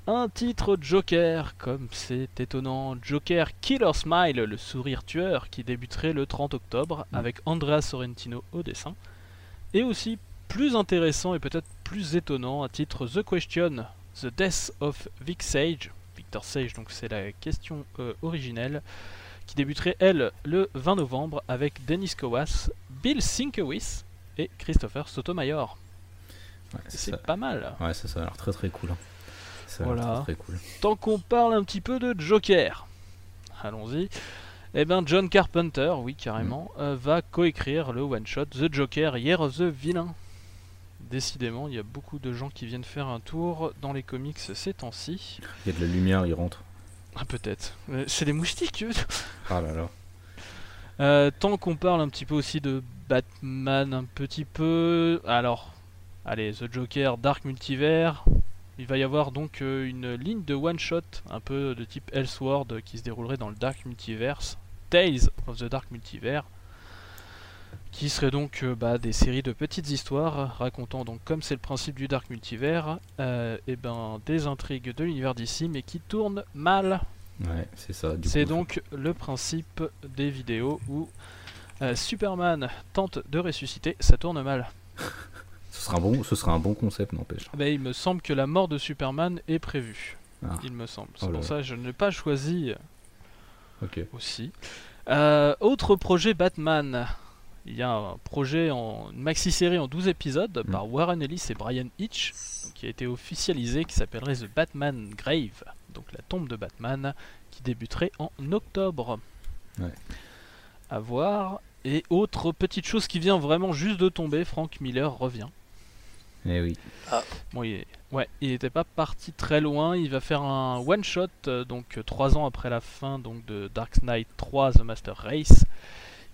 Un titre Joker, comme c'est étonnant, Joker Killer Smile, le sourire tueur, qui débuterait le 30 octobre Mm. avec Andrea Sorrentino au dessin. Et aussi, plus intéressant et peut-être plus étonnant, un titre The Question, The Death of Vic Sage, Victor Sage, donc c'est la question euh, originelle, qui débuterait elle le 20 novembre avec Dennis Kowas, Bill Sienkiewicz et Christopher Sotomayor. Ouais, c'est pas mal. Ouais, ça, ça a l'air très très cool. hein. Ça a l'air Voilà. très très cool. Tant qu'on parle un petit peu de Joker, allons-y. Eh ben John Carpenter, oui carrément, euh, va coécrire le one-shot The Joker Year of the Villain. Décidément, il y a beaucoup de gens qui viennent faire un tour dans les comics ces temps-ci. Il y a de la lumière, il rentre. Ah peut-être. C'est des moustiques. eux. Ah là là. Euh, tant qu'on parle un petit peu aussi de Batman, un petit peu. Alors, allez, The Joker, Dark Multiverse. Il va y avoir donc euh, une ligne de one shot, un peu de type Elseworld, euh, qui se déroulerait dans le Dark Multiverse, Tales of the Dark Multiverse, qui serait donc euh, bah, des séries de petites histoires racontant donc comme c'est le principe du Dark Multiverse, euh, et ben des intrigues de l'univers d'ici, mais qui tournent mal. Ouais, c'est ça. C'est donc le principe des vidéos où euh, Superman tente de ressusciter, ça tourne mal. Ce sera un bon, ce sera un bon concept, n'empêche. Mais il me semble que la mort de Superman est prévue. Ah. Il me semble. C'est Oh là pour ça que je ne l'ai pas choisi Ok. aussi. Euh, autre projet Batman. Il y a un projet en une maxi-série en 12 épisodes Mm. par Warren Ellis et Brian Hitch qui a été officialisé, qui s'appellerait The Batman Grave, donc la tombe de Batman, qui débuterait en octobre. Ouais. À voir. Et autre petite chose qui vient vraiment juste de tomber, Frank Miller revient. Eh oui. Bon, il est- ouais, il n'était pas parti très loin. Il va faire un one shot, euh, donc euh, trois ans après la fin donc de Dark Knight 3 The Master Race.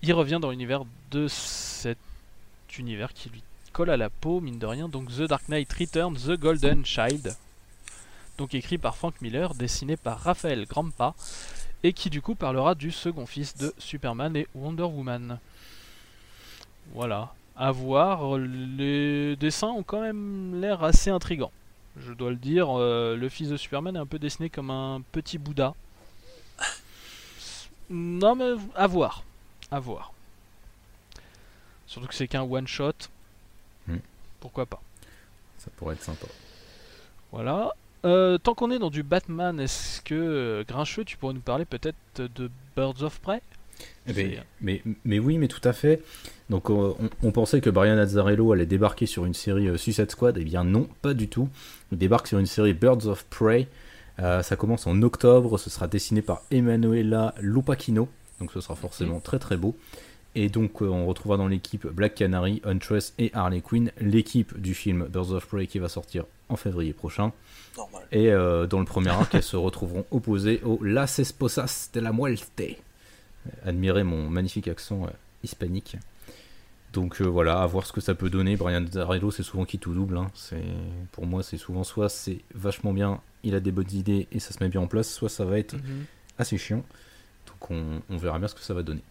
Il revient dans l'univers de cet univers qui lui colle à la peau, mine de rien. Donc The Dark Knight Returns, The Golden Child. donc écrit par Frank Miller, dessiné par Raphaël Grampa, et qui du coup parlera du second fils de Superman et Wonder Woman. Voilà, à voir, les dessins ont quand même l'air assez intrigants. Je dois le dire, euh, le fils de Superman est un peu dessiné comme un petit Bouddha. Non mais à voir, à voir. Surtout que c'est qu'un one shot. Hmm. Pourquoi pas. Ça pourrait être sympa. Voilà. Euh, tant qu'on est dans du Batman, est-ce que euh, Grincheux, tu pourrais nous parler peut-être de Birds of Prey? Eh ben, mais, mais oui, mais tout à fait. Donc euh, on, on pensait que Brian Azzarello allait débarquer sur une série euh, Suicide Squad. Eh bien non, pas du tout. Il débarque sur une série Birds of Prey. Euh, ça commence en octobre. Ce sera dessiné par Emanuela Lupacchino. Donc ce sera forcément très très beau. Et donc euh, on retrouvera dans l'équipe Black Canary, Huntress et Harley Quinn. L'équipe du film Birds of Prey qui va sortir en février prochain. Normal. Et dans le premier arc, elles se retrouveront opposées aux Las Esposas de la Muerte. Admirez mon magnifique accent euh, hispanique. Donc euh, voilà, à voir ce que ça peut donner. Brian Azzarello, c'est souvent qui tout double. hein. C'est Pour moi, c'est souvent soit c'est vachement bien, il a des bonnes idées et ça se met bien en place, soit ça va être Mhm. assez chiant. Donc on, on verra bien ce que ça va donner.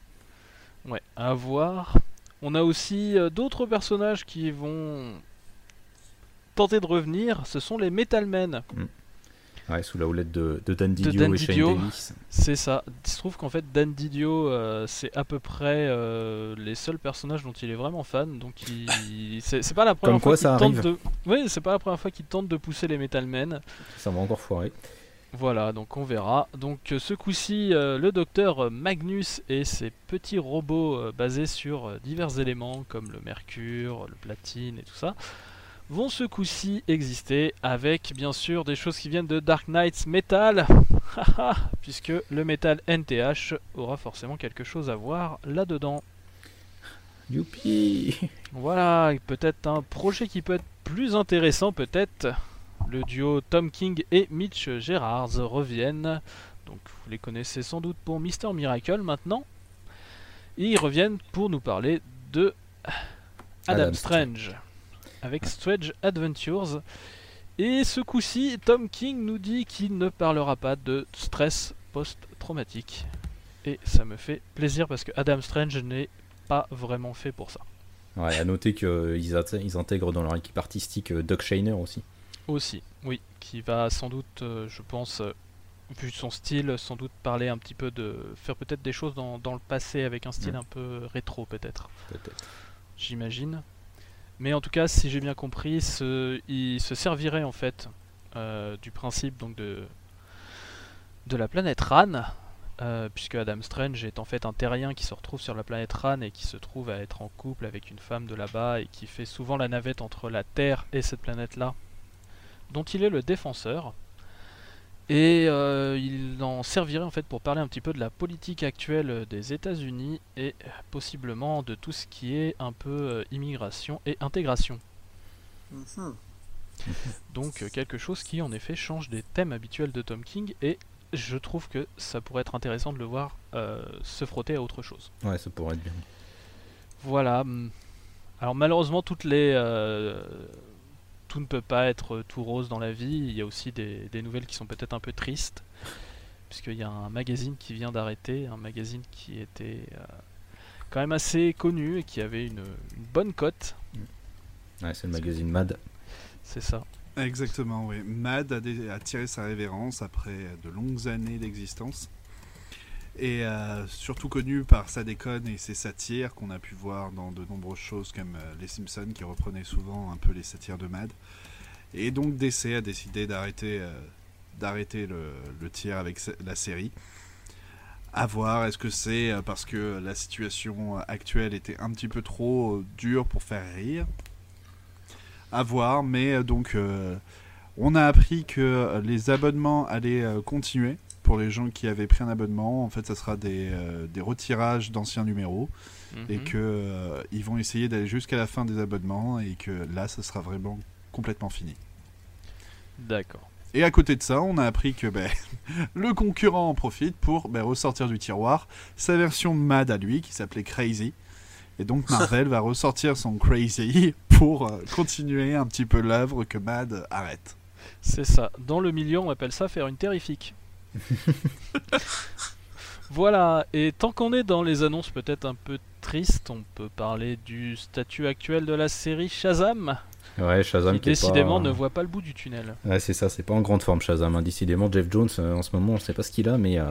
Ouais, à voir. On a aussi euh, d'autres personnages qui vont tenter de revenir. Ce sont les Metal Men. Ouais, sous la houlette de, de Dan Didio Dan et Shane. Davis. C'est ça. Il se trouve qu'en fait, Dan Didio, euh, c'est à peu près euh, les seuls personnages dont il est vraiment fan. Donc, il... c'est pas la première Comme fois quoi, qu'il ça tente arrive. de. Oui, c'est pas la première fois qu'il tente de pousser les Metal Men. Ça va encore foirer. Voilà, donc on verra. Donc euh, ce coup-ci, euh, le docteur Magnus et ses petits robots euh, basés sur euh, divers éléments comme le mercure, le platine et tout ça, vont ce coup-ci exister avec bien sûr des choses qui viennent de Dark Knights Metal, puisque le Metal NTH aura forcément quelque chose à voir là-dedans. Youpi Voilà, peut-être un projet qui peut être plus intéressant, peut-être. Le duo Tom King et Mitch Gerards reviennent. Donc vous les connaissez sans doute pour Mister Miracle maintenant. Et ils reviennent pour nous parler de Adam, Adam Strange avec Strange Adventures. Et ce coup-ci, Tom King nous dit qu'il ne parlera pas de stress post-traumatique. Et ça me fait plaisir parce que Adam Strange n'est pas vraiment fait pour ça. Ouais, à noter qu'ils ils intègrent dans leur équipe artistique euh, Doug Shainer aussi. Aussi, oui, qui va sans doute, euh, je pense, euh, vu son style, sans doute parler un petit peu de. faire peut-être des choses dans, dans le passé avec un style Mm. un peu rétro, peut-être, Peut-être. j'imagine. Mais en tout cas, si j'ai bien compris, il se servirait en fait euh, du principe donc de, de la planète Ran, euh, puisque Adam Strange est en fait un terrien qui se retrouve sur la planète Ran et qui se trouve à être en couple avec une femme de là-bas et qui fait souvent la navette entre la Terre et cette planète-là, dont il est le défenseur. Et euh, il en servirait en fait pour parler un petit peu de la politique actuelle des États-Unis et possiblement de tout ce qui est un peu euh, immigration et intégration. Mhm. Donc euh, quelque chose qui en effet change des thèmes habituels de Tom King et je trouve que ça pourrait être intéressant de le voir euh, se frotter à autre chose. Ouais, ça pourrait être bien. Voilà. hum. Alors malheureusement toutes les euh, tout ne peut pas être tout rose dans la vie. Il y a aussi des, des nouvelles qui sont peut-être un peu tristes puisqu'il y a un magazine qui vient d'arrêter, un magazine qui était euh, quand même assez connu et qui avait une, une bonne cote. Ouais, c'est le magazine Mad. C'est ça. Exactement, oui. Mad a, dé- a tiré sa révérence après de longues années d'existence. Et euh, surtout connu par sa déconne et ses satires qu'on a pu voir dans de nombreuses choses comme euh, Les Simpsons qui reprenaient souvent un peu les satires de Mad. Et donc DC a décidé d'arrêter euh, d'arrêter le, le tir avec la série. À voir, est-ce que c'est parce que la situation actuelle était un petit peu trop dure pour faire rire? À voir, mais donc on a appris que les abonnements allaient continuer pour les gens qui avaient pris un abonnement. En fait, ça sera des, euh, des retirages d'anciens numéros et Mhm. que euh, ils vont essayer d'aller jusqu'à la fin des abonnements et que là, ça sera vraiment complètement fini. D'accord. Et à côté de ça, on a appris que ben, le concurrent en profite pour ben, ressortir du tiroir sa version Mad à lui qui s'appelait Crazy. Et donc Marvel va ressortir son Crazy pour euh, continuer un petit peu l'œuvre que Mad arrête. C'est ça. Dans le milieu, on appelle ça faire une terrifique. voilà, et tant qu'on est dans les annonces peut-être un peu tristes, on peut parler du statut actuel de la série Shazam, Ouais, Shazam qui décidément pas- ne voit pas le bout du tunnel. Ouais, c'est ça, c'est pas en grande forme Shazam. hein. Décidément, Jeff Jones, euh, en ce moment, on sait pas ce qu'il a, mais euh,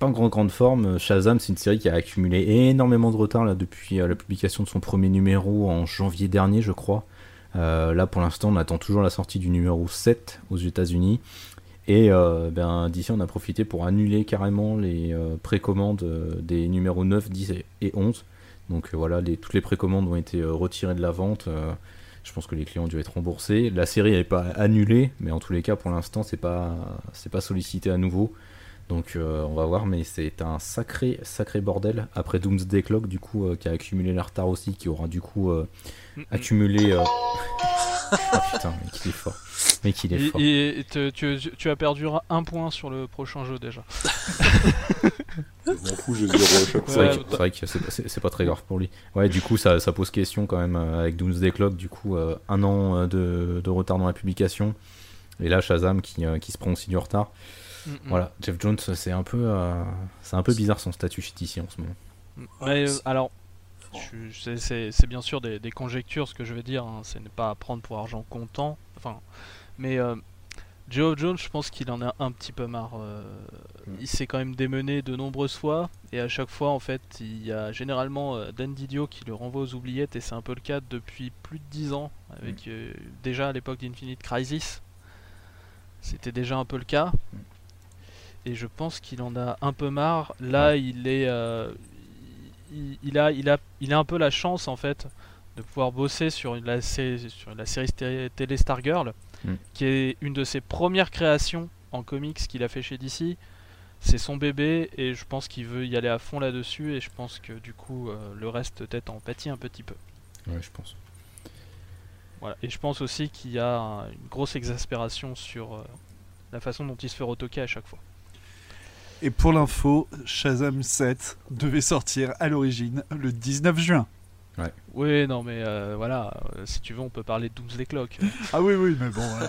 pas en grande, grande forme. Euh, Shazam, c'est une série qui a accumulé énormément de retard là, depuis euh, la publication de son premier numéro en janvier dernier, je crois. Euh, là, pour l'instant, on attend toujours la sortie du numéro 7 aux États-Unis. Et euh, ben, d'ici, on a profité pour annuler carrément les euh, précommandes euh, des numéros 9, 10 et- et 11. Donc voilà, toutes les précommandes ont été retirées de la vente. je pense que les clients ont dû être remboursés. La série n'est pas annulée, mais en tous les cas, pour l'instant, c'est pas c'est pas sollicité à nouveau. Donc euh, on va voir, mais c'est un sacré sacré bordel. Après Doomsday Clock, du coup, euh, qui a accumulé le retard aussi, qui aura du coup euh, Mm, mm. accumulé. euh, ah putain, mec, il est fort. Mec, il est Et, fort. et te- tu, tu as perdu un point sur le prochain jeu déjà. Je m'en fous, j'ai zéro à chaque C'est. Ouais, vrai que- c'est vrai que c'est pas- c'est c'est pas très grave pour lui. Ouais, du coup, ça, ça pose question quand même avec Doomsday Clock. Du coup, euh, un an de, de retard dans la publication. Et là, Shazam qui, euh, qui se prend aussi du retard. Mm, mm. Voilà, Jeff Jones, c'est un peu, euh, c'est un peu bizarre son statut chez DC en ce moment. Mais, euh, c'est- alors, c'est- c'est c'est bien sûr des, des conjectures ce que je vais dire, hein, ce n'est pas à prendre pour argent comptant. Enfin, mais euh, Joe Jones, je pense qu'il en a un petit peu marre. euh, Il s'est quand même démené de nombreuses fois, et à chaque fois, en fait, il y a généralement euh, Dan Didio qui le renvoie aux oubliettes, et c'est un peu le cas depuis plus de 10 ans, avec euh, déjà à l'époque d'Infinite Crisis. C'était déjà un peu le cas. Et je pense qu'il en a un peu marre. Là, il est, euh, il, il a, il a, il a un peu la chance en fait de pouvoir bosser sur une- la, sé- sur la série télé Stargirl, Mm. qui est une de ses premières créations en comics qu'il a fait chez DC. C'est son bébé et je pense qu'il veut y aller à fond là-dessus et je pense que du coup euh, le reste peut-être en pâtit un petit peu. Ouais, je pense. Voilà. Et je pense aussi qu'il y a un- une grosse exaspération sur euh, la façon dont il se fait retoquer à chaque fois. Et pour l'info, Shazam 7 devait sortir à l'origine le 19 juin. Oui, non mais euh, voilà, euh, si tu veux on peut parler de Doomsday Clock. Ah oui, oui, mais bon, euh,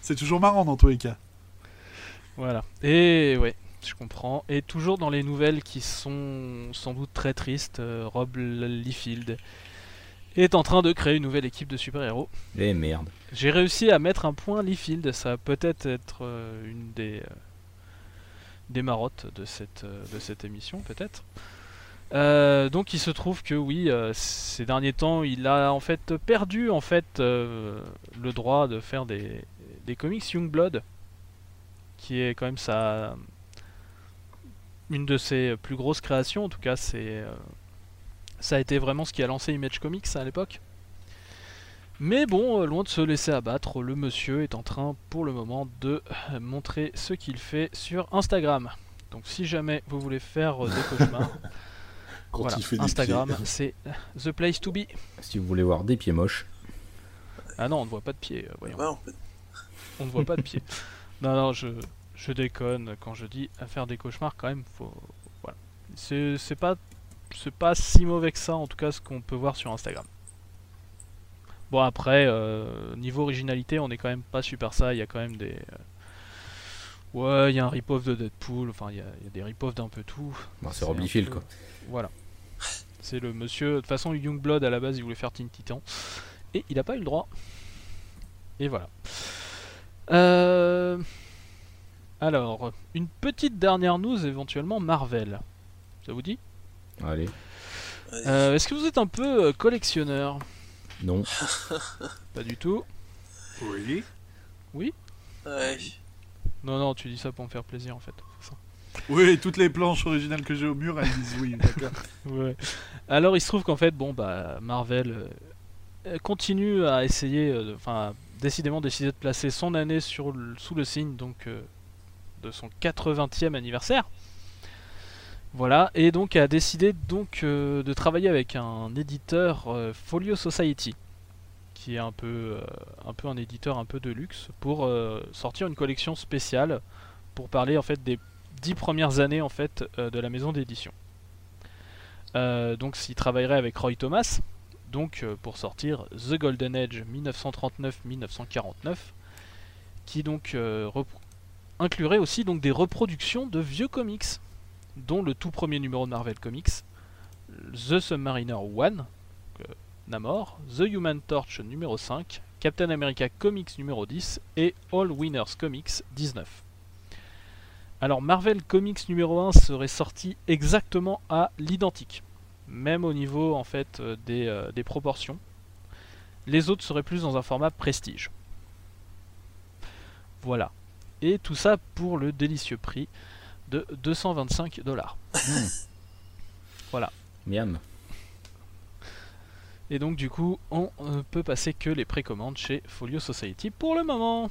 c'est toujours marrant dans tous les cas. Voilà. Et ouais, je comprends. Et toujours dans les nouvelles qui sont sans doute très tristes, euh, Rob Liefeld est en train de créer une nouvelle équipe de super-héros. Eh merde. J'ai réussi à mettre un point Liefeld, ça va peut-être être une des, des marottes de cette, euh, de cette émission, peut-être. Euh, donc il se trouve que oui, euh, ces derniers temps, il a en fait perdu en fait le droit de faire des, comics Youngblood, qui est quand même sa une de ses plus grosses créations. En tout cas, c'est ça a été vraiment ce qui a lancé Image Comics à l'époque. Mais bon, euh, loin de se laisser abattre, le monsieur est en train pour le moment de euh, montrer ce qu'il fait sur Instagram. Donc si jamais vous voulez faire euh, des cauchemars, Quand voilà, il fait des Instagram pieds. c'est the place to be. Si vous voulez voir des pieds moches, Ah non, on ne voit pas de pied, euh, voyons. Fait. On ne voit pas de pied. Non, non, je, je déconne quand je dis à faire des cauchemars quand même, faut... Voilà. C'est c'est pas, c'est pas si mauvais que ça, en tout cas ce qu'on peut voir sur Instagram. Bon après, euh, niveau originalité, on est quand même pas super ça, il y a quand même des... euh, Ouais, il y a un rip-off de Deadpool, enfin il y a, il y a des rip-offs d'un peu tout. C'est Rob peu- quoi. Voilà. C'est le monsieur. De toute façon, Youngblood à la base, il voulait faire Teen Titan. Et il n'a pas eu le droit. Et voilà. Euh, Alors, une petite dernière news éventuellement Marvel. Ça vous dit? Allez. Euh, Est-ce que vous êtes un peu collectionneur? Non. Pas du tout. Oui. Ouais. Non, non, tu dis ça pour me faire plaisir en fait. Oui, toutes les planches originales que j'ai au mur, elles disent oui, d'accord. Ouais. Alors il se trouve qu'en fait, bon bah Marvel euh, euh, continue à essayer, euh, enfin décidément décider de placer son année sur le- sous le signe donc euh, de son 80e anniversaire. Voilà, et donc a décidé donc euh, de travailler avec un éditeur euh, Folio Society, qui est un peu, euh, un peu un éditeur un peu de luxe, pour sortir une collection spéciale pour parler en fait des dix premières années en fait de la maison d'édition. Donc s'il travaillerait avec Roy Thomas, donc pour sortir The Golden Age 1939-1949, qui donc inclurait aussi donc des reproductions de vieux comics, dont le tout premier numéro de Marvel Comics, The Submariner 1, donc, euh, Namor, The Human Torch numéro 5, Captain America Comics numéro 10 et All Winners Comics 19. Alors Marvel Comics numéro 1 serait sorti exactement à l'identique, même au niveau en fait euh, euh, des proportions. Les autres seraient plus dans un format prestige. Voilà. Et tout ça pour le délicieux prix de 225 dollars. Miam. Et donc du coup, on euh, peut passer que les précommandes chez Folio Society pour le moment.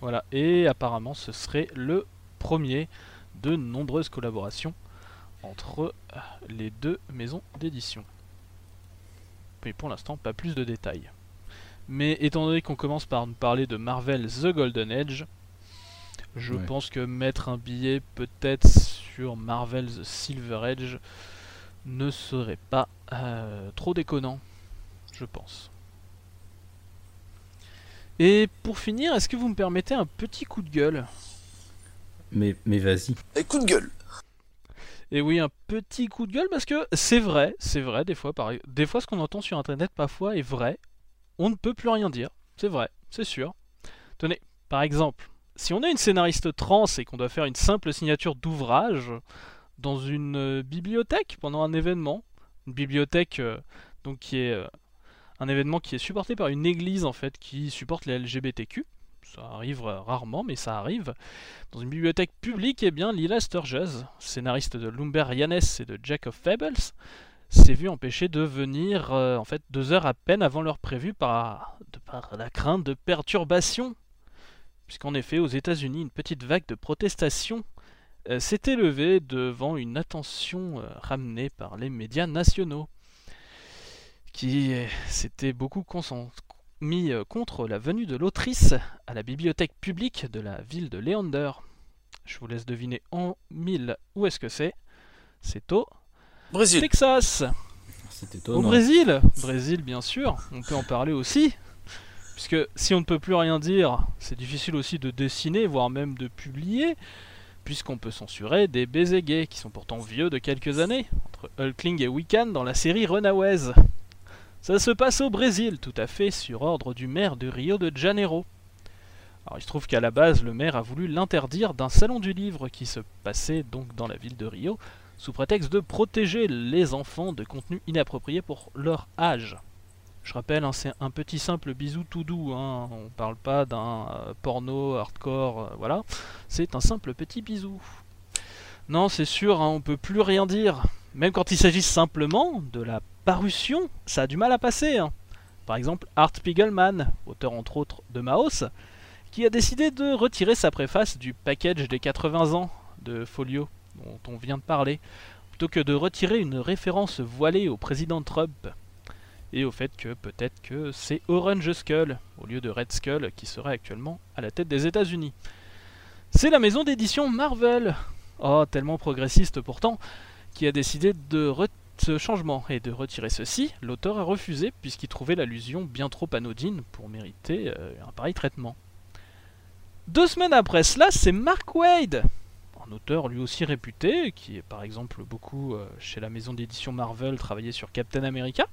Voilà, et apparemment ce serait le premier de nombreuses collaborations entre euh, les deux maisons d'édition. Mais pour l'instant, pas plus de détails. Mais étant donné qu'on commence par nous parler de Marvel The Golden Age, je Ouais. pense que mettre un billet peut-être sur Marvel The Silver Age ne serait pas euh, trop déconnant, je pense. Et pour finir, est-ce que vous me permettez un petit coup de gueule? Mais, mais vas-y. Et coup de gueule. Et oui, un petit coup de gueule parce que c'est vrai, c'est vrai, des fois, pareil, des fois ce qu'on entend sur internet parfois est vrai. On ne peut plus rien dire, c'est vrai, c'est sûr. Tenez, par exemple, si on est une scénariste trans et qu'on doit faire une simple signature d'ouvrage dans une euh, bibliothèque pendant un événement, une bibliothèque euh, donc qui est euh, un événement qui est supporté par une église en fait qui supporte les LGBTQ. Ça arrive rarement, mais ça arrive. Dans une bibliothèque publique, eh bien, Lila Sturges, scénariste de Lumber Yanes et de Jack of Fables, s'est vu empêché de venir en fait deux heures à peine avant l'heure prévue par, de par la crainte de perturbation. Puisqu'en effet, aux États-Unis, une petite vague de protestation euh, s'est élevée devant une attention euh, ramenée par les médias nationaux, qui euh, s'étaient beaucoup mis euh, contre la venue de l'autrice à la bibliothèque publique de la ville de Leander. Je vous laisse deviner en mille où est-ce que c'est. C'est au Brésil. C'est Texas, au. Brésil. Brésil, bien sûr, on peut en parler aussi. Puisque si on ne peut plus rien dire, c'est difficile aussi de dessiner, voire même de publier, puisqu'on peut censurer des baisers gays qui sont pourtant vieux de quelques années, entre Hulkling et Wiccan dans la série Runaways. Ça se passe au Brésil, tout à fait sur ordre du maire de Rio de Janeiro. Alors il se trouve qu'à la base, le maire a voulu l'interdire d'un salon du livre qui se passait donc dans la ville de Rio, sous prétexte de protéger les enfants de contenus inappropriés pour leur âge. Je rappelle, hein, c'est un petit simple bisou tout doux, hein, on parle pas d'un euh, porno hardcore, euh, voilà, c'est un simple petit bisou. Non, c'est sûr, hein, on peut plus rien dire, même quand il s'agit simplement de la parution, ça a du mal à passer. hein. Par exemple, Art Spiegelman, auteur entre autres de Maos, qui a décidé de retirer sa préface du package des 80 ans de Folio, dont on vient de parler, plutôt que de retirer une référence voilée au président Trump, et au fait que peut-être que c'est Orange Skull, au lieu de Red Skull, qui serait actuellement à la tête des États-Unis. C'est la maison d'édition Marvel, oh tellement progressiste pourtant, qui a décidé de ce changement et de retirer ceci. L'auteur a refusé puisqu'il trouvait l'allusion bien trop anodine pour mériter euh, un pareil traitement. Deux semaines après cela, c'est Mark Wade, un auteur lui aussi réputé, qui est par exemple beaucoup euh, chez la maison d'édition Marvel travaillé sur Captain America,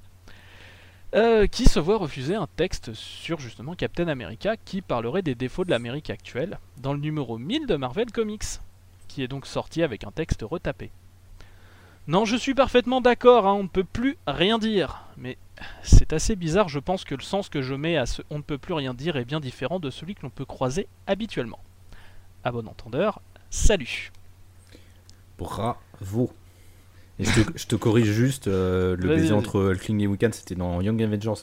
euh, qui se voit refuser un texte sur justement Captain America qui parlerait des défauts de l'Amérique actuelle dans le numéro 1000 de Marvel Comics, qui est donc sorti avec un texte retapé. Non, je suis parfaitement d'accord, hein, on ne peut plus rien dire, mais c'est assez bizarre, je pense que le sens que je mets à ce on ne peut plus rien dire est bien différent de celui que l'on peut croiser habituellement. À bon entendeur, salut Bravo. Et je te, je te corrige juste, euh, le baiser entre Hulkling et Wiccan, c'était dans Young Avengers,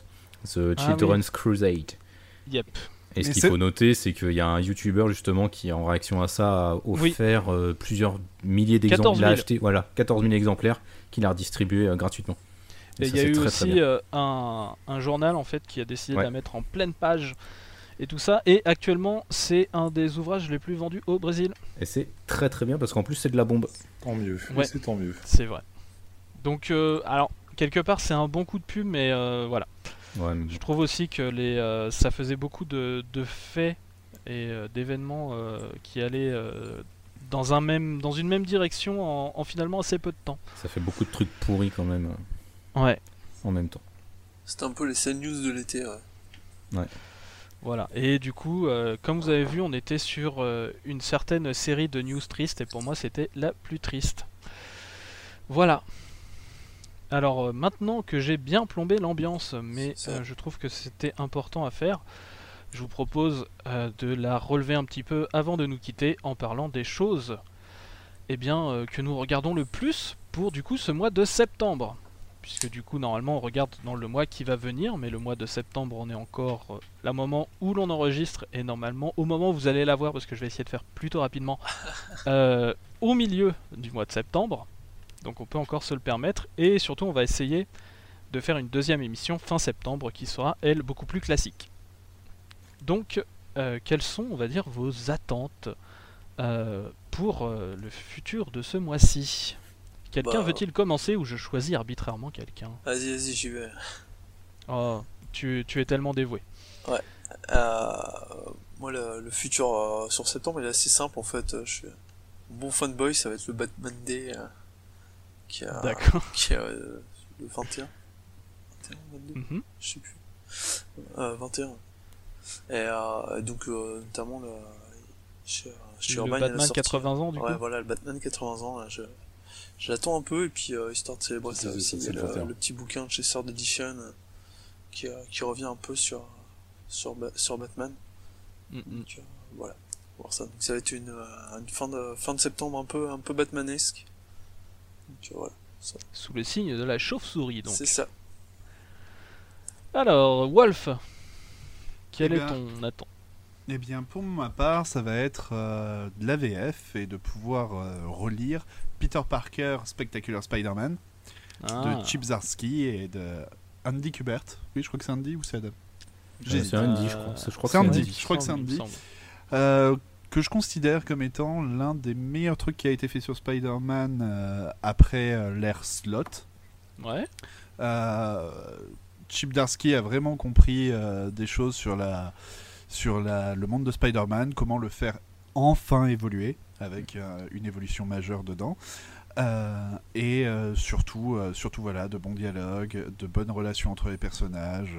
The Ah Children's Crusade. Yep. Et ce qu'il faut noter, c'est qu'il y a un YouTuber justement qui, en réaction à ça, a offert euh, plusieurs milliers 14 d'exemplaires. 000. Il a acheté voilà, 14 000 exemplaires qu'il a redistribués euh, gratuitement. Et il y a eu très, aussi euh, un, un journal en fait qui a décidé de Ouais. la mettre en pleine page et tout ça. Et actuellement, c'est un des ouvrages les plus vendus au Brésil. Et c'est très très bien parce qu'en plus c'est de la bombe. Tant mieux. Ouais. C'est tant mieux. C'est vrai. Donc, euh, alors, quelque part, c'est un bon coup de pub, mais euh, voilà. Ouais, mais Je trouve aussi que les, euh, ça faisait beaucoup de, de faits et euh, d'événements euh, qui allaient euh, dans, un même, dans une même direction en, en finalement assez peu de temps. Ça fait beaucoup de trucs pourris quand même Ouais. en même temps. C'était un peu les scènes news de l'été. ouais. Voilà. Et du coup, euh, comme vous avez vu, on était sur euh, une certaine série de news tristes et pour moi, c'était la plus triste. Voilà. Alors euh, maintenant que j'ai bien plombé l'ambiance, mais je trouve que c'était important à faire, je vous propose de la relever un petit peu avant de nous quitter en parlant des choses eh bien, que nous regardons le plus pour du coup ce mois de septembre. Puisque du coup normalement on regarde dans le mois qui va venir, mais le mois de septembre on est encore euh, la moment où l'on enregistre et normalement au moment où vous allez la voir parce que je vais essayer de faire plutôt rapidement euh, au milieu du mois de septembre. Donc on peut encore se le permettre et surtout on va essayer de faire une deuxième émission fin septembre qui sera elle beaucoup plus classique. Donc euh, quelles sont on va dire vos attentes euh, pour le futur de ce mois-ci? Quelqu'un Bah, veut-il commencer ou je choisis arbitrairement quelqu'un? Vas-y, vas-y, j'y vais. Oh, tu, tu es tellement dévoué. Euh, moi, le, le futur euh, sur septembre, il est assez simple en fait. Euh, Je suis bon fanboy, ça va être le Batman Day euh, qui a, D'accord. qui a euh, le 21. 21, 22, Mhm. je sais plus. Euh, 21. Et donc, notamment, le, Le Urban, Batman sortie- 80 ans du ouais, coup voilà, le Batman 80 ans, là, je, je l'attends un peu, et puis euh, histoire de célébrer ça aussi, c'est il y a le le, 21. le petit bouquin de chez Sword Edition euh, qui, euh, qui revient un peu sur, sur, sur Batman. Mm, mm. Donc, euh, voilà, voir ça. Donc, ça va être une, euh, une fin, de, fin de septembre un peu, un peu Batmanesque. Donc voilà, ça- Sous le signe de la chauve-souris donc. c'est ça. Alors, Wolf, quel Eh est ton attente Eh bien, pour ma part, ça va être euh, de l'AVF et de pouvoir euh, relire Peter Parker Spectacular Spider-Man Ah, de Chip Zdarsky et de Andy Kubert. Oui, je crois que c'est Andy ou c'est Adam? Euh, c'est Andy, je crois. C'est- Je crois c'est Andy. Andy. je crois que c'est Andy. Euh, que je considère comme étant l'un des meilleurs trucs qui a été fait sur Spider-Man euh, après euh, l'ère slot. Ouais. Euh, Chip Darsky a vraiment compris euh, des choses sur, la, sur la, le monde de Spider-Man, comment le faire enfin évoluer, avec euh, une évolution majeure dedans. Euh, et euh, surtout, euh, surtout voilà, de bons dialogues, de bonnes relations entre les personnages.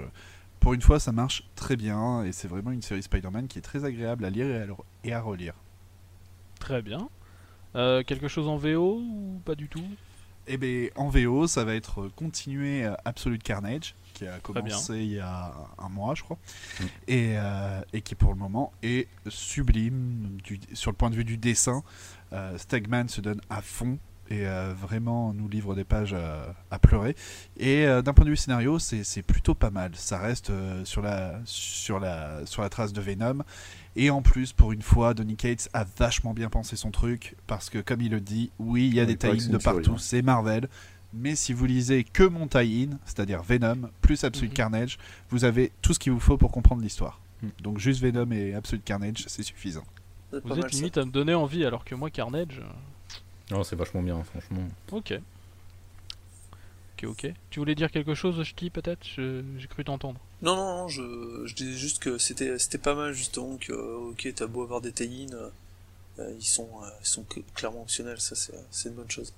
Pour une fois, ça marche très bien et c'est vraiment une série Spider-Man qui est très agréable à lire et à, et à relire. Très bien. Quelque chose en VO ou pas du tout? Et bien, en VO, ça va être continué euh, Absolute Carnage, qui a commencé il y a un mois, je crois, Mm. et, euh, et qui pour le moment est sublime du- sur le point de vue du dessin. Euh, Stagman se donne à fond et euh, vraiment nous livre des pages euh, à pleurer. Et euh, d'un point de vue scénario, c'est c'est plutôt pas mal. Ça reste euh, sur, la, sur, la, sur la trace de Venom. Et en plus, pour une fois, Donny Cates a vachement bien pensé son truc, parce que comme il le dit, oui, il y a des tie de partout, c'est Marvel. Mais si vous lisez que mon tie-in, c'est-à-dire Venom plus Absolute Mhm. Carnage, vous avez tout ce qu'il vous faut pour comprendre l'histoire. Mhm. Donc juste Venom et Absolute Carnage, c'est suffisant. Vous êtes ça. limite à me donner envie alors que moi Carnage. euh, Non, c'est vachement bien, franchement. Ok. Ok, ok. Tu voulais dire quelque chose, Ch'ti, peut-être? J'ai cru t'entendre. Non, non, non, je, je disais juste que c'était, c'était pas mal, justement, que, ok, t'as beau avoir des tie euh, ils sont, euh, ils sont cl- clairement optionnels, ça c'est, c'est une bonne chose.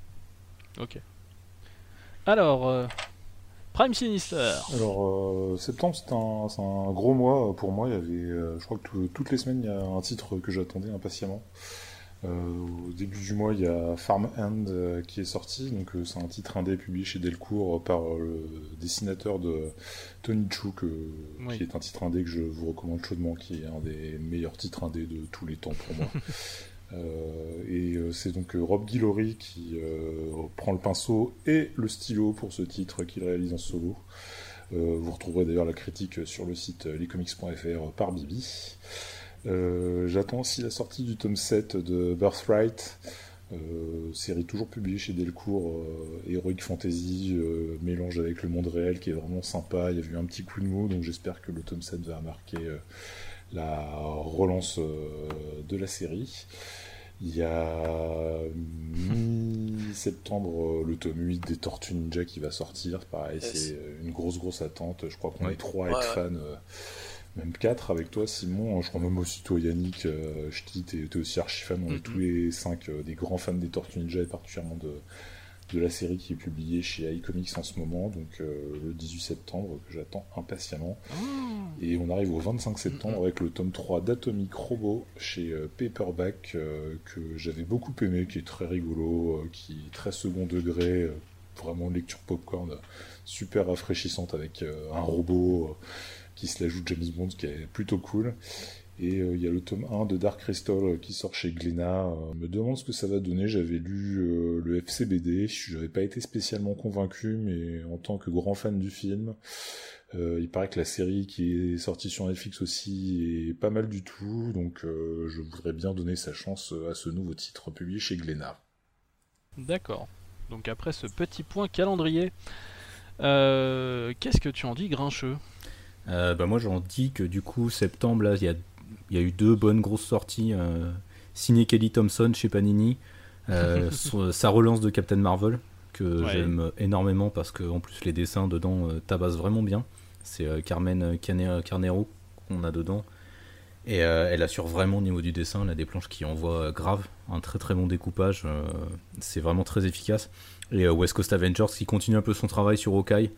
Ok. Alors, euh, Prime Sinister. Alors, euh, septembre, c'est un, gros mois pour moi. Il y avait, euh, je crois que tout- toutes les semaines, il y a un titre que j'attendais impatiemment. Au début du mois, il y a Farm Hand euh, qui est sorti. Donc, c'est un titre indé publié chez Delcourt par le dessinateur de Tony Chu, que- Oui. qui est un titre indé que je vous recommande chaudement, qui est un des meilleurs titres indés de tous les temps pour moi. Euh, et euh, c'est donc euh, Rob Guillory qui prend le pinceau et le stylo pour ce titre qu'il réalise en solo. Vous retrouverez d'ailleurs la critique sur le site lescomics.fr par Bibi. J'attends aussi la sortie du tome 7 de Birthright, série toujours publiée chez Delcourt, euh, Heroic Fantasy, euh, mélange avec le monde réel qui est vraiment sympa. Il y a eu un petit coup de mou, donc j'espère que le tome 7 va marquer la relance euh, de la série. Il y a mi-septembre euh, le tome 8 des Tortues Ninja qui va sortir. Pareil, Yes. c'est euh, une grosse grosse attente. Je crois qu'on Ouais. est trois à être Ouais, ouais. fans euh, même 4 avec toi, Simon. Je crois même aussi toi, Yannick, euh, Ch'ti, t'es aussi archi fan. On est Mhm. tous les 5 des grands fans des Tortues Ninja et particulièrement de, de la série qui est publiée chez iComics en ce moment, donc euh, le 18 septembre, que j'attends impatiemment. Et on arrive au 25 septembre avec le tome 3 d'Atomic Robo chez euh, Paperback, euh, que j'avais beaucoup aimé, qui est très rigolo, qui est très second degré, vraiment lecture popcorn, super rafraîchissante avec un robot qui se l'ajoute James Bond, qui est plutôt cool. Et euh, il y a le tome 1 de Dark Crystal euh, qui sort chez Glénat. Euh, Je me demande ce que ça va donner. J'avais lu euh, le FCBD. Je n'avais pas été spécialement convaincu, mais en tant que grand fan du film, euh, il paraît que la série qui est sortie sur Netflix aussi est pas mal du tout. Donc euh, je voudrais bien donner sa chance euh, à ce nouveau titre publié chez Glénat. D'accord. Donc après ce petit point calendrier, euh, qu'est-ce que tu en dis, Grincheux? Euh, bah moi j'en dis que du coup septembre là il y a, il y a eu deux bonnes grosses sorties euh, signé Kelly Thompson chez Panini euh, son- sa relance de Captain Marvel que Ouais. j'aime énormément parce que en plus les dessins dedans euh, tabassent vraiment bien. C'est euh, Carmen Carnero qu'on a dedans. Et euh, elle assure vraiment au niveau du dessin elle a des planches qui envoient euh, grave. Un très très bon découpage euh, c'est vraiment très efficace. Et euh, West Coast Avengers qui continue un peu son travail sur Hawkeye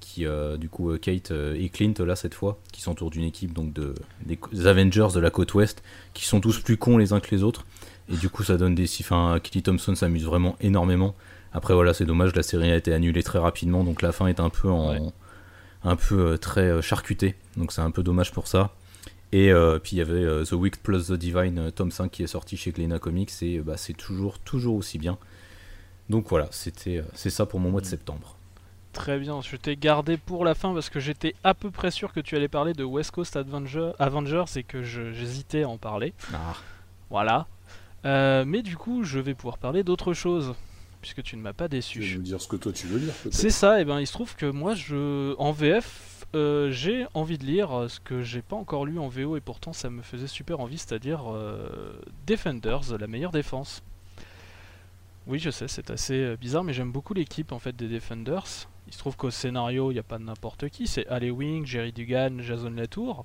qui euh, du coup euh, Kate euh, et Clint là cette fois qui s'entourent d'une équipe donc de des, Avengers de la côte ouest qui sont tous plus cons les uns que les autres. Et du coup ça donne des enfin Kelly Thompson s'amuse vraiment énormément. Après voilà c'est dommage la série a été annulée très rapidement donc la fin est un peu en Ouais. un peu très charcutée. Donc c'est un peu dommage pour ça. Et euh, puis il y avait euh, The Wicked plus The Divine tome 5 qui est sorti chez Glénat Comics et bah, c'est toujours toujours aussi bien. Donc voilà c'était c'est ça pour mon mois de septembre Très bien, je t'ai gardé pour la fin parce que j'étais à peu près sûr que tu allais parler de West Coast Avenger- Avengers et que j'hésitais à en parler. Ah. Voilà. Euh, mais du coup, je vais pouvoir parler d'autre chose, puisque tu ne m'as pas Tu déçu. veux nous dire ce que toi tu veux lire C'est ça, et ben il se trouve que moi, je en VF, euh, j'ai envie de lire ce que j'ai pas encore lu en VO et pourtant ça me faisait super envie, c'est-à-dire euh, Defenders, la meilleure défense. Oui, je sais, c'est assez bizarre, mais j'aime beaucoup l'équipe en fait des Defenders. Il se trouve qu'au scénario, il n'y a pas n'importe qui, c'est Ale Wing, Jerry Dugan, Jason Latour.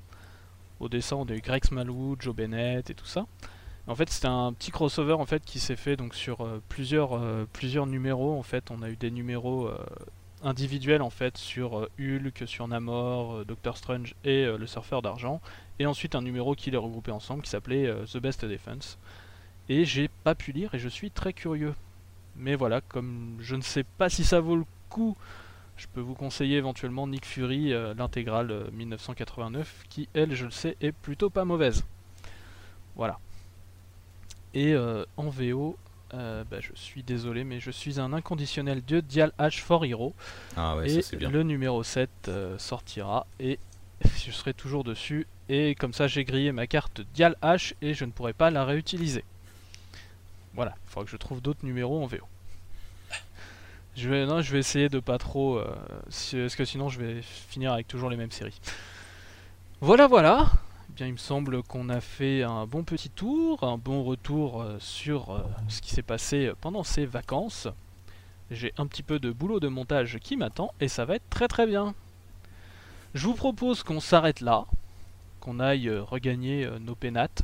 Au dessin, on a eu Greg Smallwood, Joe Bennett et tout ça. En fait, c'était un petit crossover en fait qui s'est fait donc sur euh, plusieurs euh, plusieurs numéros. En fait, on a eu des numéros euh, individuels en fait sur Hulk, sur Namor, Doctor Strange et le Surfeur d'argent, et ensuite un numéro qui les regroupait ensemble qui s'appelait The Best Defense. Et j'ai pas pu lire et je suis très curieux. Mais voilà, comme je ne sais pas si ça vaut le coup, je peux vous conseiller éventuellement Nick Fury, euh, l'intégrale euh, 1989, qui elle, je le sais, est plutôt pas mauvaise. Voilà. Et euh, en VO, euh, bah, je suis désolé, mais je suis un inconditionnel de Dial H for Hero. ah ouais et ça bien le numéro 7 euh, sortira et je serai toujours dessus. Et comme ça, j'ai grillé ma carte Dial H et je ne pourrai pas la réutiliser. Voilà, il faudra que je trouve d'autres numéros en VO. Je vais, non, je vais essayer de pas trop. euh, si- parce que sinon, je vais finir avec toujours les mêmes séries. Voilà, voilà. Eh bien, il me semble qu'on a fait un bon petit tour, un bon retour euh, sur euh, ce qui s'est passé pendant ces vacances. J'ai un petit peu de boulot de montage qui m'attend et ça va être très très bien. Je vous propose qu'on s'arrête là, qu'on aille regagner nos pénates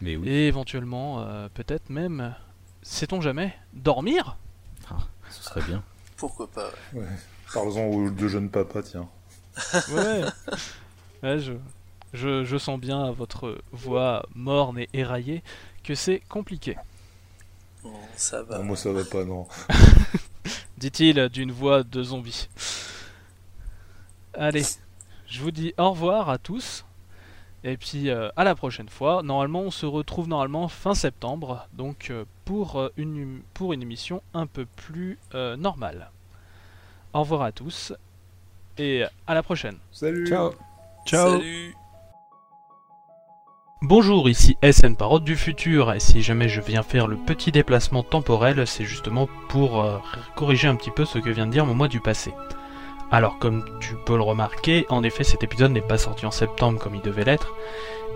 mais oui et éventuellement, peut-être même, sait-on jamais, dormir? Ce serait bien Pourquoi pas ouais. Ouais. Parlons-en aux deux jeunes papas, tiens. Ouais. Ouais, je, je, je sens bien à votre voix morne et éraillée que c'est compliqué. Bon, ça va. Non, moi ça va pas, non. dit-il d'une voix de zombie. Allez, je vous dis au revoir à tous. Et puis euh, à la prochaine fois. Normalement, on se retrouve normalement fin septembre, donc euh, pour, euh, une, pour une émission un peu plus euh, normale. Au revoir à tous et à la prochaine. Salut ciao Ciao Salut Bonjour, ici SN Parode du futur, et si jamais je viens faire le petit déplacement temporel, c'est justement pour euh, corriger un petit peu ce que vient de dire mon moi du passé. Alors, comme tu peux le remarquer, en effet, cet épisode n'est pas sorti en septembre comme il devait l'être,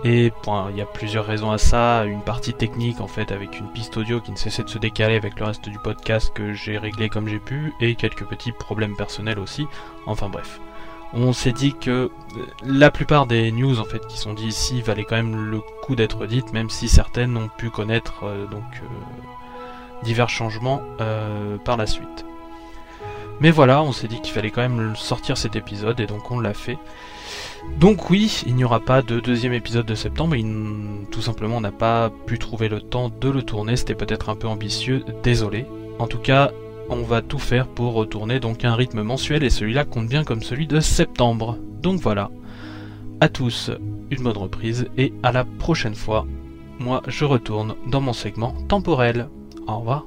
et bon, il y a plusieurs raisons à ça, une partie technique en fait avec une piste audio qui ne cessait de se décaler avec le reste du podcast que j'ai réglé comme j'ai pu, et quelques petits problèmes personnels aussi, enfin bref. On s'est dit que euh, la plupart des news en fait qui sont dites ici valaient quand même le coup d'être dites, même si certaines ont pu connaître euh, donc euh, divers changements euh, par la suite. Mais voilà, on s'est dit qu'il fallait quand même sortir cet épisode et donc on l'a fait. Donc oui, il n'y aura pas de deuxième épisode de septembre, il- tout simplement on n'a pas pu trouver le temps de le tourner, c'était peut-être un peu ambitieux, désolé. En tout cas, on va tout faire pour retourner donc un rythme mensuel et celui-là compte bien comme celui de septembre. Donc voilà. À tous, une bonne reprise et à la prochaine fois. Moi, je retourne dans mon segment temporel. Au revoir.